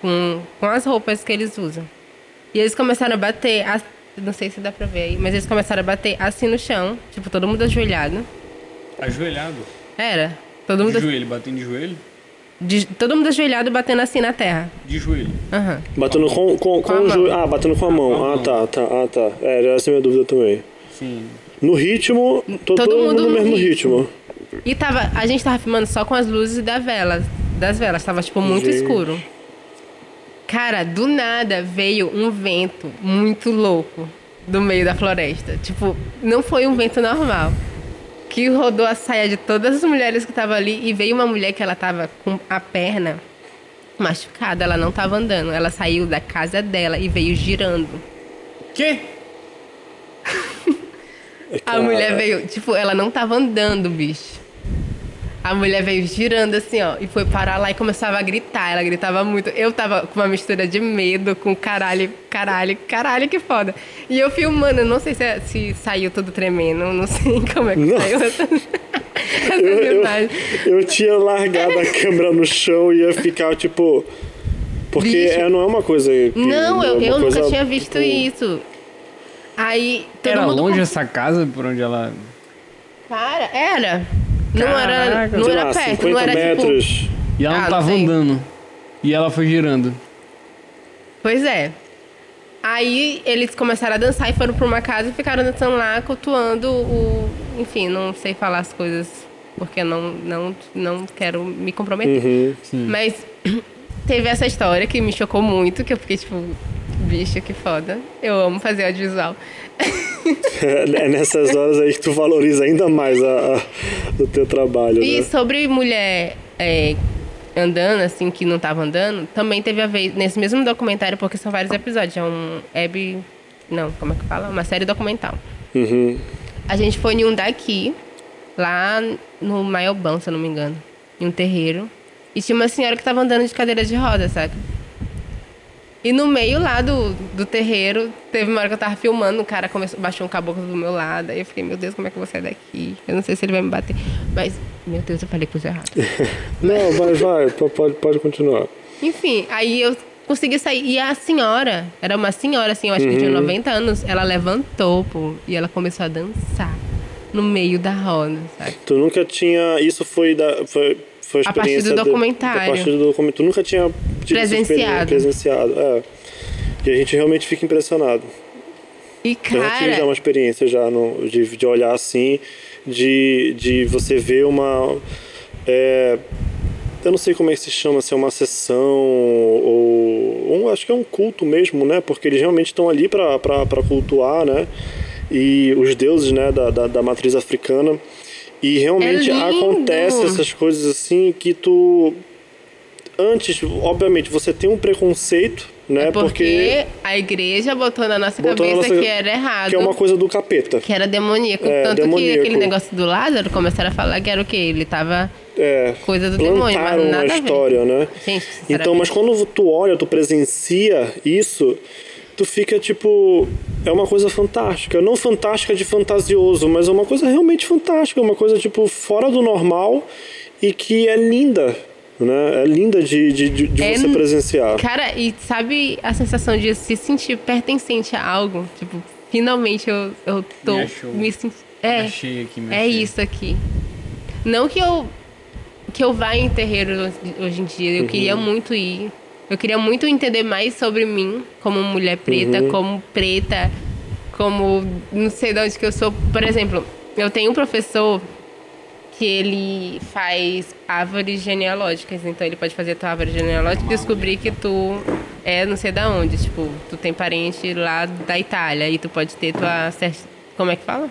com, com as roupas que eles usam. E eles começaram a bater, as- não sei se dá pra ver aí, mas eles começaram a bater assim no chão, tipo, todo mundo ajoelhado. Ajoelhado. Era, todo De mundo, joelho, batendo de joelho? de- todo mundo ajoelhado batendo assim na terra. De joelho. Aham. Batendo com, com, com, a o mão. joelho. Ah, batendo com a mão. com a Ah, mão. tá, tá. Ah, tá. É, essa é a minha dúvida também. Sim. No ritmo, to- todo, Todo mundo no mesmo ritmo. ritmo. E tava, a gente tava filmando só com as luzes da vela, das velas, tava tipo muito Gente. escuro. Cara, do nada veio um vento muito louco do meio da floresta. Tipo, não foi um vento normal. Que rodou a saia de todas as mulheres que estavam ali e veio uma mulher que ela tava com a perna machucada, ela não tava andando. Ela saiu da casa dela e veio girando. Que? A mulher veio, tipo, ela não tava andando, bicho. A mulher veio girando assim, ó, e foi parar lá e começava a gritar. Ela gritava muito. Eu tava com uma mistura de medo, com caralho, caralho, caralho, que foda. E eu filmando, eu não sei se, se saiu tudo tremendo, não sei como é que Não. saiu. Essas Eu, eu, imagens. eu tinha largado a câmera no chão e ia ficar, tipo. Porque é, não é uma coisa. Que, Não, é eu, uma eu nunca coisa, tinha visto tipo, isso. Aí todo Era mundo. longe com- essa casa por onde ela. Cara, era. Não era, não era lá, perto, 50 não era tipo. metros. E ela Ah, não tava sei. andando. E ela foi girando. Pois é. Aí eles começaram a dançar e foram pra uma casa e ficaram dançando lá, cultuando o. Enfim, não sei falar as coisas porque não, não, não quero me comprometer. Uhum. Mas teve essa história que me chocou muito, que eu fiquei tipo, bicho, que foda. Eu amo fazer audiovisual. É nessas horas aí que tu valoriza ainda mais a, a- o teu trabalho. E né? sobre mulher é, andando, assim, que não tava andando, também teve a vez, nesse mesmo documentário, porque são vários episódios, é um web. Não, como é que fala? Uma série documental. Uhum. A gente foi em um daqui, lá no Maiobão, se eu não me engano, em um terreiro. E tinha uma senhora que tava andando de cadeira de roda, sabe? E no meio lá do, do terreiro, teve uma hora que eu tava filmando, o cara começou, baixou um caboclo do meu lado. Aí eu fiquei, meu Deus, como é que eu vou sair daqui? Eu não sei se ele vai me bater. Mas, meu Deus, eu falei coisa errada. Não, vai, vai, pode, pode continuar. Enfim, aí eu consegui sair. E a senhora, era uma senhora, assim, eu acho que tinha 90 anos, ela levantou, pô, e ela começou a dançar no meio da roda, sabe? Tu nunca tinha. Isso foi da. Foi, foi a A partir do experiência. documentário. a partir do documentário. Tu nunca tinha tido experiência- Presenciado. presenciado. É. E a gente realmente fica impressionado. E, Eu já tive já cara, uma experiência já no, de, de olhar assim, de, de você ver uma. é, eu não sei como é que se chama, se é uma sessão ou. um- acho que é um culto mesmo, né? Porque eles realmente estão ali para cultuar, né? E os deuses né, da, da, da matriz africana. E realmente É acontece essas coisas assim que tu. Antes, obviamente, você tem um preconceito, né? é porque a igreja botou na nossa Botou na cabeça nossa- que era errado. que é uma coisa do capeta. que era demoníaco. É, Tanto demoníaco. que aquele negócio do Lázaro começaram a falar que era o quê? Ele tava É, coisa do demônio, mas nada a ver. história, né? Gente, Então, mas quando tu olha, tu presencia isso, tu fica tipo. É uma coisa fantástica. Não fantástica de fantasioso, mas é uma coisa realmente fantástica. Uma coisa, tipo, fora do normal e que é linda. Né? É linda de, de, de, de É você presenciar. Cara, e sabe a sensação de se sentir pertencente a algo? Tipo, finalmente eu, eu tô Me achou. me sentindo. É, Achei aqui, me é achei. isso aqui. Não que eu que eu vá em terreiro hoje em dia, eu queria muito ir. Eu queria muito entender mais sobre mim como mulher preta, como preta, como não sei de onde que eu sou. Por exemplo, eu tenho um professor que ele faz árvores genealógicas, então ele pode fazer a tua árvore genealógica e descobrir que tu é não sei da onde, tipo, tu tem parente lá da Itália e tu pode ter tua como é que fala?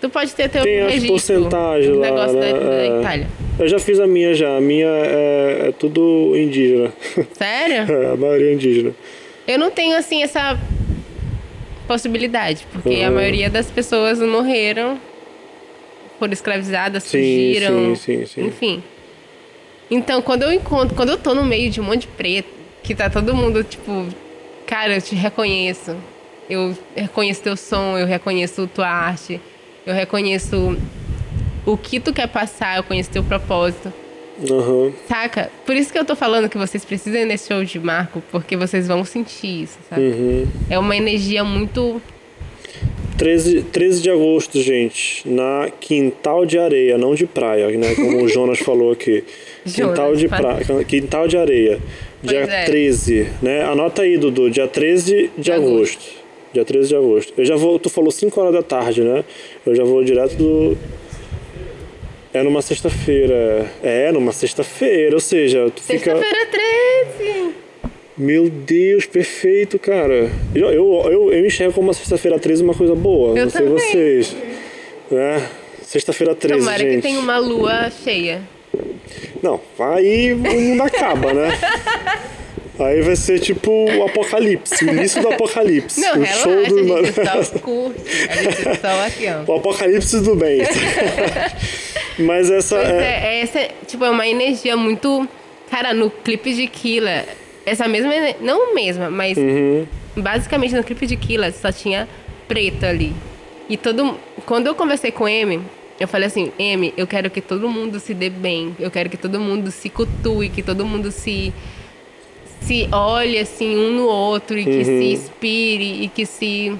Tu pode ter teu Tem as registro, porcentagens um lá, negócio né? da, da É. Itália. Eu já fiz a minha já. A minha é, é tudo indígena. Sério? É, a maioria é indígena. Eu não tenho assim essa possibilidade, porque a Uhum. maioria das pessoas morreram, foram escravizadas, Sim, fugiram, sim, sim, sim. enfim. Então, quando eu encontro, quando eu tô no meio de um monte de preto, que tá todo mundo tipo, cara, eu te reconheço. Eu reconheço teu som, eu reconheço tua arte, eu reconheço o que tu quer passar, eu conheço teu propósito. Aham. Saca? Por isso que eu tô falando que vocês precisam ir nesse show de Marco, porque vocês vão sentir isso, sabe? Uhum. É uma energia muito. 13, 13 de agosto, gente, na Quintal de Areia, não de praia, né? Como o Jonas falou aqui. Quintal de praia, Quintal de Areia. Dia Pois é. 13, né? Anota aí, Dudu, dia 13 de, De agosto. agosto. Dia 13 de agosto. Eu já vou, tu falou 5 horas da tarde, né? Eu já vou direto do É numa sexta-feira. É, numa sexta-feira, ou seja, tu fica Sexta-feira 13! Meu Deus, perfeito, cara. Eu, eu, eu, eu enxergo como uma sexta-feira 13 uma coisa boa. Eu não sei também. vocês. Né? Sexta-feira 13, Tomara gente. que tenha uma lua cheia. Não, aí o mundo acaba, né? Aí vai ser tipo o apocalipse, o início do apocalipse. Não, o relaxa, show do. a gente só curte. A gente só aqui, ó. O apocalipse do bem. Mas essa Pois é. é, essa é, tipo, é uma energia muito. Cara, no clipe de Killa, essa mesma. Não mesma, mas Uhum. basicamente no clipe de Killa só tinha preto ali. E todo. Quando eu conversei com ele, Eu falei assim, M, eu quero que todo mundo se dê bem, eu quero que todo mundo se cultue, que todo mundo se se olhe assim um no outro e que se inspire e que se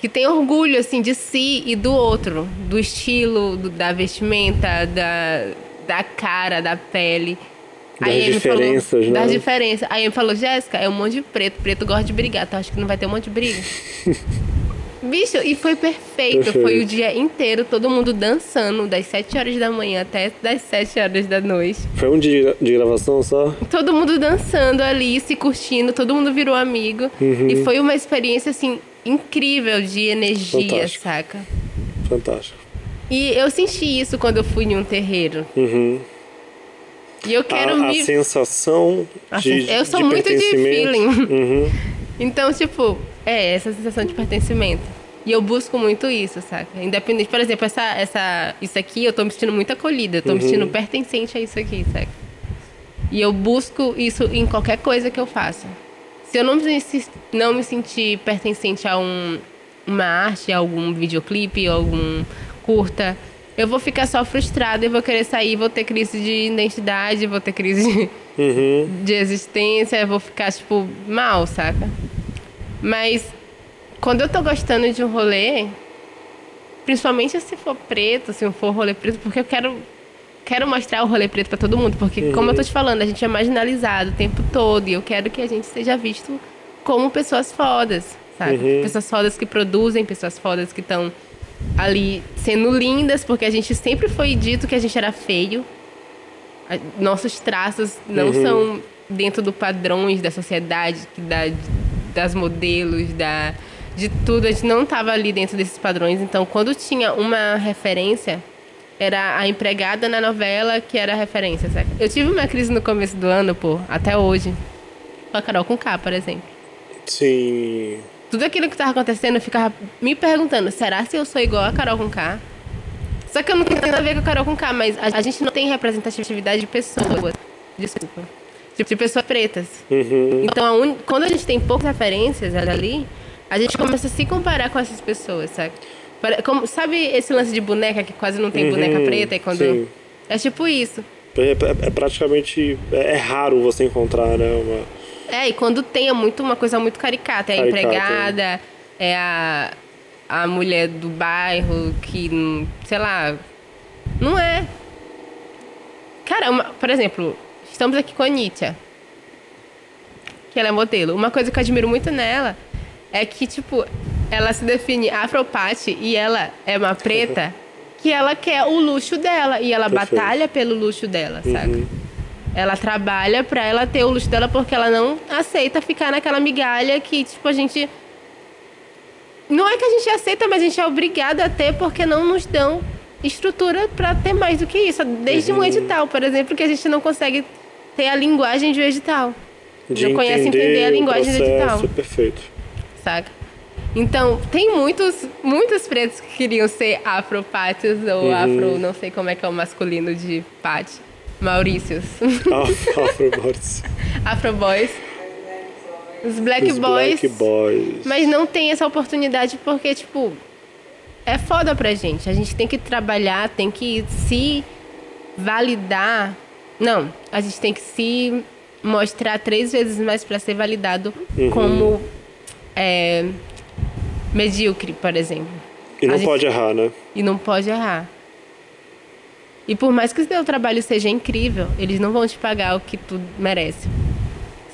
que tenha orgulho assim de si e do outro, do estilo, do- da vestimenta, da, da cara, da pele. Das Aí ele falou- diferenças, né? Das diferenças. Aí ele falou, Jéssica, é um monte de preto, preto gosta de brigar, tu acha que não vai ter um monte de briga? Bicho, e foi perfeito. Perfeito. Foi o dia inteiro, todo mundo dançando, das 7 horas da manhã até das 7 horas da noite. Foi um dia de gravação só? Todo mundo dançando ali, se curtindo, todo mundo virou amigo. Uhum. E foi uma experiência, assim, incrível de energia, Fantástico. saca? Fantástico. E eu senti isso quando eu fui em um terreiro. Uhum. E eu quero a, a me. sensação A de, sen- eu sou de muito de feeling. Uhum. Então, tipo, é essa sensação de pertencimento. E eu busco muito isso, saca? Independente, por exemplo, essa, essa, isso aqui eu tô me sentindo muito acolhida, eu tô me sentindo pertencente a isso aqui, saca? E eu busco isso em qualquer coisa que eu faça. Se eu não me, não me sentir pertencente a um, uma arte, a algum videoclipe, algum curta, eu vou ficar só frustrada e vou querer sair, vou ter crise de identidade, vou ter crise de, Uhum. de existência, vou ficar, tipo, mal, saca? Mas quando eu tô gostando de um rolê, principalmente se for preto, se não for rolê preto, porque eu quero quero mostrar o rolê preto pra todo mundo, porque como eu tô te falando, a gente é marginalizado o tempo todo e eu quero que a gente seja visto como pessoas fodas, sabe? Pessoas fodas que produzem, pessoas fodas que estão ali sendo lindas, porque a gente sempre foi dito que a gente era feio. Nossos traços não são dentro do padrões da sociedade, que da, das modelos, da, de tudo. A gente não estava ali dentro desses padrões. Então, quando tinha uma referência, era a empregada na novela que era a referência, sabe? Eu tive uma crise no começo do ano, pô, até hoje. Com a Carol com K, por exemplo. Sim. Tudo aquilo que tava acontecendo, eu ficava me perguntando, será se eu sou igual a Carol com K? Só que eu não tenho nada a ver com a Carol com K, mas a, a gente não tem representatividade de pessoas. Desculpa. Tipo, de pessoas pretas. Uhum. Então, a un... quando a gente tem poucas referências ali, a gente começa a se comparar com essas pessoas, sabe? Como, sabe esse lance de boneca que quase não tem boneca Uhum, preta? E quando... sim. É tipo isso. É, é- é praticamente. É, é raro você encontrar, né? Uma... É, e quando tem é muito uma coisa muito caricata. É a Caricata, empregada, é a, a mulher do bairro que, sei lá, não é. Cara, uma- por exemplo, estamos aqui com a Nietzsche, que ela é modelo. Uma coisa que eu admiro muito nela é que, tipo, ela se define afropate e ela é uma preta que ela quer o luxo dela e ela Perfeito. batalha pelo luxo dela, sabe? Ela trabalha pra ela ter o luxo dela porque ela não aceita ficar naquela migalha que, tipo, a gente. Não é que a gente aceita, mas a gente é obrigado a ter porque não nos dão estrutura pra ter mais do que isso. Desde um edital, por exemplo, que a gente não consegue ter a linguagem de edital. De não conhece entender a linguagem edital, Perfeito. saca? Então, tem muitos, muitos pretos que queriam ser afropates ou Uhum. afro, não sei como é que é o masculino de pate. Maurícios. Afro Afro-Boys. Afro Boys. Os Black Os Boys. Black Boys. Mas não tem essa oportunidade porque, tipo, é foda pra gente. A gente tem que trabalhar, tem que se validar. Não, a gente tem que se mostrar três vezes mais pra ser validado Uhum. como é, medíocre, por exemplo. E não gente- pode errar, né? E não pode errar. E por mais que o seu trabalho seja incrível, eles não vão te pagar o que tu merece.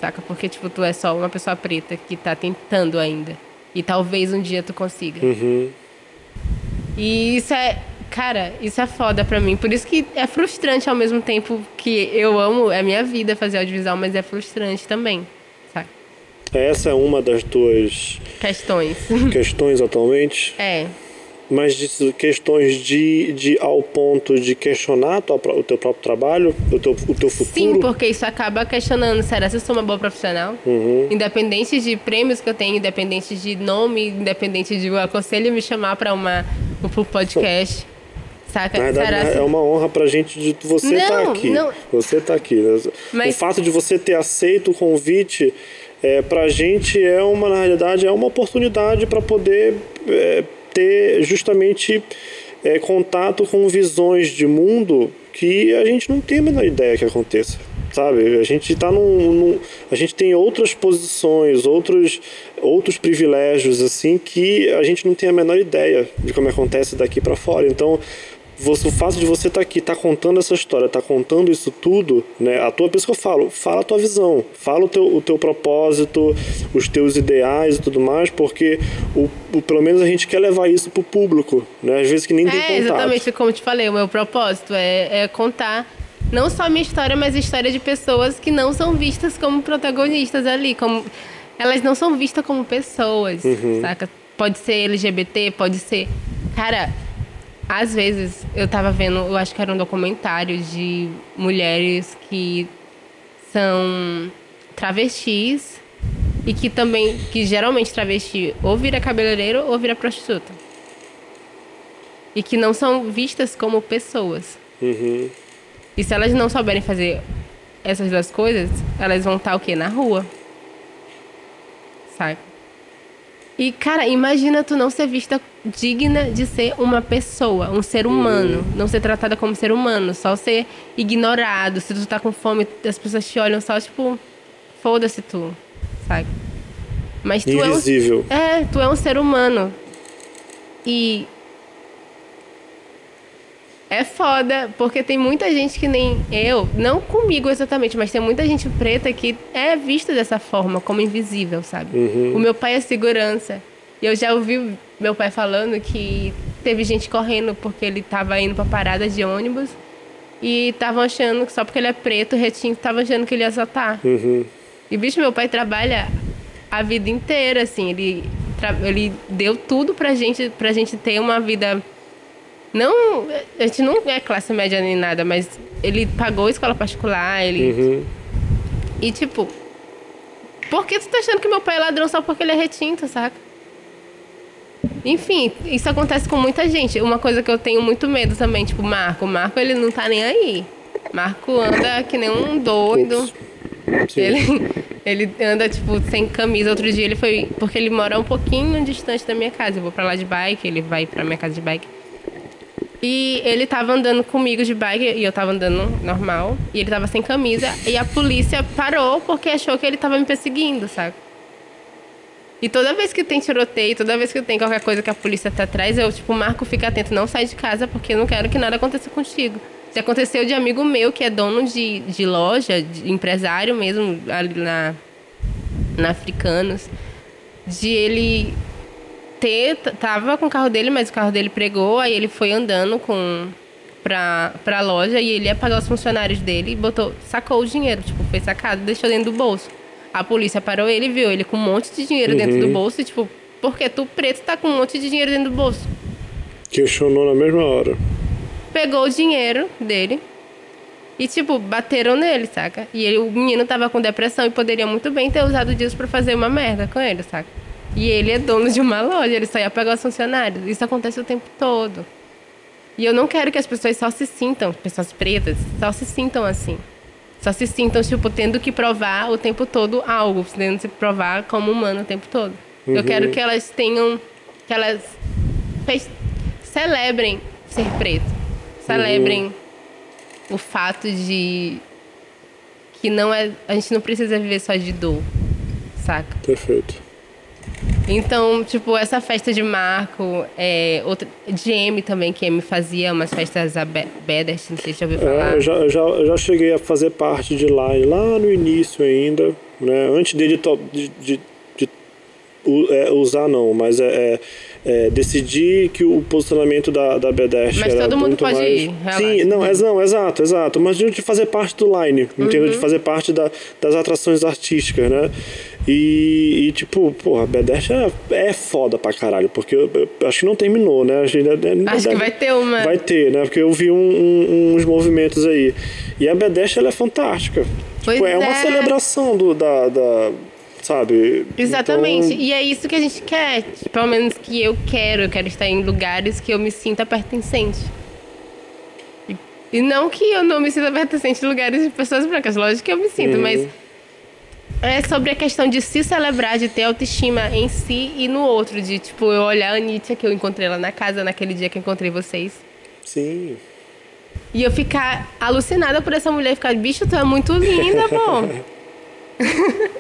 Saca? Porque, tipo, tu é só uma pessoa preta que tá tentando ainda. E talvez um dia tu consiga. Uhum. E isso é. Cara, isso é foda pra mim. Por isso que é frustrante ao mesmo tempo que eu amo, é minha vida fazer audiovisual, mas é frustrante também. Saca? Essa é uma das tuas Questões. questões atualmente. é. Mas de questões de, de ao ponto de questionar tua o teu próprio trabalho, o teu, o teu futuro. Sim, porque isso acaba questionando, será se eu sou uma boa profissional? Uhum. Independente de prêmios que eu tenho, independente de nome, independente de o aconselho me chamar para uma pro podcast. Saca? Na verdade, será se... é uma honra pra gente de você estar Não, aqui. não. Você tá aqui. né? Mas- O fato de você ter aceito o convite, é, pra gente é uma, na realidade, é uma oportunidade para poder é, ter justamente é, contato com visões de mundo que a gente não tem a menor ideia que aconteça sabe? A gente tá num, num, a gente tem outras posições, outros outros privilégios assim que a gente não tem a menor ideia de como acontece daqui para fora. Então, você, o fato de você estar tá aqui, estar tá contando essa história, estar tá contando isso tudo, né? A tua, por isso que eu falo, fala a tua visão, fala o teu, o teu propósito, os teus ideais e tudo mais, porque o, o pelo menos a gente quer levar isso pro público, né? Às vezes que nem é, tem contato. exatamente como eu te falei, o meu propósito é, é contar não só a minha história, mas a história de pessoas que não são vistas como protagonistas ali, como elas não são vistas como pessoas, uhum. saca? Pode ser LGBT, pode ser. Cara, às vezes eu tava vendo, eu acho que era um documentário de mulheres que são travestis e que também, que geralmente travesti ou vira cabeleireiro ou vira prostituta. E que não são vistas como pessoas. Uhum. E se elas não souberem fazer essas duas coisas, elas vão estar o quê? Na rua. Sabe? E, cara, imagina tu não ser vista digna de ser uma pessoa, um ser humano. Não ser tratada como ser humano, só ser ignorado. Se tu tá com fome, as pessoas te olham só, tipo, foda-se tu, sabe? Mas tu Invisível. é um, É, tu é um ser humano. E é foda, porque tem muita gente que nem eu, não comigo exatamente, mas tem muita gente preta que é vista dessa forma, como invisível, sabe? Uhum. O meu pai é segurança. E eu já ouvi meu pai falando que teve gente correndo porque ele tava indo pra parada de ônibus e estavam achando que só porque ele é preto, retinho, estavam achando que ele ia assaltar. Uhum. E, bicho, meu pai trabalha a vida inteira, assim. Ele, ele deu tudo pra gente, pra gente ter uma vida não, a gente não é classe média nem nada, mas ele pagou escola particular, ele. Uhum. E tipo, por que tu tá achando que meu pai é ladrão só porque ele é retinto, saca? Enfim, isso acontece com muita gente. Uma coisa que eu tenho muito medo também, tipo, Marco. Marco, ele não tá nem aí. Marco anda que nem um doido. Ele, ele anda, tipo, sem camisa. Outro dia ele foi. Porque ele mora um pouquinho distante da minha casa. Eu vou pra lá de bike, ele vai pra minha casa de bike. E ele tava andando comigo de bike e eu tava andando normal. E ele tava sem camisa. E a polícia parou porque achou que ele tava me perseguindo, sabe? E toda vez que tem tiroteio, toda vez que tem qualquer coisa que a polícia tá atrás, eu, tipo, Marco, fica atento, não sai de casa porque eu não quero que nada aconteça contigo. Já aconteceu de amigo meu que é dono de, de loja, de empresário mesmo, ali na, na Africanos, de ele ter, tava com o carro dele, mas o carro dele pregou, aí ele foi andando com pra, pra loja e ele ia pagar os funcionários dele e botou, sacou o dinheiro, tipo, foi sacado, deixou dentro do bolso. A polícia parou ele, viu ele com um monte de dinheiro uhum. dentro do bolso e tipo, porque tu preto tá com um monte de dinheiro dentro do bolso? Questionou na mesma hora. Pegou o dinheiro dele e, tipo, bateram nele, saca? E ele, o menino tava com depressão e poderia muito bem ter usado disso para fazer uma merda com ele, saca? E ele é dono de uma loja, ele só ia pegar os funcionários. Isso acontece o tempo todo. E eu não quero que as pessoas só se sintam, pessoas pretas, só se sintam assim. Só se sintam, tipo, tendo que provar o tempo todo algo, tendo se provar como humano o tempo todo. Uhum. Eu quero que elas tenham, que elas celebrem ser preto. Celebrem uhum. o fato de que não é, a gente não precisa viver só de dor, saca? Perfeito. Então, tipo, essa festa de Marco, é, outra, de M também, que M fazia umas festas a Bedest, não sei se já ouviu falar. É, eu, já, eu, já, eu já cheguei a fazer parte de lá, lá no início ainda, né? Antes dele de, de, de, de é, usar, não, mas é, é, é, decidir que o posicionamento da, da Bedest mas era todo mundo muito pode mais... ir, relaxa. Sim, não, é, não, exato, exato, mas de fazer parte do line, uhum. entendeu? De fazer parte da, das atrações artísticas, né? E, e, tipo, porra, a B10 é, é foda pra caralho, porque eu, eu, acho que não terminou, né? Acho, acho que vai ter uma. Vai ter, né? Porque eu vi um, um, uns movimentos aí. E a B10 ela é fantástica. Tipo, é, é uma celebração do, da, da sabe? Exatamente. Então... E é isso que a gente quer. Pelo menos que eu quero. Eu quero estar em lugares que eu me sinta pertencente. E, e não que eu não me sinta pertencente em lugares de pessoas brancas. Lógico que eu me sinto, uhum. mas É sobre a questão de se celebrar, de ter autoestima em si e no outro. De, tipo, eu olhar a Anitta, que eu encontrei lá na casa naquele dia que eu encontrei vocês. Sim. E eu ficar alucinada por essa mulher e ficar, bicho, tu é muito linda, pô.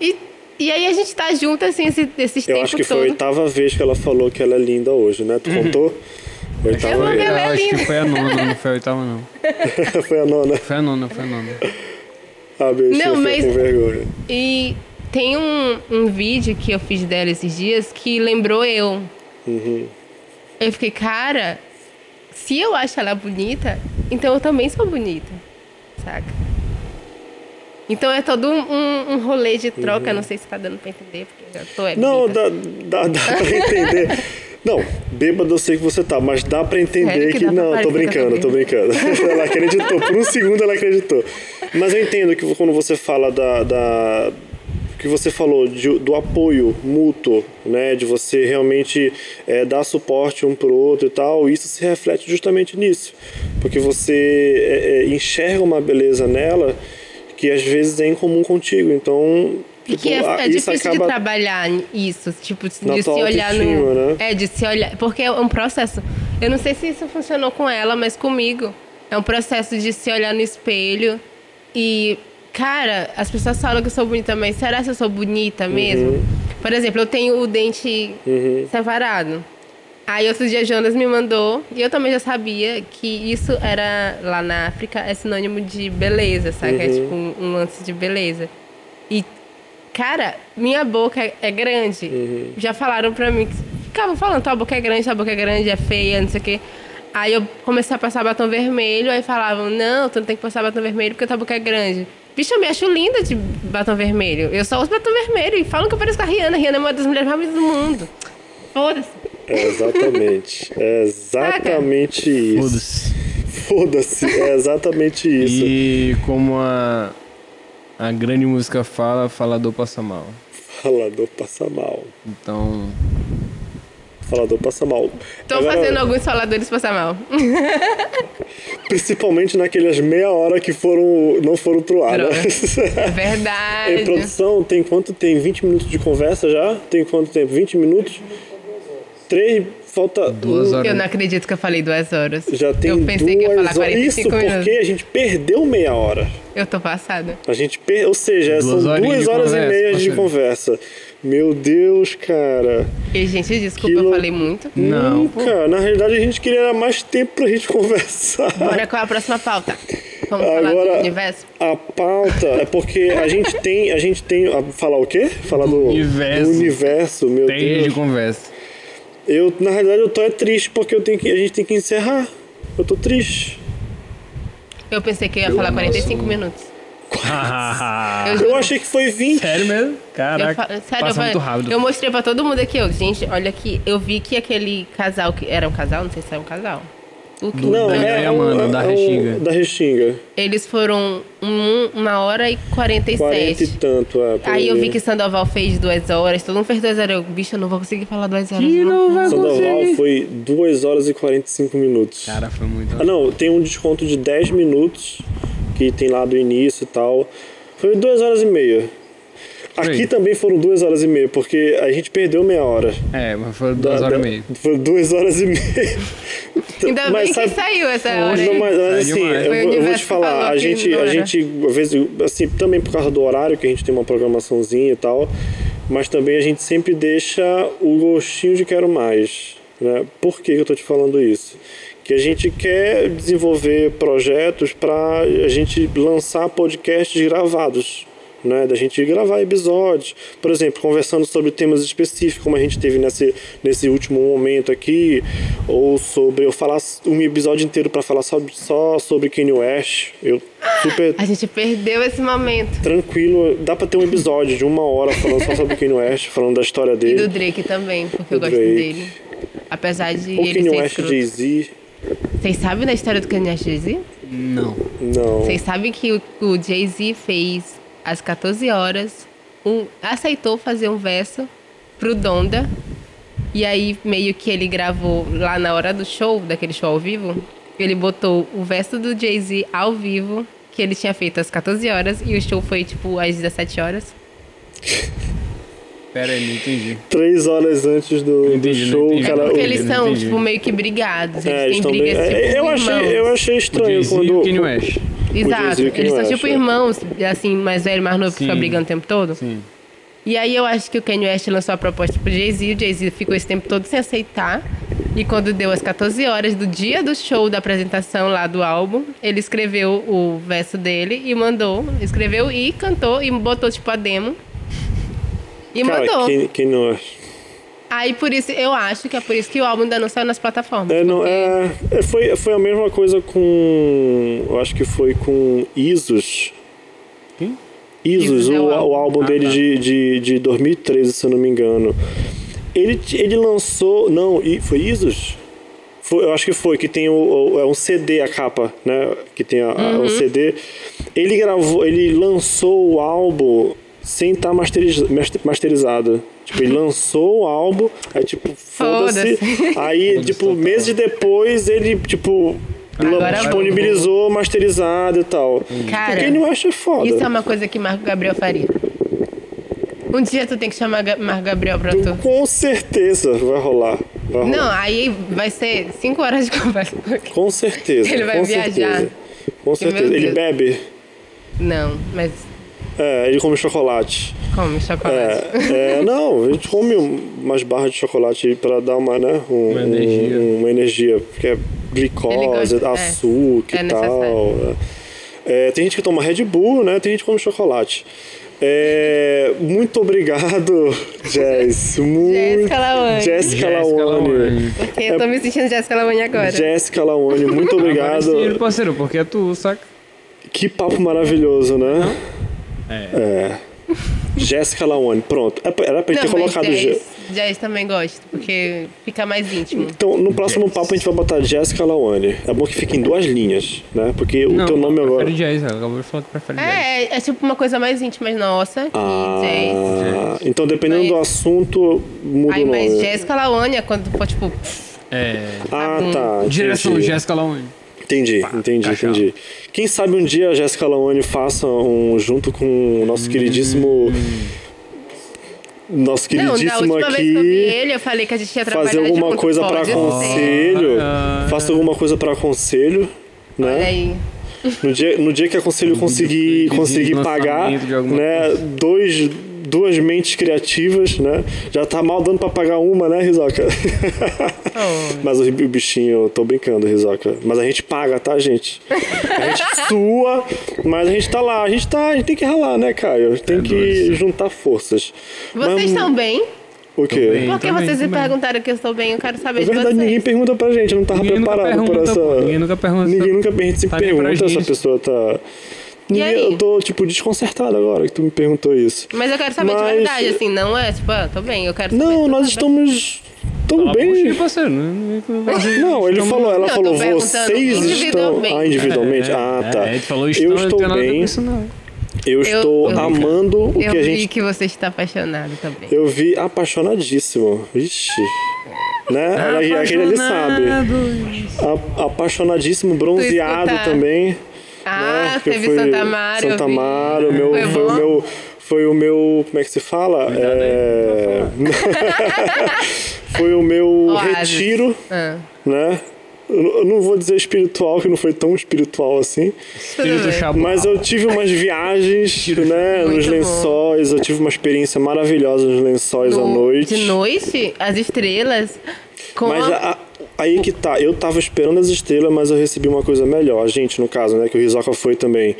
e, e aí a gente tá junto, assim, esse, esses Eu tempos acho que foi a todo. oitava vez que ela falou que ela é linda hoje, né? Tu contou? Eu Oitava vez. é Eu acho que foi a nona, não foi a oitava, não. foi a nona. Foi a nona, foi a nona. A Não, mas- com vergonha. E tem um, um vídeo que eu fiz dela esses dias que lembrou eu. Uhum. Eu fiquei, cara, se eu acho ela bonita, então eu também sou bonita. Saca? Então é todo um, um, um rolê de troca, não sei se tá dando pra entender, porque eu já tô é, Uhum. Não, dá, dá, dá pra entender. Não, bêbado eu sei que você tá, mas dá pra entender Sério que que. Não, tô brincando, tô tô brincando. ela acreditou, por um segundo ela acreditou. Mas eu entendo que quando você fala da. da que você falou de- do apoio mútuo, né, de você realmente é, dar suporte um pro outro e tal, isso se reflete justamente nisso, porque você é, é, enxerga uma beleza nela que às vezes é incomum contigo, então E que é, tipo, é difícil de trabalhar isso, tipo, de se olhar no. né? É, de se olhar. Porque é um processo. Eu não sei se isso funcionou com ela, mas comigo. É um processo de se olhar no espelho e. Cara, as pessoas falam que eu sou bonita, mas será que eu sou bonita mesmo? Uhum. Por exemplo, eu tenho o dente separado. Aí outro dia Jonas me mandou, e eu também já sabia que isso era, lá na África, é sinônimo de beleza, sabe? É tipo um, um lance de beleza. E, cara, minha boca é, grande. Já falaram pra mim, que ficavam falando, tua boca é grande, tua boca é grande, é feia, não sei o quê. Aí eu comecei a passar batom vermelho, aí falavam, não, tu não tem que passar batom vermelho porque tua boca é grande. Bicho, eu me acho linda de batom vermelho. Eu só uso batom vermelho e falam que eu pareço com a Rihanna. A Rihanna é uma das mulheres mais bonitas do mundo. Foda-se. É exatamente. É exatamente isso. Foda-se. Foda-se. É exatamente isso. E como a, a grande música fala, falador passa mal. Falador passa mal. Então, Falador passa mal. Tô Agora, fazendo alguns faladores passar mal. Principalmente naquelas meia hora que foram, não foram pro ar, né? Droga. Verdade. Em produção, tem quanto? Tem 20 minutos de conversa já? Tem quanto tempo? 20 minutos? Três, falta Duas horas. Eu não acredito que eu falei duas horas. Já tem Eu pensei que ia duas falar horas. Isso 45 porque minutos. a gente perdeu meia hora. Eu tô passada. A gente per... Ou seja, Duas são duas horas e conversa, meia de conversa. Meu Deus, cara. E, gente, desculpa, Que eu falei muito. não. Nunca. Na realidade, a gente queria mais tempo pra gente conversar. Bora qual é a próxima pauta? Vamos falar do Agora, universo? a pauta é porque a gente tem. A gente tem. a- Falar o quê? Falar do universo. do universo, meu Três dias de Deus. conversa. Eu, na realidade, eu tô é triste porque eu tenho que, a gente tem que encerrar. Eu tô triste. Eu pensei que eu ia Meu falar nosso- 45 minutos. Eu Eu achei que foi 20. Sério mesmo? Eu, Caraca. fa- sério, eu, passa falei- muito rápido. eu mostrei pra todo mundo aqui, ó. Gente, olha aqui. Eu vi que aquele casal que. Era um casal? Não sei se era um casal. O que- Não, é e Amanda, um- da é um- Restinga. Da Restinga. Eles foram um- uma hora e 47. 40 e tanto, é. Aí eu vi que Sandoval fez duas horas, todo mundo fez duas horas. Eu, bicho, eu não vou conseguir falar duas horas. Que não vai Sandoval conseguir. foi 2 horas e 45 minutos. Cara, foi muito. Ah, não, tem um desconto de 10 minutos que tem lá do início e tal. Foi 2 horas e meia. Aqui também foram 2 horas e meia, porque a gente perdeu meia hora. É, mas foi duas Da- horas e meia. Foi 2 horas e meia. Ainda Mas bem sabe- que saiu essa hora. Não, mas, mas assim, eu, eu vou te que falar, a gente, a era. gente, às vezes, assim, também por causa do horário, que a gente tem uma programaçãozinha e tal, mas também a gente sempre deixa o gostinho de quero mais. Né? Por que que eu tô te falando isso? Que a gente quer desenvolver projetos para a gente lançar podcasts gravados. Né, da gente gravar episódios, por exemplo, conversando sobre temas específicos, como a gente teve nesse, nesse último momento aqui, ou sobre eu falar um episódio inteiro para falar só, só sobre Kanye West. Eu super A gente perdeu esse momento. tranquilo, dá para ter um episódio de uma hora falando só sobre Kanye West, falando da história E dele. do Drake também, porque eu gosto Drake. dele. Apesar de O ele Kanye West. Jay-Z, Vocês sabem da história do Kanye West Jay-Z? Não. não. Vocês sabem que o, o Jay-Z fez às 14 horas, um, aceitou fazer um verso pro Donda. E aí, meio que ele gravou lá na hora do show, daquele show ao vivo, ele botou o verso do Jay-Z ao vivo, que ele tinha feito às 14 horas e o show foi, tipo, às 17 horas. Pera aí, não entendi. Três horas antes do, do Entendi, não show, entendi. o É cara. porque eles são, tipo, meio que brigados. Eles É, eles têm brigas, bem- tipo, é, eu, achei, eu achei O estranho Jay-Z quando. e o Kanye West. Exato. O Eles são West, tipo é. irmãos, assim, mais velho, mais novo, que fica Sim. brigando o tempo todo. Sim. E aí eu acho que o Kanye West lançou a proposta pro Jay-Z, o Jay-Z ficou esse tempo todo sem aceitar. E quando deu as 14 horas do dia do show, da apresentação lá do álbum, ele escreveu o verso dele e mandou. Escreveu e cantou e botou, tipo, a demo. E Cara, mandou. quem, quem não é? Aí por isso, eu acho que é por isso que o álbum ainda não saiu nas plataformas. É, não, porque- é, é, foi, foi a mesma coisa com. Eu acho que foi com Isus. Quem? Isus, Isus é o, o o álbum. álbum Ah, dele tá. de, de, de 2013, se eu não me engano. Ele, ele lançou. Não, e- foi Isus? Foi, eu acho que foi, que tem o, o- é um CD a capa, né? Que tem a, a- Uhum. o CD. Ele gravou, ele lançou o álbum sem estar masteriz, master- masterizado. Tipo, ele lançou o álbum, aí tipo, foda-se. Foda-se. Aí, tipo, meses depois ele, tipo, Agora disponibilizou masterizado e tal. Cara, Porque ele não acha foda. Isso é uma coisa que Marco Gabriel faria. Um dia tu tem que chamar Marco Gabriel pra tu. Com certeza vai rolar. Vai rolar. Não, aí vai ser cinco horas de conversa. Com certeza. Ele vai com viajar. Certeza. Com certeza. Ele bebe. Não, mas É, ele come chocolate. come chocolate. É, é, não, a gente come umas barras de chocolate pra dar uma, né? um- Uma energia. um- uma energia. Porque é glicose, gosta, é. açúcar É e tal. necessário. É, tem gente que toma Red Bull, né? Tem gente que come chocolate. É, muito obrigado, Jess. Muito... Jéssica Lawane. Jéssica Lawane. Porque eu tô me sentindo Jéssica Lawane agora. Jéssica Lawane, muito Agora obrigado. sim, parceiro, porque é tu, saca? Que papo maravilhoso, né? É. É. Jéssica Lawane, pronto. É Era pra gente ter colocado. Jé- Jazz, Jazz também gosto, porque fica mais íntimo. Então, no próximo papo a gente vai botar Jéssica Lawane. É bom que fique em duas linhas, né? Porque o Não, teu nome agora. Prefere jazz, acabou de falar que prefere jazz. É, é tipo uma coisa mais íntima nossa. que Jazz. Ah, então dependendo Mas- do assunto, muda Aí, o nome. mas Jéssica Lawane é quando for, tipo, É. Ah, tá. Direção Jéssica Lawane. Entendi, entendi, cachorro. entendi. Quem sabe um dia a Jéssica Lawane faça um junto com o nosso queridíssimo. Nosso Não, da queridíssimo última vez que eu vi aqui. ele, eu falei que a gente ia trabalhar Fazer alguma junto. coisa ser. conselho. Ah. Faça alguma coisa pra conselho, Olha né? aí. No dia, no dia que a conselho conseguir, conseguir pagar, né? Dois, duas mentes criativas, né? Já tá mal dando pra pagar uma, né, Rizoca? Oh. Mas o, bichinho, eu tô brincando, Rizoca. Mas a gente paga, tá, gente? A gente sua, mas a gente tá lá. A gente tá, a gente tem que ralar, né, Caio? Tem que doido. juntar forças. Vocês Mas- estão bem? O quê? bem. Por que também, vocês me também. perguntaram que eu estou bem? Eu quero saber É de verdade, vocês. ninguém pergunta pra gente, eu não tava Ninguém preparado por pergunta, essa. Ninguém nunca pergunta. Ninguém nunca a gente sempre nem pra pergunta se a pessoa tá. Ninguém- aí? Eu tô, tipo, desconcertado agora que tu me perguntou isso. Mas eu quero saber Mas- de verdade, assim, não é tipo, ah, tô bem, eu quero saber. Não, nós estamos. Tão Fala bem. bullshit, parceiro. Não, Não, ele falou, ela Não, eu falou, vocês estão. individualmente. Ah, individualmente. ah, tá. É, ele falou estão, eu não estou a bem. isso, não. Eu estou eu- amando o Eu que a vi gente. que você está apaixonado também. Eu vi apaixonadíssimo. Vixe. Né? Ela- Aquele ali sabe. A- apaixonadíssimo, bronzeado também. Ah, né? Teve foi Santa eu Santa vi. Mara, o meu, Foi foi, o bom? meu. Foi o meu. Como é que se fala? É... foi o meu Oásis. retiro, Ah, né? Eu não- vou dizer espiritual, que não foi tão espiritual assim. Espírito chabu. Mas eu tive umas viagens, né? Muito nos bom. lençóis. Eu tive uma experiência maravilhosa nos lençóis à no- noite. De noite, as estrelas. Com Mas a- a- aí que tá, eu tava esperando as estrelas, mas eu recebi uma coisa melhor. A gente, no caso, né? Que o Rizoka foi também.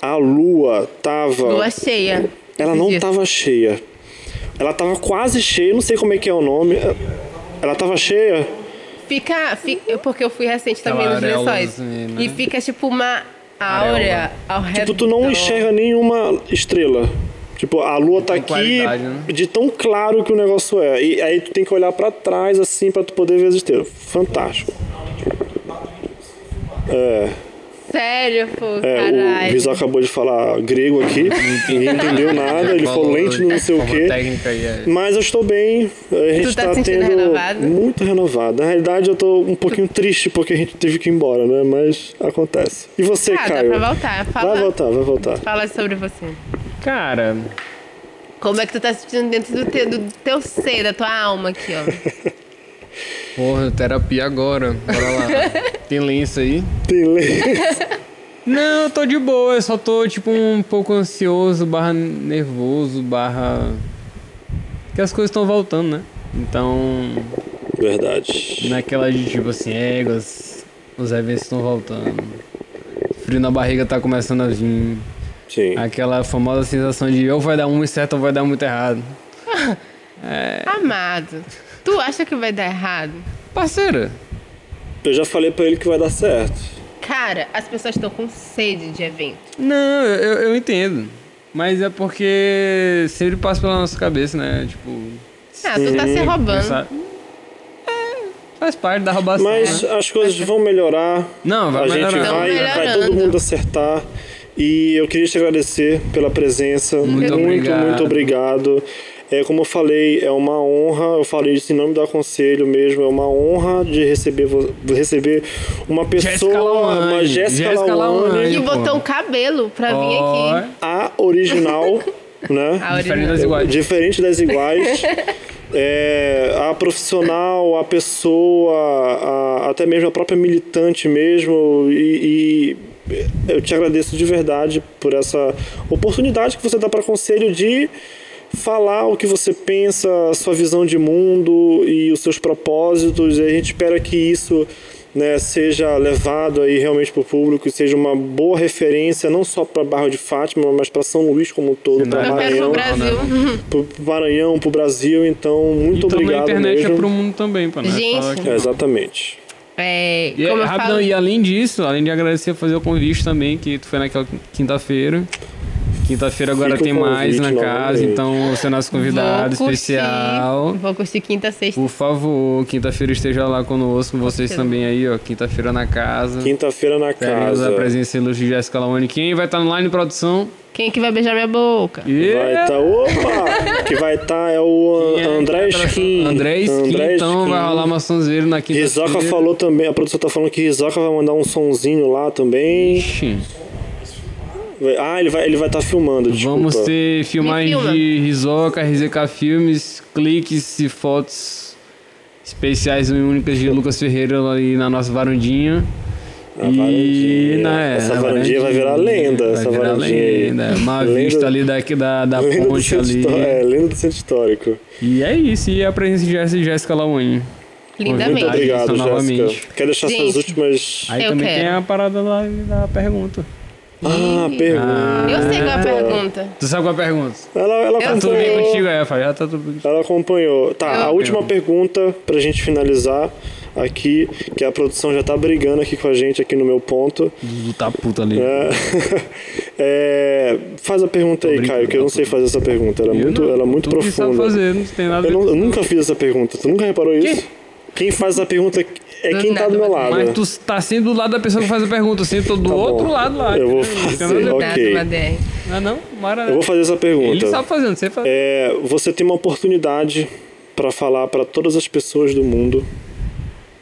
A lua tava. lua cheia. ela não dias. tava cheia. Ela tava quase cheia, não sei como é que é o nome. Ela tava cheia. Fica, fica. Porque eu fui recente também nos lençóis. né? E fica tipo uma áurea ao redor. Tipo, tu não enxerga nenhuma estrela. Tipo, a lua tá aqui né? de tão claro que o negócio é. E aí tu tem que olhar pra trás assim pra tu poder ver as estrelas. Fantástico. É. Sério, pô, É, o caralho. Rizzo acabou de falar grego aqui, ninguém entendeu nada, ele falou lente no não sei o quê. é. Mas eu estou bem, a gente tá tá se sentindo tendo renovado? muito renovado. Na realidade, eu tô um pouquinho triste porque a gente teve que ir embora, né? Mas acontece. E você, Ah, dá Caio? pra voltar. Fala, Vai voltar, vai voltar. fala sobre você. Cara, Como é que tu tá se sentindo dentro do teu, do teu ser, da tua alma aqui, ó. porra, terapia agora. Bora lá. Tem lenço aí? Tem lei. Não, eu tô de boa, eu só tô tipo um pouco ansioso, barra nervoso, barra. Que as coisas estão voltando, né? Então, Verdade. naquela de tipo assim, éguas, os eventos estão voltando. Frio na barriga tá começando a vir. Sim. Aquela famosa sensação de ou vai dar muito certo ou vai dar muito errado. Amado, tu acha que vai dar errado? Parceira, Eu já falei pra ele que vai dar certo. Cara, as pessoas estão com sede de evento. não, eu, eu entendo. Mas é porque sempre passa pela nossa cabeça, né? Tipo. Ah, tu tá se roubando. pensar- É, faz parte da roubação. Mas né? as coisas vão melhorar. Não, vai a gente melhorar. Tão vai, vai todo mundo acertar. E eu queria te agradecer pela presença. Muito muito, obrigado. muito obrigado. É, como eu falei, é uma honra, eu falei isso em nome do Conselho mesmo, é uma honra de receber, receber uma pessoa, uma Jéssica Lawane. Que botou um cabelo pra vir Ó, aqui. a original, né? A Diferente das original. iguais. Diferente das iguais. É, a profissional, a pessoa, a- até mesmo a própria militante mesmo. E, e eu te agradeço de verdade por essa oportunidade que você dá para conselho de falar o que você pensa, a sua visão de mundo e os seus propósitos. E a gente espera que isso né, seja levado aí realmente para o público e seja uma boa referência não só para Barra de Fátima, mas para São Luís como um todo, para quero pro Maranhão, Brasil. pro pro Maranhão, pro Brasil. Então, muito Então obrigado internet mesmo. é pro mundo também, pô, né? Gente. É, exatamente. É, E, rapidão, falo, e além disso, além de agradecer fazer o convite também, que tu foi naquela quinta-feira. Quinta-feira agora Fica tem mais na casa, novamente. então você é nosso convidado vou curtir- especial. Vou curtir quinta, sexta. Por favor, quinta-feira esteja lá conosco, vocês certeza. também aí, ó. Quinta-feira na casa. Quinta-feira na Teremos casa. a presença ilustre de Jéssica Laone. Quem vai estar online produção? Quem que vai beijar minha boca? E... Vai estar. opa! que vai estar é o Quem é? André Skin. André Skin, então Skin. vai rolar uma sonzeira na quinta-feira. Rizoca falou também, a produção tá falando que Rizoca vai mandar um sonzinho lá também. Ixi, Ah, ele vai ele vai estar filmando, desculpa. Vamos ter filmagens filma. de Rizoca, RZK Filmes, cliques e fotos especiais e únicas de Lucas Ferreira ali na nossa varandinha. A e varandinha. né, Essa a varandinha vai virar lenda, vai essa virar varandinha lenda. Uma Lenda- vista ali daqui da, da ponte ali. É, lenda do centro histórico. E é isso, e a presença de Jéssica- Jéssica Lawane. Lindamente. Muito obrigado, Jéssica. novamente. Quer deixar suas Gente. últimas. Aí Eu também quero. tem a parada lá da pergunta. Ah, pergunta. Eu sei qual é a pergunta. Tu sabe qual é a pergunta? Ela, ela Eu Tá tudo bem acompanhou. contigo, é, Fábio? Já tá tudo bem. Ela acompanhou. Tá, Eu- a última pergunta pra gente finalizar aqui, que a produção já tá brigando aqui com a gente aqui no meu ponto. Dudu tá puta ali. É, é, faz a pergunta aí, Caio, que eu não sei fazer essa pergunta. Ela é Eu muito, não- ela é muito que sabe profunda. fazer, não tem nada a Eu, ver não- eu nunca fiz essa pergunta. Tu nunca reparou isso? Quem faz essa pergunta é quem tá do meu lado. Mas tu tá sendo do lado da pessoa que faz a pergunta, eu sempre tô do Tá bom. outro lado lá. Eu vou Não tem fazer, ok. Madé. Ah, não? Eu vou fazer essa pergunta. Ele sabe fazer, não sei fazer. É, você tem uma oportunidade para falar para todas as pessoas do mundo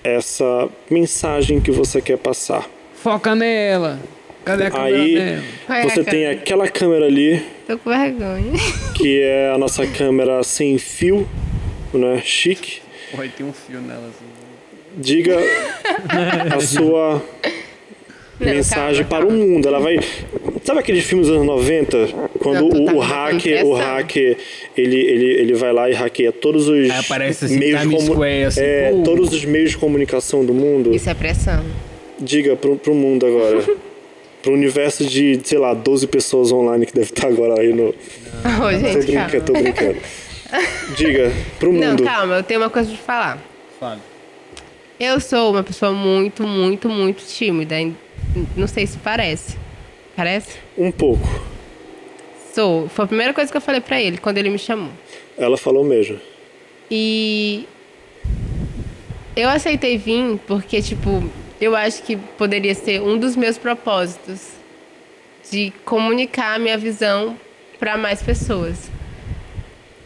essa mensagem que você quer passar. Foca nela. Cadê a câmera Aí dela? É a você tem câmera? aquela câmera ali, Tô com vergonha. que é a nossa câmera sem fio, né? Chique. Porra, tem um fio nela assim. Diga a sua Não, mensagem calma, para o mundo. Ela vai. Sabe aqueles filmes dos anos 90? Quando Não, o, tá o hacker, o hacker, ele, ele, ele vai lá e hackeia todos os Aí aparece assim, meios Times comu- Square, assim, é, todos os meios de comunicação do mundo. Isso é pressão. Diga pro, pro mundo agora. pro universo de, sei lá, 12 pessoas online que deve estar agora aí no. Ô, Tô gente, brincando, calma. tô brincando. Diga pro Não, mundo. calma, eu tenho uma coisa pra te falar. Fale. Eu sou uma pessoa muito, muito, muito tímida. Não sei se parece. Parece? Um pouco. Sou. Foi a primeira coisa que eu falei pra ele quando ele me chamou. Ela falou mesmo. E eu aceitei vir porque, tipo, eu acho que poderia ser um dos meus propósitos de comunicar a minha visão para mais pessoas.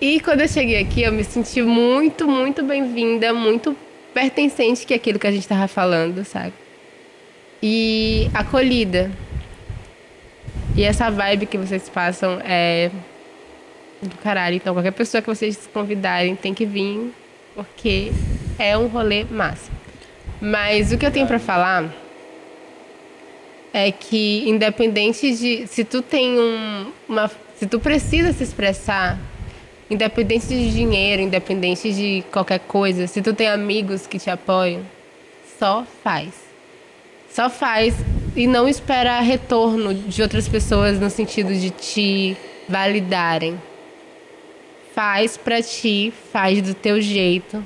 E quando eu cheguei aqui, eu me senti muito, muito bem-vinda, muito pertencente que aquilo que a gente estava falando, sabe? E acolhida. E essa vibe que vocês passam é do caralho. Então, qualquer pessoa que vocês convidarem tem que vir, porque é um rolê massa. Mas o que eu tenho para falar é que independente de se tu tem um, uma se tu precisa se expressar, independente de dinheiro, independente de qualquer coisa, se tu tem amigos que te apoiam, só faz. Só faz e não espera retorno de outras pessoas no sentido de te validarem. Faz pra ti, faz do teu jeito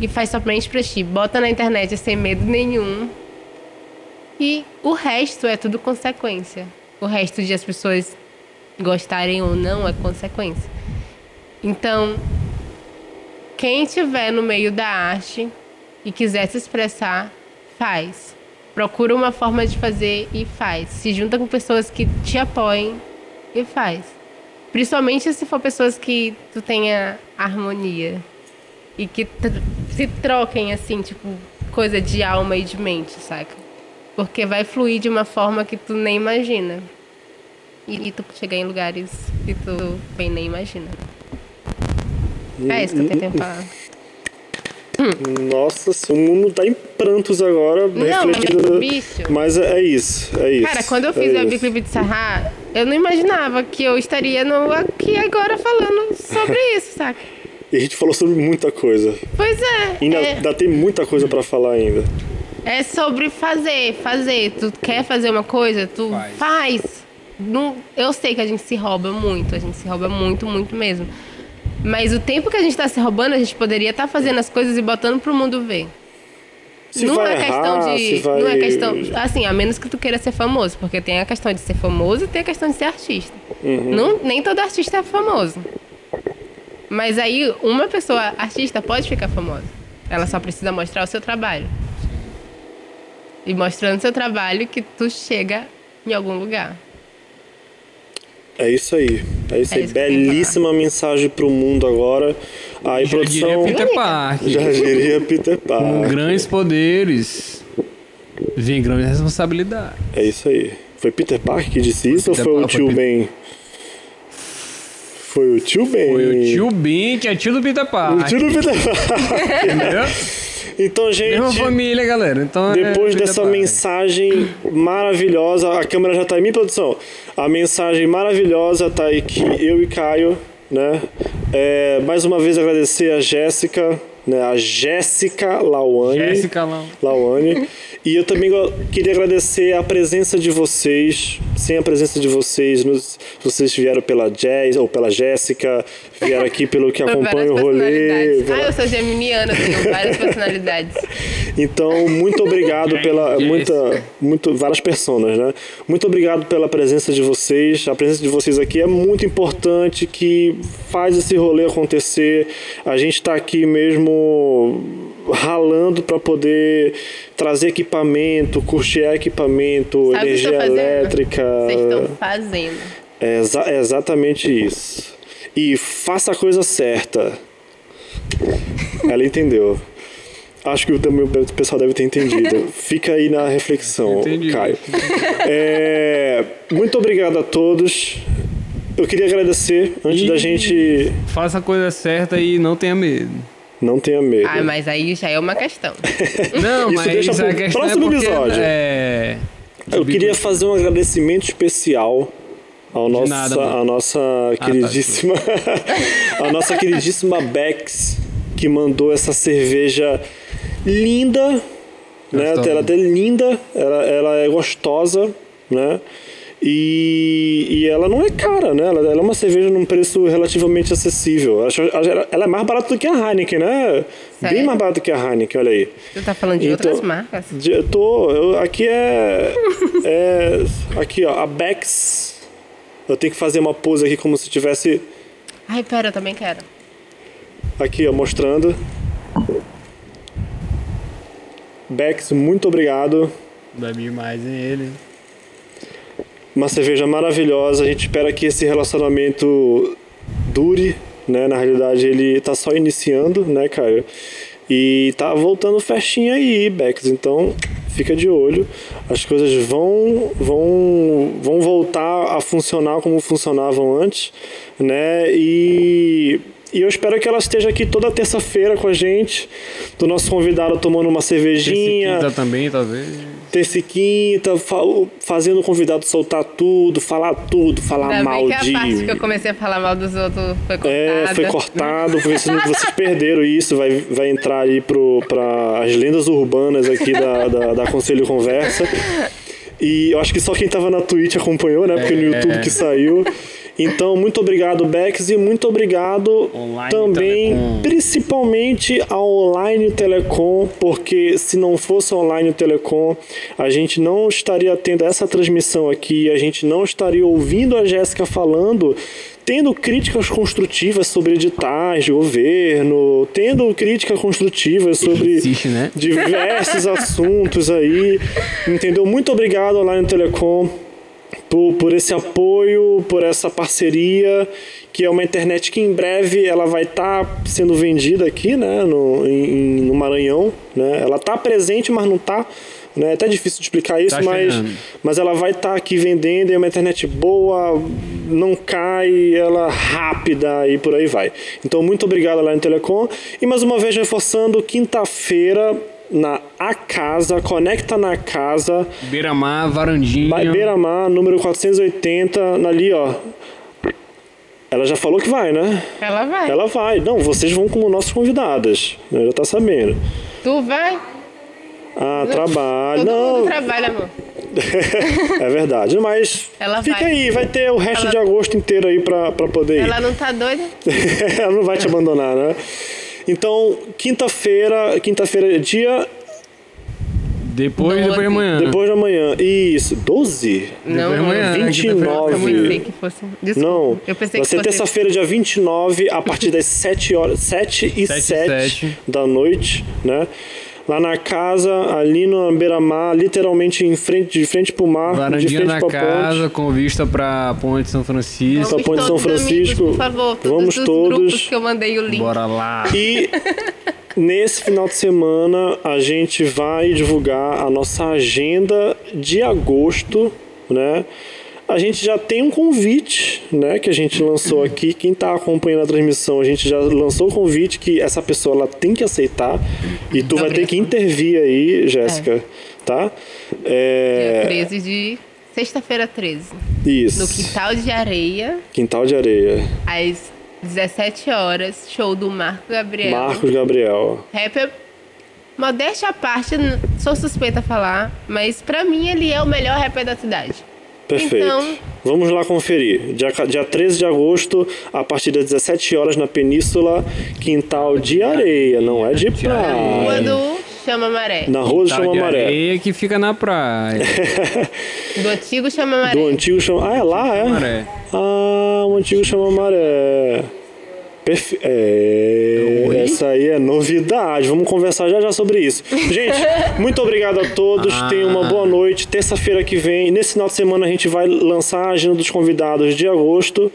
e faz somente pra ti. Bota na internet sem medo nenhum. E o resto é tudo consequência. O resto de as pessoas gostarem ou não é consequência. Então, quem estiver no meio da arte e quiser se expressar, faz. Procura uma forma de fazer e faz. Se junta com pessoas que te apoiem e faz. Principalmente se for pessoas que tu tenha harmonia e que se troquem assim, tipo, coisa de alma e de mente, saca? Porque vai fluir de uma forma que tu nem imagina. E, e tu chegar em lugares que tu bem nem imagina. É isso que eu tentei falar. Nossa, o mundo tá em prantos agora, Não, refletindo. bicho. Mas é, é isso, é isso. Cara, quando eu fiz é o de Sarra, eu não imaginava que eu estaria no, aqui agora falando sobre isso, saca? E a gente falou sobre muita coisa. Pois é. Ainda, é, ainda tem muita coisa pra falar ainda. é sobre fazer, fazer. Tu quer fazer uma coisa, tu Faz. faz. Não, eu sei que a gente se rouba muito, a gente se rouba muito, muito mesmo. Mas o tempo que a gente tá se roubando, a gente poderia estar fazendo as coisas e botando pro mundo ver. Se não é questão errar, de. vai... Não é questão. Assim, a menos que tu queira ser famoso. Porque tem a questão de ser famoso e tem a questão de ser artista. Uhum. Não, nem todo artista é famoso. Mas aí, uma pessoa artista pode ficar famosa. Ela só precisa mostrar o seu trabalho. E mostrando seu trabalho que tu chega em algum lugar. É isso aí. É isso É aí. isso Belíssima mensagem pro mundo agora. Aí, Já diria produção. Peter Parker. Já diria Peter Com Parker. grandes poderes vem grande responsabilidade. É isso aí. Foi Peter Parker que disse isso Peter ou foi o tio foi Ben? Foi o tio Ben. Foi o tio Ben, que é tio do Peter O Parker. tio do Peter Parker. Entendeu? Então, gente. Mesma família, galera. Então, é Depois Peter dessa mensagem maravilhosa, a câmera já tá em mim, produção. A mensagem maravilhosa tá aí que eu e Caio, né? É, mais uma vez agradecer a Jéssica, né? A Jéssica Lauane. Jéssica lá. Lauane. E eu também queria agradecer a presença de vocês. Sem a presença de vocês, nos- vocês vieram pela Jazz ou pela Jéssica, vieram aqui pelo que acompanha o rolê. Ah, eu sou geminiana, tenho várias personalidades. Então, muito obrigado pela muita, muito várias personas, né? Muito obrigado pela presença de vocês. A presença de vocês aqui é muito importante que faz esse rolê acontecer. A gente está aqui mesmo ralando para poder trazer equipamento, custear equipamento, Sabe que energia fazendo? elétrica. Vocês estão fazendo. É, exa- é exatamente isso. E faça a coisa certa. Ela entendeu. Acho que também o pessoal deve ter entendido. Fica aí na reflexão, Entendi. Caio. É, muito obrigado a todos. Eu queria agradecer, antes E- da gente. Faça a coisa certa e não tenha medo. Não tenha medo. Ah, mas aí já é uma questão. Não, Isso mas deixa questão próximo é porque, episódio. É... Eu queria fazer um agradecimento especial ao nossa, nada, a nossa tá, queridíssima, a nossa queridíssima Bex que mandou essa cerveja linda, né? Gostosa. Ela é linda, ela, ela é gostosa, né? E, e ela não é cara, né? Ela, ela é uma cerveja num preço relativamente acessível. Acho- Ela ela é mais barata do que a Heineken, né? Bem Sério? mais barata do que a Heineken, olha aí. Tu tá falando de Então- outras marcas? De- Eu tô. eu- aqui é, é. Aqui, ó. A Bex. Eu tenho que fazer uma pose aqui como se tivesse. Ai, pera, eu também quero. Aqui, ó, mostrando. Bex, muito obrigado. Bebe mais em ele. Uma cerveja maravilhosa. A gente espera que esse relacionamento dure, né? Na realidade, ele tá só iniciando, né, Caio? E tá voltando festinha aí, Bex. Então, fica de olho. As coisas vão, vão, vão voltar a funcionar como funcionavam antes, né? E, e eu espero que ela esteja aqui toda terça-feira com a gente, do nosso convidado tomando uma cervejinha. Quinta também, talvez. Terça e quinta, fa- fazendo o convidado soltar tudo, falar tudo, falar Ainda mal bem que de. a parte que eu comecei a falar mal dos outros foi cortada. É, foi cortado, porque senão vocês perderam isso, vai, vai entrar aí para as lendas urbanas aqui da, da, da Conselho Conversa. E eu acho que só quem tava na Twitch acompanhou, né? Porque no É. YouTube que saiu. Então, muito obrigado, Bex, e muito obrigado Online também, Telecom. principalmente ao Online Telecom, porque se não fosse Online Telecom, a gente não estaria tendo essa transmissão aqui, a gente não estaria ouvindo a Jéssica falando, tendo críticas construtivas sobre editais de governo, tendo críticas construtivas sobre Insiste, né? diversos assuntos aí. Entendeu? Muito obrigado, Online Telecom, por, por esse apoio, por essa parceria, que é uma internet que em breve ela vai estar sendo vendida aqui, né, no, em, no Maranhão. Né? Ela está presente, mas não está. Né? É até difícil de explicar isso, Tá mas, mas ela vai estar aqui vendendo, é uma internet boa, não cai, ela é rápida e por aí vai. Então, muito obrigado lá no Telecom. E mais uma vez reforçando, quinta-feira na A Casa, Conecta na Casa, Beira-mar, varandinha. Vai Beira-Mar, número 480, ali, ó. Ela já falou que vai, né? Ela vai. Ela vai. Não, vocês vão como nossas convidadas. né? Já tá sabendo. Tu vai? Ah, trabalho. Todo Não, mundo trabalha, amor. é verdade. Mas Ela fica vai. aí, vai ter o resto Ela- de agosto inteiro aí pra, pra poder ir. Ela não tá doida? Ela não vai te abandonar, né? Então, quinta-feira, quinta-feira é dia Depois, Doze. depois de amanhã. depois de amanhã. Isso, 12? Não, de amanhã, não. 29. Eu pensei que fosse. Desculpa. Não, Eu pensei vai que ser fosse. terça-feira, dia 29, a partir das 7 horas, 7 e Sete e 7 sete. da noite, né? Lá na casa, ali no beira-mar, literalmente em frente, de frente pro mar, de Varandinha frente na pra casa, ponte. com vista pra Ponte de São Francisco. Só Ponte de São todos amigos, Francisco. por favor, todos Vamos os todos. grupos que eu mandei o link. Bora lá. E nesse final de semana a gente vai divulgar a nossa agenda de agosto, né? A gente já tem um convite, né, que a gente lançou aqui. Quem está acompanhando a transmissão, a gente já lançou o convite que essa pessoa ela tem que aceitar e tu vai ter que intervir aí, Jéssica, tá? Dia É, 13 de. Sexta-feira 13. isso. No Quintal de Areia, Quintal de Areia. às 17 horas, show do Marco Gabriel. Marcos Gabriel. Rapper, modéstia à parte, sou suspeita a falar, mas pra mim ele é o melhor rapper da cidade. Perfeito. Então- Vamos lá conferir. Dia, dia 13 de agosto, a partir das 17 horas na Península, Quintal de Areia, não é de Rua praia. do Chama Maré. Na Rua do Chama de Maré. areia que fica na praia. Do antigo Chama Maré. Do antigo Chama... Ah, é lá, é? Maré. Ah, o antigo Chama Maré. Perfe... É, Oi? essa aí é novidade. Vamos conversar já já sobre isso. Gente, muito obrigado a todos. Ah. Tenham uma boa noite. Terça-feira que vem, nesse final de semana, a gente vai lançar a agenda dos convidados de agosto.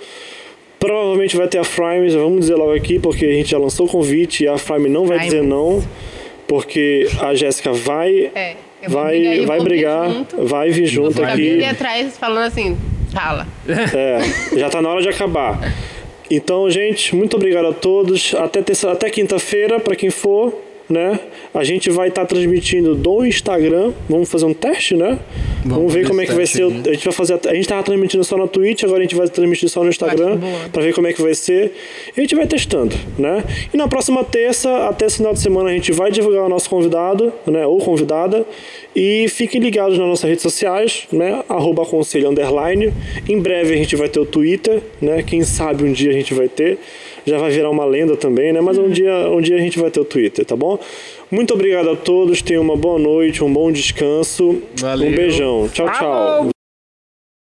Provavelmente vai ter a Frames, vamos dizer logo aqui, porque a gente já lançou o convite e a Frame não vai dizer não, porque a Jéssica vai, É, eu vou brigar, vai, eu vai brigar, junto. vai vir junto aqui. ali atrás falando assim, fala. É, já tá na hora de acabar. Então, gente, muito obrigado a todos. Até, até quinta-feira, para quem for, né? A gente vai estar transmitindo do Instagram. Vamos fazer um teste, né? Vamos, Vamos ver como é que vai ser. o-. A gente vai fazer. A gente tava transmitindo só na Twitch, agora a gente vai transmitir só no Instagram para ver como é que vai ser. E a gente vai testando, né? E na próxima terça, até esse final de semana, a gente vai divulgar o nosso convidado, né? Ou convidada. E fiquem ligados nas nossas redes sociais, né? Arroba conselho underline. Em breve a gente vai ter o Twitter, né? Quem sabe um dia a gente vai ter. Já vai virar uma lenda também, né? Mas um dia, um dia a gente vai ter o Twitter, tá bom? Muito obrigado a todos. Tenham uma boa noite, um bom descanso. Valeu. Um beijão. Tchau, tchau.